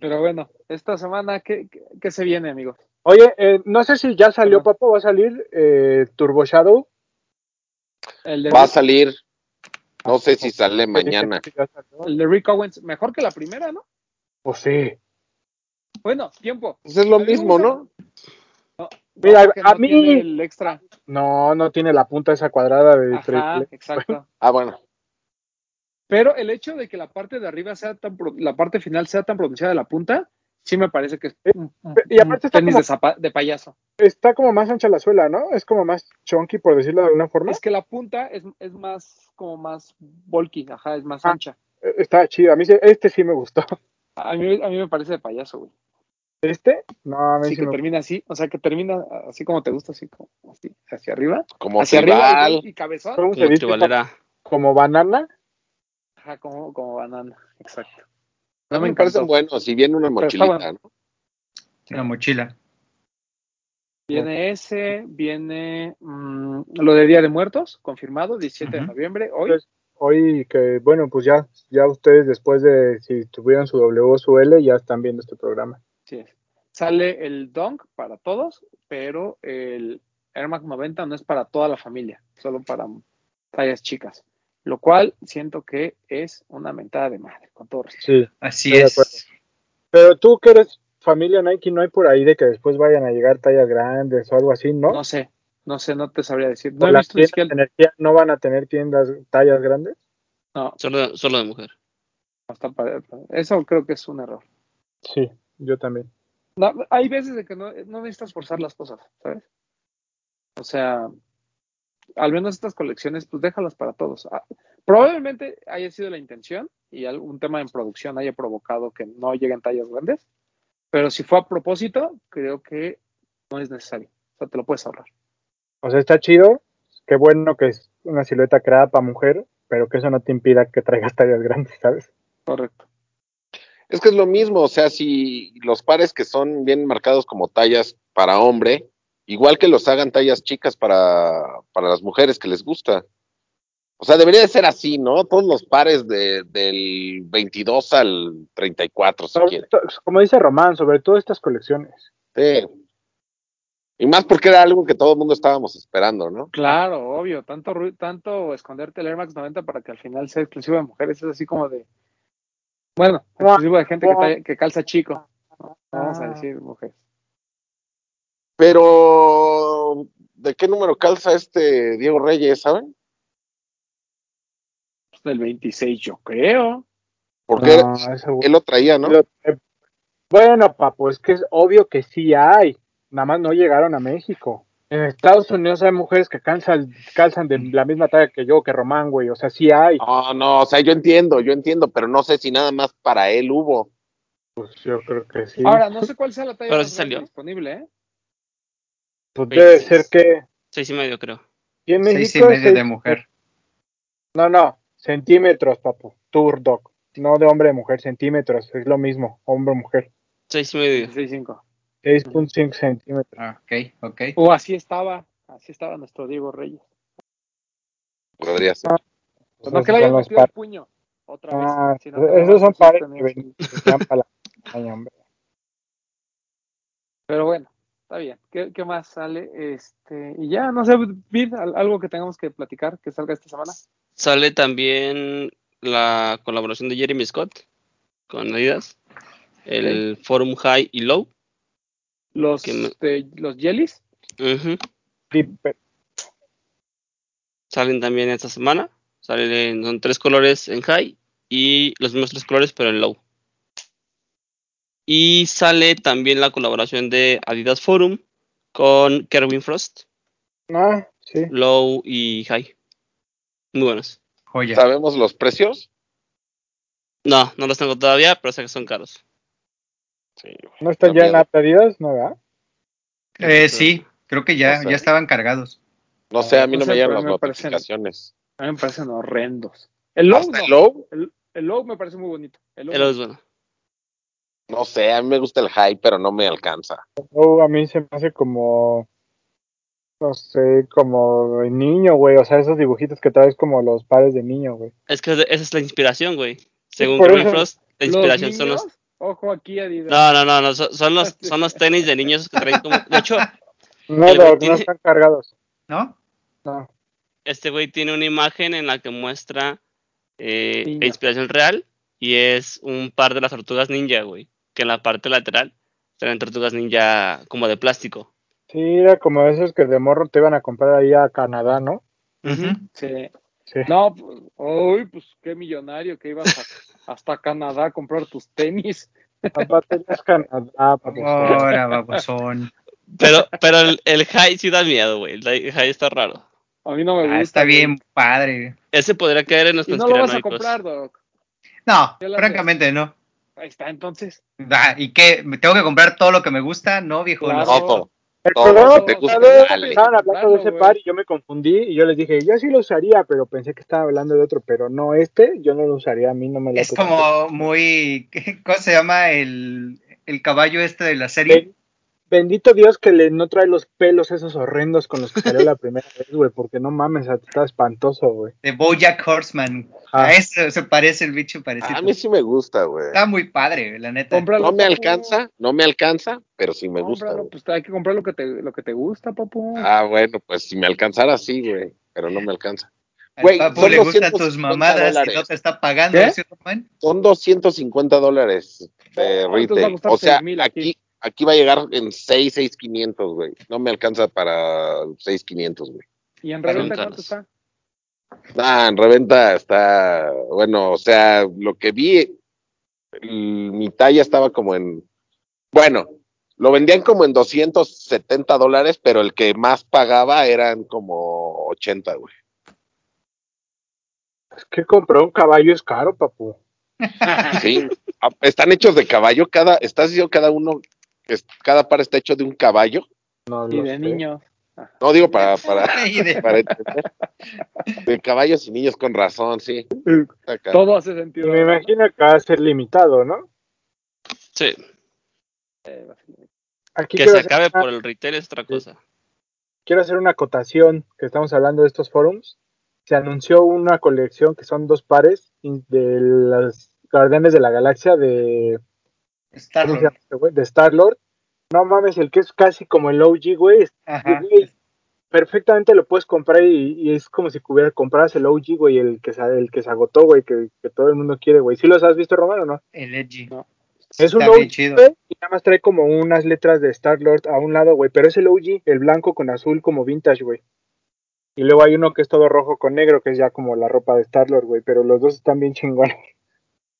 Pero bueno, esta semana, ¿qué, qué, qué se viene, amigos? Oye, eh, no sé si ya salió. Papo, va a salir eh, Turbo Shadow. El de, Va a salir, no sé si sale mañana. El de Rick Owens, mejor que la primera, ¿no? Pues sí. Bueno, tiempo. Pues es lo mismo, ¿no? No, Mira, a no mí- tiene el extra. No, no tiene la punta esa cuadrada de Ajá, triple. exacto. Ah, bueno. Pero el hecho de que la parte de arriba sea tan, pro- la parte final sea tan pronunciada de la punta, sí me parece que es un, un- Y aparte un está tenis como- de, zapa- de payaso. Está como más ancha la suela, ¿no? Es como más chunky, por decirlo de alguna forma. Es que la punta es, es más, como más bulky, ajá, es más Ah. ancha. Eh, Está chido. A mí este sí me gustó. A mí, a mí me parece de payaso, güey. ¿Este? No, a mí sí que me termina así, o sea, que termina así como te gusta, así como así, hacia arriba. Como hacia arriba y, y cabezón. ¿Cómo se Como dice? Como banana. Ajá, como, como banana, exacto. No No me me parecen buenos. Si viene una mochilita, bueno. ¿no? Una mochila. Viene ese, viene mm, lo de Día de Muertos, confirmado, 17 de noviembre, hoy. Pues, Hoy que, bueno, pues ya, ya ustedes después de si tuvieran su W o su L, ya están viendo este programa. Sí. Sale el Dunk para todos, pero el Air Max 90 no es para toda la familia, solo para tallas chicas. Lo cual siento que es una mentada de madre, con todo respeto. Sí. Así es. Pero tú que eres familia Nike, no hay por ahí de que después vayan a llegar tallas grandes o algo así, ¿no? No sé, no sé, no te sabría decir. No ¿O he las visto tiendas de energía no van a tener tiendas tallas grandes? No, Solo, solo de mujer. no está para- eso creo que es un error. Sí, yo también. No, hay veces de que no, no necesitas forzar las cosas, ¿sabes? O sea, al menos estas colecciones, pues déjalas para todos. Ah, Probablemente haya sido la intención y algún tema en producción haya provocado que no lleguen tallas grandes, pero si fue a propósito, creo que no es necesario. O sea, te lo puedes ahorrar. O sea, está chido. Qué bueno que es una silueta creada para mujer, pero que eso no te impida que traigas tallas grandes, ¿sabes? Correcto. Es que es lo mismo, o sea, si los pares que son bien marcados como tallas para hombre, igual que los hagan tallas chicas para, para las mujeres que les gusta. O sea, debería de ser así, ¿no? Todos los pares de, del 22 al 34, si Sobre como dice Román, sobre todo estas colecciones. Sí. Y más porque era algo que todo el mundo estábamos esperando, ¿no? Claro, obvio. Tanto, ru- tanto esconderte el Air Max 90 para que al final sea exclusivo de mujeres es así como de. Bueno, exclusivo de gente que, talla- que calza chico. No Vamos a decir mujeres. Pero, ¿de qué número calza este Diego Reyes, saben? Del 26, yo creo. Porque No, ese güey- él lo traía, ¿no? Eh, bueno, papo, es que es obvio que sí hay. Nada más no llegaron a México. En Estados Unidos hay mujeres que calzan, calzan de la misma talla que yo, que Román, güey. O sea, sí hay. No, no, o sea, yo entiendo, yo entiendo, pero no sé si nada más para él hubo. Pues yo creo que sí. Ahora, no sé cuál sea la talla Pero más sí salió. disponible, ¿eh? pues debe ser que. Seis y medio, creo. ¿y en Seis México y medio seis- de mujer. No, no, centímetros, papo. Tour dog. No de hombre a mujer, centímetros. Es lo mismo, hombre o mujer. Seis y medio. 26.5. 6.5 centímetros. Ah, Ok, ok. O así estaba. Así estaba nuestro Diego Reyes. Podría ser. Pues no que le haya metido el puño. Otra vez. Ah, sino que esos son pares que para la campaña, hombre. Pero bueno, está bien. ¿Qué, qué más sale? Este, y ya, no sé, Vid, al- algo que tengamos que platicar que salga esta semana. Sale también la colaboración de Jeremy Scott con Adidas. El Forum High y Low. Los, me- de- los jellies. Salen también esta semana. Salen, son tres colores en High y los mismos tres colores pero en Low. Y sale también la colaboración de Adidas Forum con Kerwin Frost. Ah, Sí. low y high. Muy buenos. Joya. ¿Sabemos los precios? No, no los tengo todavía, pero sé que son caros. Sí, güey. ¿No están Da ya en la Adidas? ¿No, verdad? Eh, sí, creo que ya, O sea, ya estaban cargados. No sé, a mí No no sé, me llegan las me parecen- notificaciones. A mí me parecen horrendos. El low, ¿Hasta no. el low? El, el low me parece muy bonito. El low, El low es bueno. No sé, a mí me gusta el high, pero no me alcanza. Oh, a mí se me hace como. No sé, como niño, güey. O sea, esos dibujitos que traes como los pares de niño, güey. Es que esa es la inspiración, güey. Según Kevin Frost, la los inspiración son los. Ojo aquí, Adidas. No, no, no, no, son, son los, son los tenis de niños que traen como. De hecho, No, tiene- no están cargados. ¿No? No. este güey tiene una imagen en la que muestra eh, inspiración real y es un par de las tortugas ninja, güey. Que en la parte lateral traen tortugas ninja como de plástico. Sí, era como esos que de morro te iban a comprar ahí a Canadá, ¿no? Sí. Sí. No, pues, uy, pues qué millonario que ibas a- hasta Canadá a comprar tus tenis. Aparte es Canadá. Ahora, babosón. Pero, pero el, el high sí da miedo, güey. El high está raro. A mí no me gusta. Ah, está güey. bien padre. Ese podría caer en los Y no lo vas a comprar, Doc. No, francamente no. Ahí está, entonces. Ah, ¿Y qué? ¿Me tengo que comprar todo lo que me gusta? No, viejo. Claro. no. Todo. El Todo, programa si te gusta, pasado dale. estaban hablando de ese par y yo me confundí y yo les dije, yo sí lo usaría, pero pensé que estaban hablando de otro, pero no este, yo no lo usaría, a mí no me lo Es como muy. ¿Cómo se llama el, el caballo este de la serie? Bendito Dios que le no trae los pelos esos horrendos con los que salió la primera vez, güey, porque no mames, está espantoso, güey. De Bojack Horseman. Ah. A eso se parece el bicho parecido. A mí sí me gusta, güey. Está muy padre, la neta. Cómpralo, No me papu. alcanza, no me alcanza, pero sí me gusta. Cómpralo, güey. pues hay que comprar lo que te, lo que te gusta, papu. Ah, bueno, pues si me alcanzara, sí, güey, pero no me alcanza. Al güey, papu le gustan 250 tus mamadas y dólares. no te está pagando, ¿Qué? ¿sí? Son 250 dólares de No, entonces va a retail. O sea, 6,000 aquí. Aquí, va a llegar en 6, 6,500, güey. No me alcanza para 6,500, güey. ¿Y en reventa cuánto está? Ah, en reventa está, bueno, o sea, lo que vi, el- mi talla estaba como en, bueno, lo vendían como en 270 dólares, pero el que más pagaba eran como 80, güey. Es que comprar un caballo es caro, papu. Sí, están hechos de caballo, cada, estás diciendo cada uno, que cada par está hecho de un caballo. No Y de sé. niño. No digo para, para, de- para entender. De caballos y niños con razón, sí. Todo hace sentido. me imagino que va a ser limitado, ¿no? Sí, Eh, Aquí que quiero se hacer acabe una- por el retail es otra cosa. quiero hacer una acotación que estamos hablando de estos forums. Se anunció una colección que son dos pares de las Guardianes de la Galaxia de, ¿cómo se Star-Lord. llama este de Star Lord. No mames, el que es casi como el OG, güey. es- Ajá. güey, perfectamente lo puedes comprar y, y es como si hubiera compraras el OG, güey, el que se, el que se agotó, güey, que, que todo el mundo quiere, güey. ¿Sí los has visto, Romano, o no? El Edgy. No. Es un Está OG, bien chido. güey, y nada más trae como unas letras de Star Lord a un lado, güey, pero es el OG, el blanco con azul como vintage, güey. Y luego hay uno que es todo rojo con negro, que es ya como la ropa de Star Lord, güey, pero los dos están bien chingones.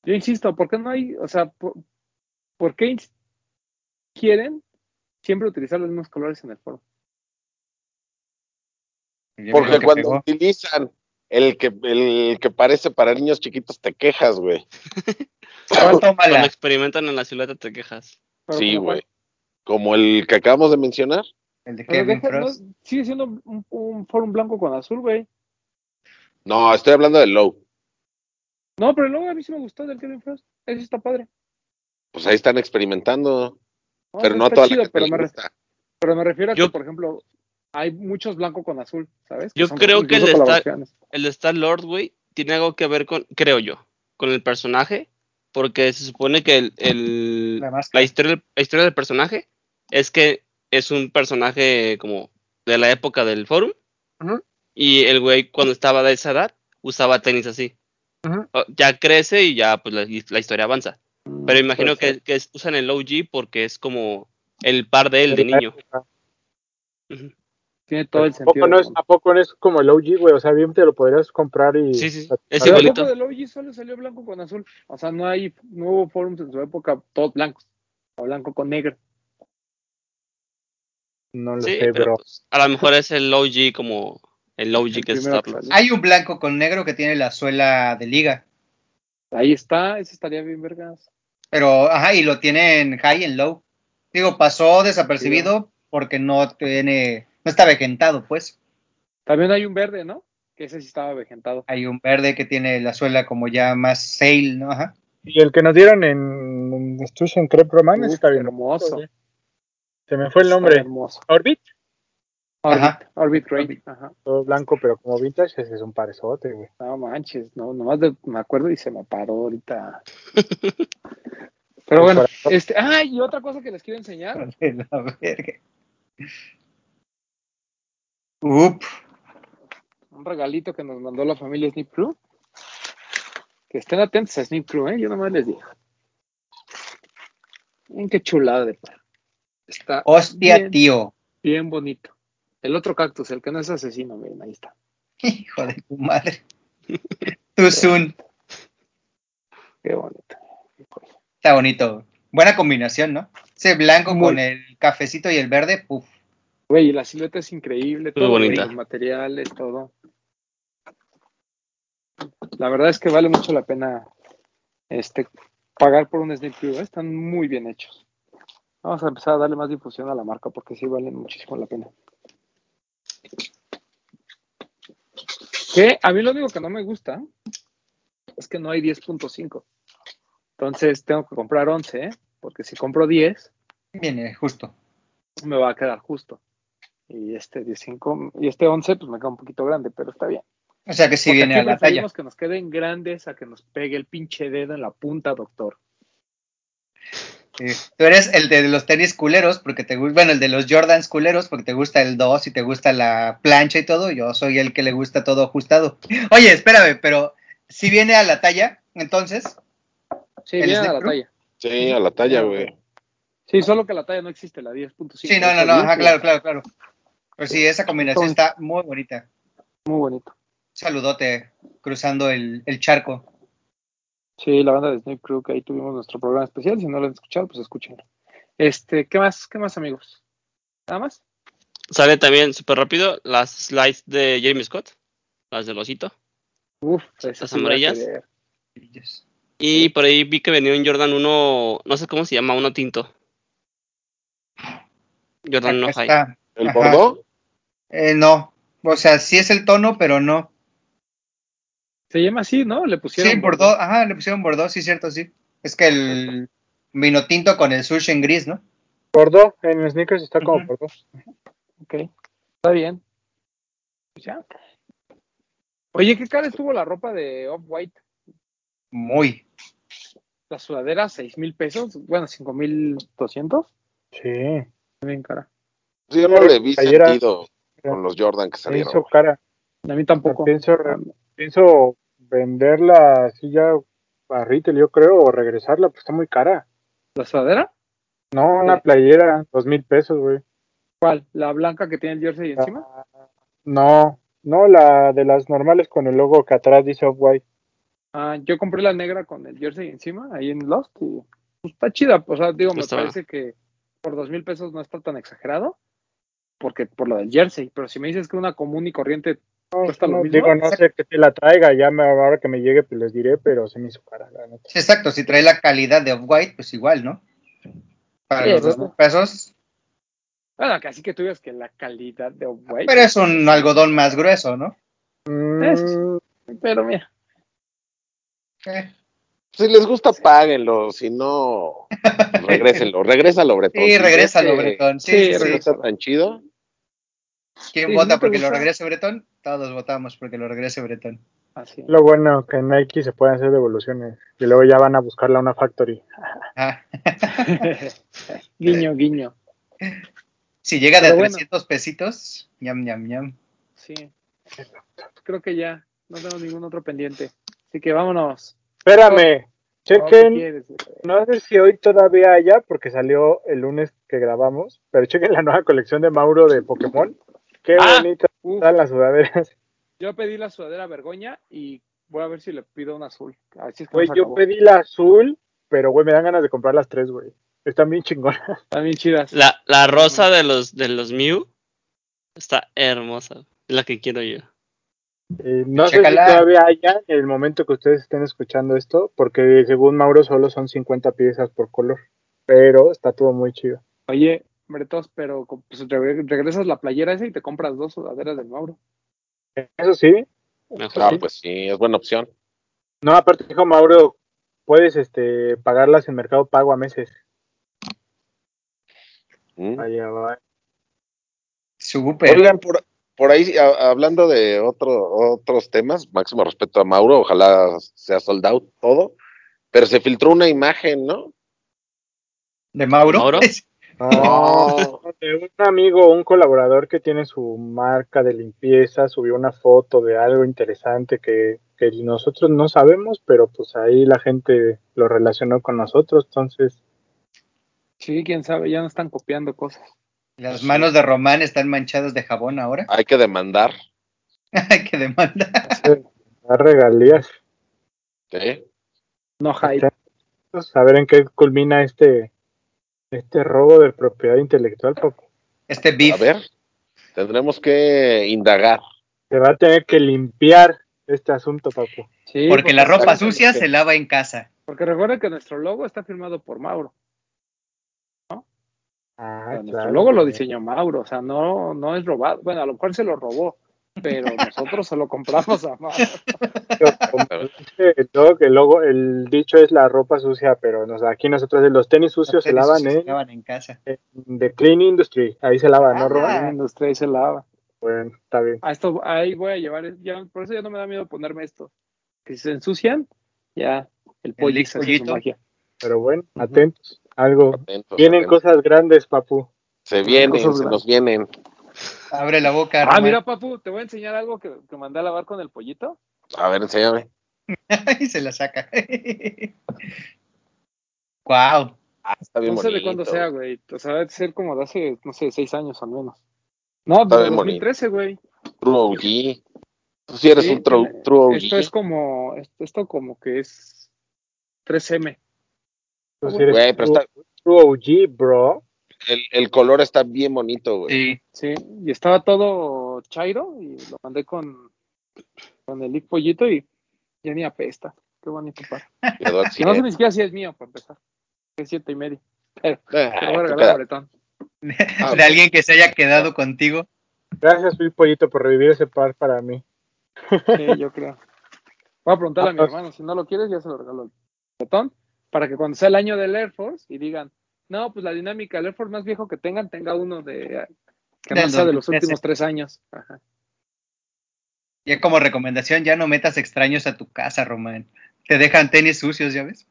Yo insisto, ¿por qué no hay, o sea, por, por qué quieren siempre utilizar los mismos colores en el foro? Porque cuando pegó. utilizan el que, el que parece para niños chiquitos, te quejas, güey. Cuando experimentan en la silueta te quejas. Pero Sí, güey. Como el que acabamos de mencionar. El de Kevin deja- no, Frost. sigue siendo un, un forum blanco con azul, güey. No, estoy hablando del low. No, pero luego a mí sí me gustó del Kevin Frost. Ese está padre. Pues ahí están experimentando. No, pero no a toda chido, la gente pero, me re- gusta. pero me refiero a que, Yo- por ejemplo, hay muchos blanco con azul, ¿sabes? Yo creo que el Star-. El Star Lord, güey, tiene algo que ver con, creo yo, con el personaje, porque se supone que el, el- La historia, la historia del personaje es que es un personaje como de la época del forum, y el güey cuando estaba de esa edad usaba tenis así. Ya crece y ya pues la, la historia avanza. Pero imagino que, que es- usan el OG porque es como el par de él de niño. Tiene todo el ¿A poco, sentido. no es. ¿A poco no es como el OG, güey? O sea, bien te lo podrías comprar y... Sí, sí, Es Pero igualito. el logo del OG solo salió blanco con azul. O sea, no hay, no hubo forums en su época todos blancos. O blanco con negro. No lo Sí, sé, pero bro. pues, a lo mejor es el OG como el OG El que es actual. Hay un blanco con negro que tiene la suela de liga. Ahí está, ese estaría bien, vergas. Pero, ajá, y lo tiene en high en low. Digo, pasó desapercibido porque no tiene, no está vejentado, pues. También hay un verde, ¿no? Que ese sí estaba vejentado. Hay un verde que tiene la suela como ya más sail, ¿no? Ajá. Y el que nos dieron en Destruction Crepe Roman está bien. hermoso. güey. Se me fue el Está nombre. hermoso. Orbit, Orbit, Ajá. Orbit. Orbit. Ajá. todo blanco, pero como vintage, ese es un parezote, güey. No manches, no, nomás de- me acuerdo y se me paró ahorita. Pero bueno, este, ah, y otra cosa que les quiero enseñar, De la verga. Up. un regalito que nos mandó la familia Snip Crew. Que estén atentos a Snip Crew, ¿eh? Yo nomás les digo. Miren qué chulada de par. Está Hostia, bien, tío. bien bonito. El otro cactus, el que no es asesino, miren, ahí está. Hijo de tu madre. Too soon. Qué bonito. Está bonito. Buena combinación, ¿no? Ese blanco Muy. con el cafecito y el verde, puf. Güey, y la silueta es increíble, todo, bonita. los materiales, todo. La verdad es que vale mucho la pena este pagar por un Snip Crew, ¿eh? están muy bien hechos. Vamos a empezar a darle más difusión a la marca porque sí valen muchísimo la pena. Que a mí lo único que no me gusta es que no hay 10.5. Entonces tengo que comprar 11, ¿eh? porque si compro 10 Viene justo. me va a quedar justo. Y este 15 y este 11 pues me queda un poquito grande, pero está bien. O sea que sí Porque viene a la talla. que nos queden grandes a que nos pegue el pinche dedo en la punta, doctor. Sí. Tú eres el de los tenis culeros porque te gusta, bueno, el de los Jordans culeros porque te gusta el 2 y te gusta la plancha y todo. Yo soy el que le gusta todo ajustado. Oye, espérame, pero si viene a la talla, entonces, Sí, ¿El viene a la talla. Sí, a la talla, güey. Sí, solo que la talla no existe, la 10.5. sí, no, no, no, ajá, claro, claro, claro. Pues sí, esa combinación Entonces- está muy bonita. Muy bonito. Saludote cruzando el, el charco. Sí, la banda de Snake Crew, que ahí tuvimos nuestro programa especial. Si no lo han escuchado, pues escúchenlo. Este, ¿qué más? ¿Qué más, amigos? ¿Nada más? Sale también súper rápido las slides de Jeremy Scott, las del osito. Uf, esas amarillas. Y por ahí vi que venía un Jordan 1, no sé cómo se llama, uno tinto. Jordan no high. ¿El. Bordeaux? Eh, no, o sea, sí es el tono, pero no. Se llama así, ¿no? Le pusieron. Sí, Bordeaux, ajá, le pusieron Bordeaux, sí, cierto, sí. Es que el vino tinto con el sushi en gris, ¿no? Bordeaux, en sneakers está como Ujú. Bordeaux. Ok, está bien. Pues ya. Oye, ¿qué cara estuvo la ropa de Off-White? Muy. La sudadera, seis mil pesos. Bueno, cinco mil doscientos. Sí, Bien cara. Sí, yo no le vi sentido con los Jordan que salieron. hizo güey. cara. A mí tampoco. Pienso, pienso venderla así ya a retail, yo creo, o regresarla, pues está muy cara. ¿La sudadera? No, una Sí. playera, dos mil pesos, güey. ¿Cuál? ¿La blanca que tiene el jersey encima? No, no, la de las normales con el logo que atrás dice Off-White. Ah, yo compré la negra con el jersey encima, ahí en Lost, y pues, está chida. O sea, digo, me Está- parece que por dos mil pesos no está tan exagerado, porque por lo del jersey. Pero si me dices que una común y corriente No, ¿Cuesta lo no, mismo? digo, no sé que te la traiga, ya me, ahora que me llegue, pues les diré, pero se me hizo cara, la neta. Exacto, si trae la calidad de Off-White, pues igual, ¿no? Para Sí, los dos mil pesos. Bueno, casi que tú digas que la calidad de Off-White. Pero es un algodón más grueso, ¿no? Mm, Pero mira, Eh, Si les gusta, páguenlo. Si no, regrésenlo. Regrésalo, Bretón. Sí, regrésalo, Bretón. Sí, sí, sí, regresa. tan chido. ¿Quién Sí, vota ¿no te porque lo regrese Bretón? Todos votamos porque lo regrese Bretón. así. lo bueno que en Nike se pueden hacer devoluciones y luego ya van a buscarla a una factory. Ajá. guiño, guiño. Si llega de bueno. 300 pesitos, ñam, ñam, ñam. Sí. Creo que ya. No tengo ningún otro pendiente. Así que vámonos. Espérame, ¿qué chequen, no sé si hoy todavía haya, porque salió el lunes que grabamos, pero chequen la nueva colección de Mauro de Pokémon. Qué Ah, bonitas Uf, están las sudaderas. yo pedí la sudadera vergoña y voy a ver si le pido una azul. Así es que Güey, yo pedí la azul, pero güey, me dan ganas de comprar las tres, güey. Están bien chingonas. Están bien chidas. La, la rosa de los, de los Mew está hermosa. Es la que quiero yo. Eh, no sé si todavía haya en el momento que ustedes estén escuchando esto, porque según Mauro solo son 50 piezas por color. Pero está todo muy chido. Oye, Bretos, pero pues, re- regresas la playera esa y te compras dos sudaderas del Mauro. Eso sí, Mejor. Ah, Sí. pues sí, es buena opción. no, aparte dijo Mauro, puedes este pagarlas en Mercado Pago a meses. Mm. Allá va. Súper. Oigan, por, por ahí, a- hablando de otro, otros temas, máximo respeto a Mauro, ojalá sea sold out todo, pero se filtró una imagen, ¿no? ¿De Mauro? ¿Mauro? No, de un amigo, un colaborador que tiene su marca de limpieza, subió una foto de algo interesante que, que nosotros no sabemos, pero pues ahí la gente lo relacionó con nosotros, entonces Sí, quién sabe, ya no están copiando cosas. Las manos de Román están manchadas de jabón ahora. Hay que demandar. Hay que demandar. da regalías. ¿sí? No. Pues, a ver en qué culmina este este robo de propiedad intelectual, papu. Este A beef. ver, tendremos que indagar. Se va a tener que limpiar este asunto, papu. Sí, Porque la ropa sucia que- se lava en casa. Porque recuerda que nuestro logo está firmado por Mauro. Ah, O sea, nuestro claro. logo lo diseñó Mauro, o sea, no, no es robado. Bueno, a lo mejor se lo robó, pero nosotros se lo compramos a Mauro. Como dice el dicho es la ropa sucia, pero nos, aquí nosotros los tenis sucios se Los tenis lavan sucios en, se lavan en casa. en The Clean Industry, ahí se lavan, ¿no, Ah. Roban? La industria ahí se lava. Bueno, está bien. A esto, ahí voy a llevar, ya, por eso ya no me da miedo ponerme esto. Que si se ensucian, ya el pollix hace su pollito. magia. Pero bueno, atentos. Algo. Atentos, Vienen atentos. cosas grandes, papu. Se vienen, se grandes. nos vienen. Abre la boca. Ah, Román. mira, papu, te voy a enseñar algo que, que mandé a lavar con el pollito. A ver, enséñame. y se la saca. wow. Ah, está bien No sé de cuándo sea, güey. O sea, debe ser como de hace, no sé, seis años al menos. No, Está de bien 2013, güey. True OG. Tú sí eres Sí, un true, true OG. Esto es como, esto, esto como que es 3M. Tú sí Güey, pero está- true OG, bro. El, el color está bien bonito, güey. Sí. Sí, y estaba todo chairo y lo mandé con, con el Lick Pollito y ya ni apesta. Qué bonito par. Quedó Que no sé ni siquiera si es mío, para empezar. Es siete y medio. Pero Ah, te lo voy a regalar. Ah, de alguien que se haya quedado contigo. Gracias, Luis Pollito, por revivir ese par para mí. Sí, yo creo. Voy a preguntarle a mi Ah, hermano. Si no lo quieres, ya se lo regalo al Bretón. Para que cuando sea el año del Air Force y digan, no, pues la dinámica, el Air Force más viejo que tengan, tenga uno de que no Del sea de los 2013. últimos tres años. Ajá. Ya como recomendación, ya no metas extraños a tu casa, Román. Te dejan tenis sucios, ¿ya ves?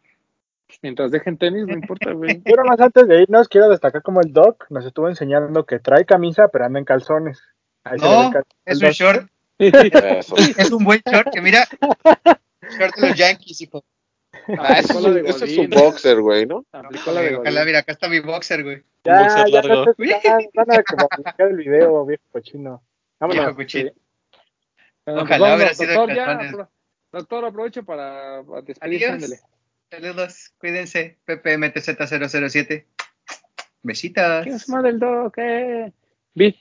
Mientras dejen tenis, no importa, güey. Pero más antes de irnos, quiero destacar como el Doc nos estuvo enseñando que trae camisa, pero anda en calzones. Ahí No, el cal- es un Doc. short. Es un buen short que mira. Short de los Yankees, hijo. Ah, ese es, de ese es Godín. boxer, güey, ¿no? Aplicó la de Ojalá, mira, acá está mi boxer, güey. Ya, boxer ya largo. van a como publicar el video, viejo cochino. Vámonos. Viejo cochino. Ojalá pues hubiera vámonos, sido doctor, ya, doctor, aprovecho para, para despedirse. Saludos, cuídense. PPMTZ007. Besitos. ¿Quién es del doc? Eh. Vi.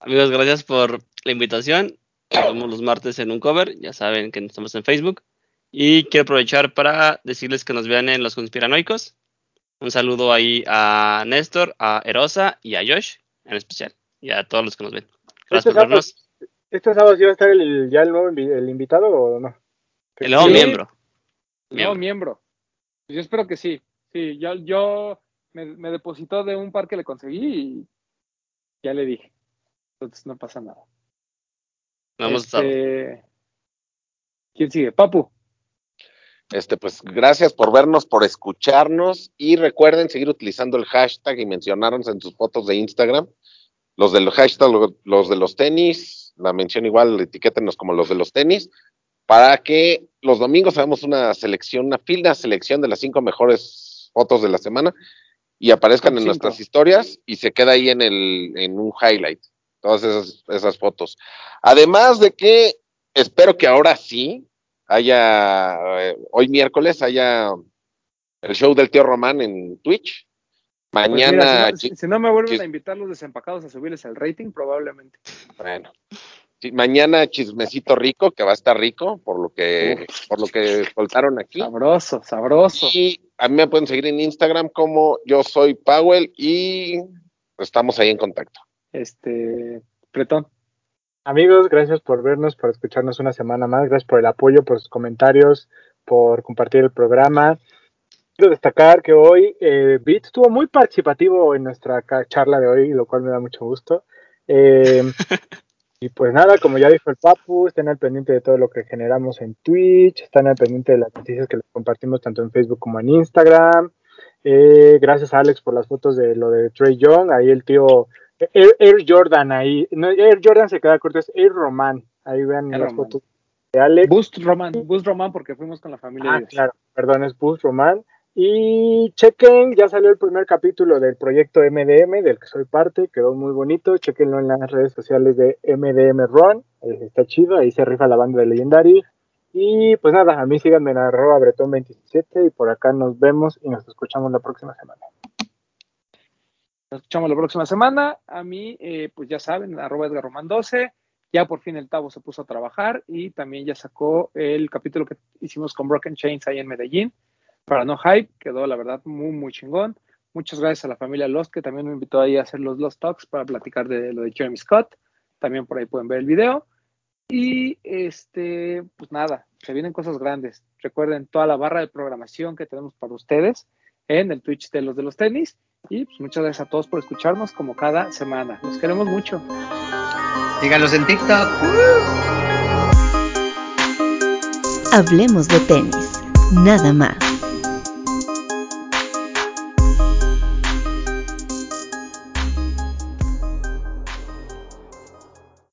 Amigos, gracias por la invitación. Nos vemos los martes en un cover. Ya saben que estamos en Facebook. Y quiero aprovechar para decirles que nos vean en Los Conspiranoicos. Un saludo ahí a Néstor, a Erosa y a Josh en especial. Y a todos los que nos ven. Gracias Este por vernos. sábado, este sábado sí va a estar el, ya el nuevo invi- el invitado o no? El nuevo Sí. miembro. No, Miembro. miembro. Yo espero que sí. Sí, yo, yo me, me depositó de un par que le conseguí y ya le dije. Entonces no pasa nada. Hasta Este, ¿Quién sigue? Papu. Este, pues gracias por vernos, por escucharnos y recuerden seguir utilizando el hashtag y mencionarnos en sus fotos de Instagram. Los del hashtag, lo- los de los tenis, la mención igual, etiquétenos como los de los tenis, para que los domingos hagamos una selección, una fina selección de las cinco mejores fotos de la semana y aparezcan en cinco. nuestras historias y se queda ahí en el, en un highlight, todas esas, esas fotos. Además de que espero que ahora sí haya, eh, hoy miércoles haya el show del tío Román en Twitch. Pues Mañana, mira, si, no, si- me vuelven a invitar los desempacados a subirles el rating, probablemente. bueno, sí, mañana chismecito rico, que va a estar rico por lo que, por lo que soltaron aquí. Sabroso, sabroso. Y a mí me pueden seguir en Instagram como yo soy Powell y estamos ahí en contacto. Este, Pretón. Amigos, gracias por vernos, por escucharnos una semana más, gracias por el apoyo, por sus comentarios, por compartir el programa. Quiero destacar que hoy eh, Beat estuvo muy participativo en nuestra charla de hoy, lo cual me da mucho gusto. Eh, y pues nada, como ya dijo el Papu, estén al pendiente de todo lo que generamos en Twitch, están al pendiente de las noticias que les compartimos tanto en Facebook como en Instagram. Eh, gracias a Alex por las fotos de lo de Trey Young, ahí el tío Air, Air Jordan ahí, no, Air Jordan se queda corto, es Air Roman, ahí vean Air las Roman. fotos de Alex. Boost Roman, Boost Roman porque fuimos con la familia. Ah, de claro, perdón, es Boost Roman. Y chequen, ya salió el primer capítulo del proyecto MDM, del que soy parte, quedó muy bonito. Chequenlo en las redes sociales de MDM Run, está chido, ahí se rifa la banda de Legendary. Y pues nada, a mí síganme en arroba bretón27 y por acá nos vemos y nos escuchamos la próxima semana. Nos escuchamos la próxima semana. A mí, eh, pues ya saben, arroba Edgar Román 12. Ya por fin el Tavo se puso a trabajar y también ya sacó el capítulo que hicimos con Broken Chains ahí en Medellín. Para no hype, quedó la verdad muy, muy chingón. Muchas gracias a la familia Lost que también me invitó ahí a hacer los Lost Talks para platicar de lo de Jeremy Scott. También por ahí pueden ver el video. Y este, pues nada, se vienen cosas grandes. Recuerden toda la barra de programación que tenemos para ustedes en el Twitch de los de los tenis. Y pues muchas gracias a todos por escucharnos como cada semana. Los queremos mucho. Síganos en TikTok. Hablemos de tenis, nada más.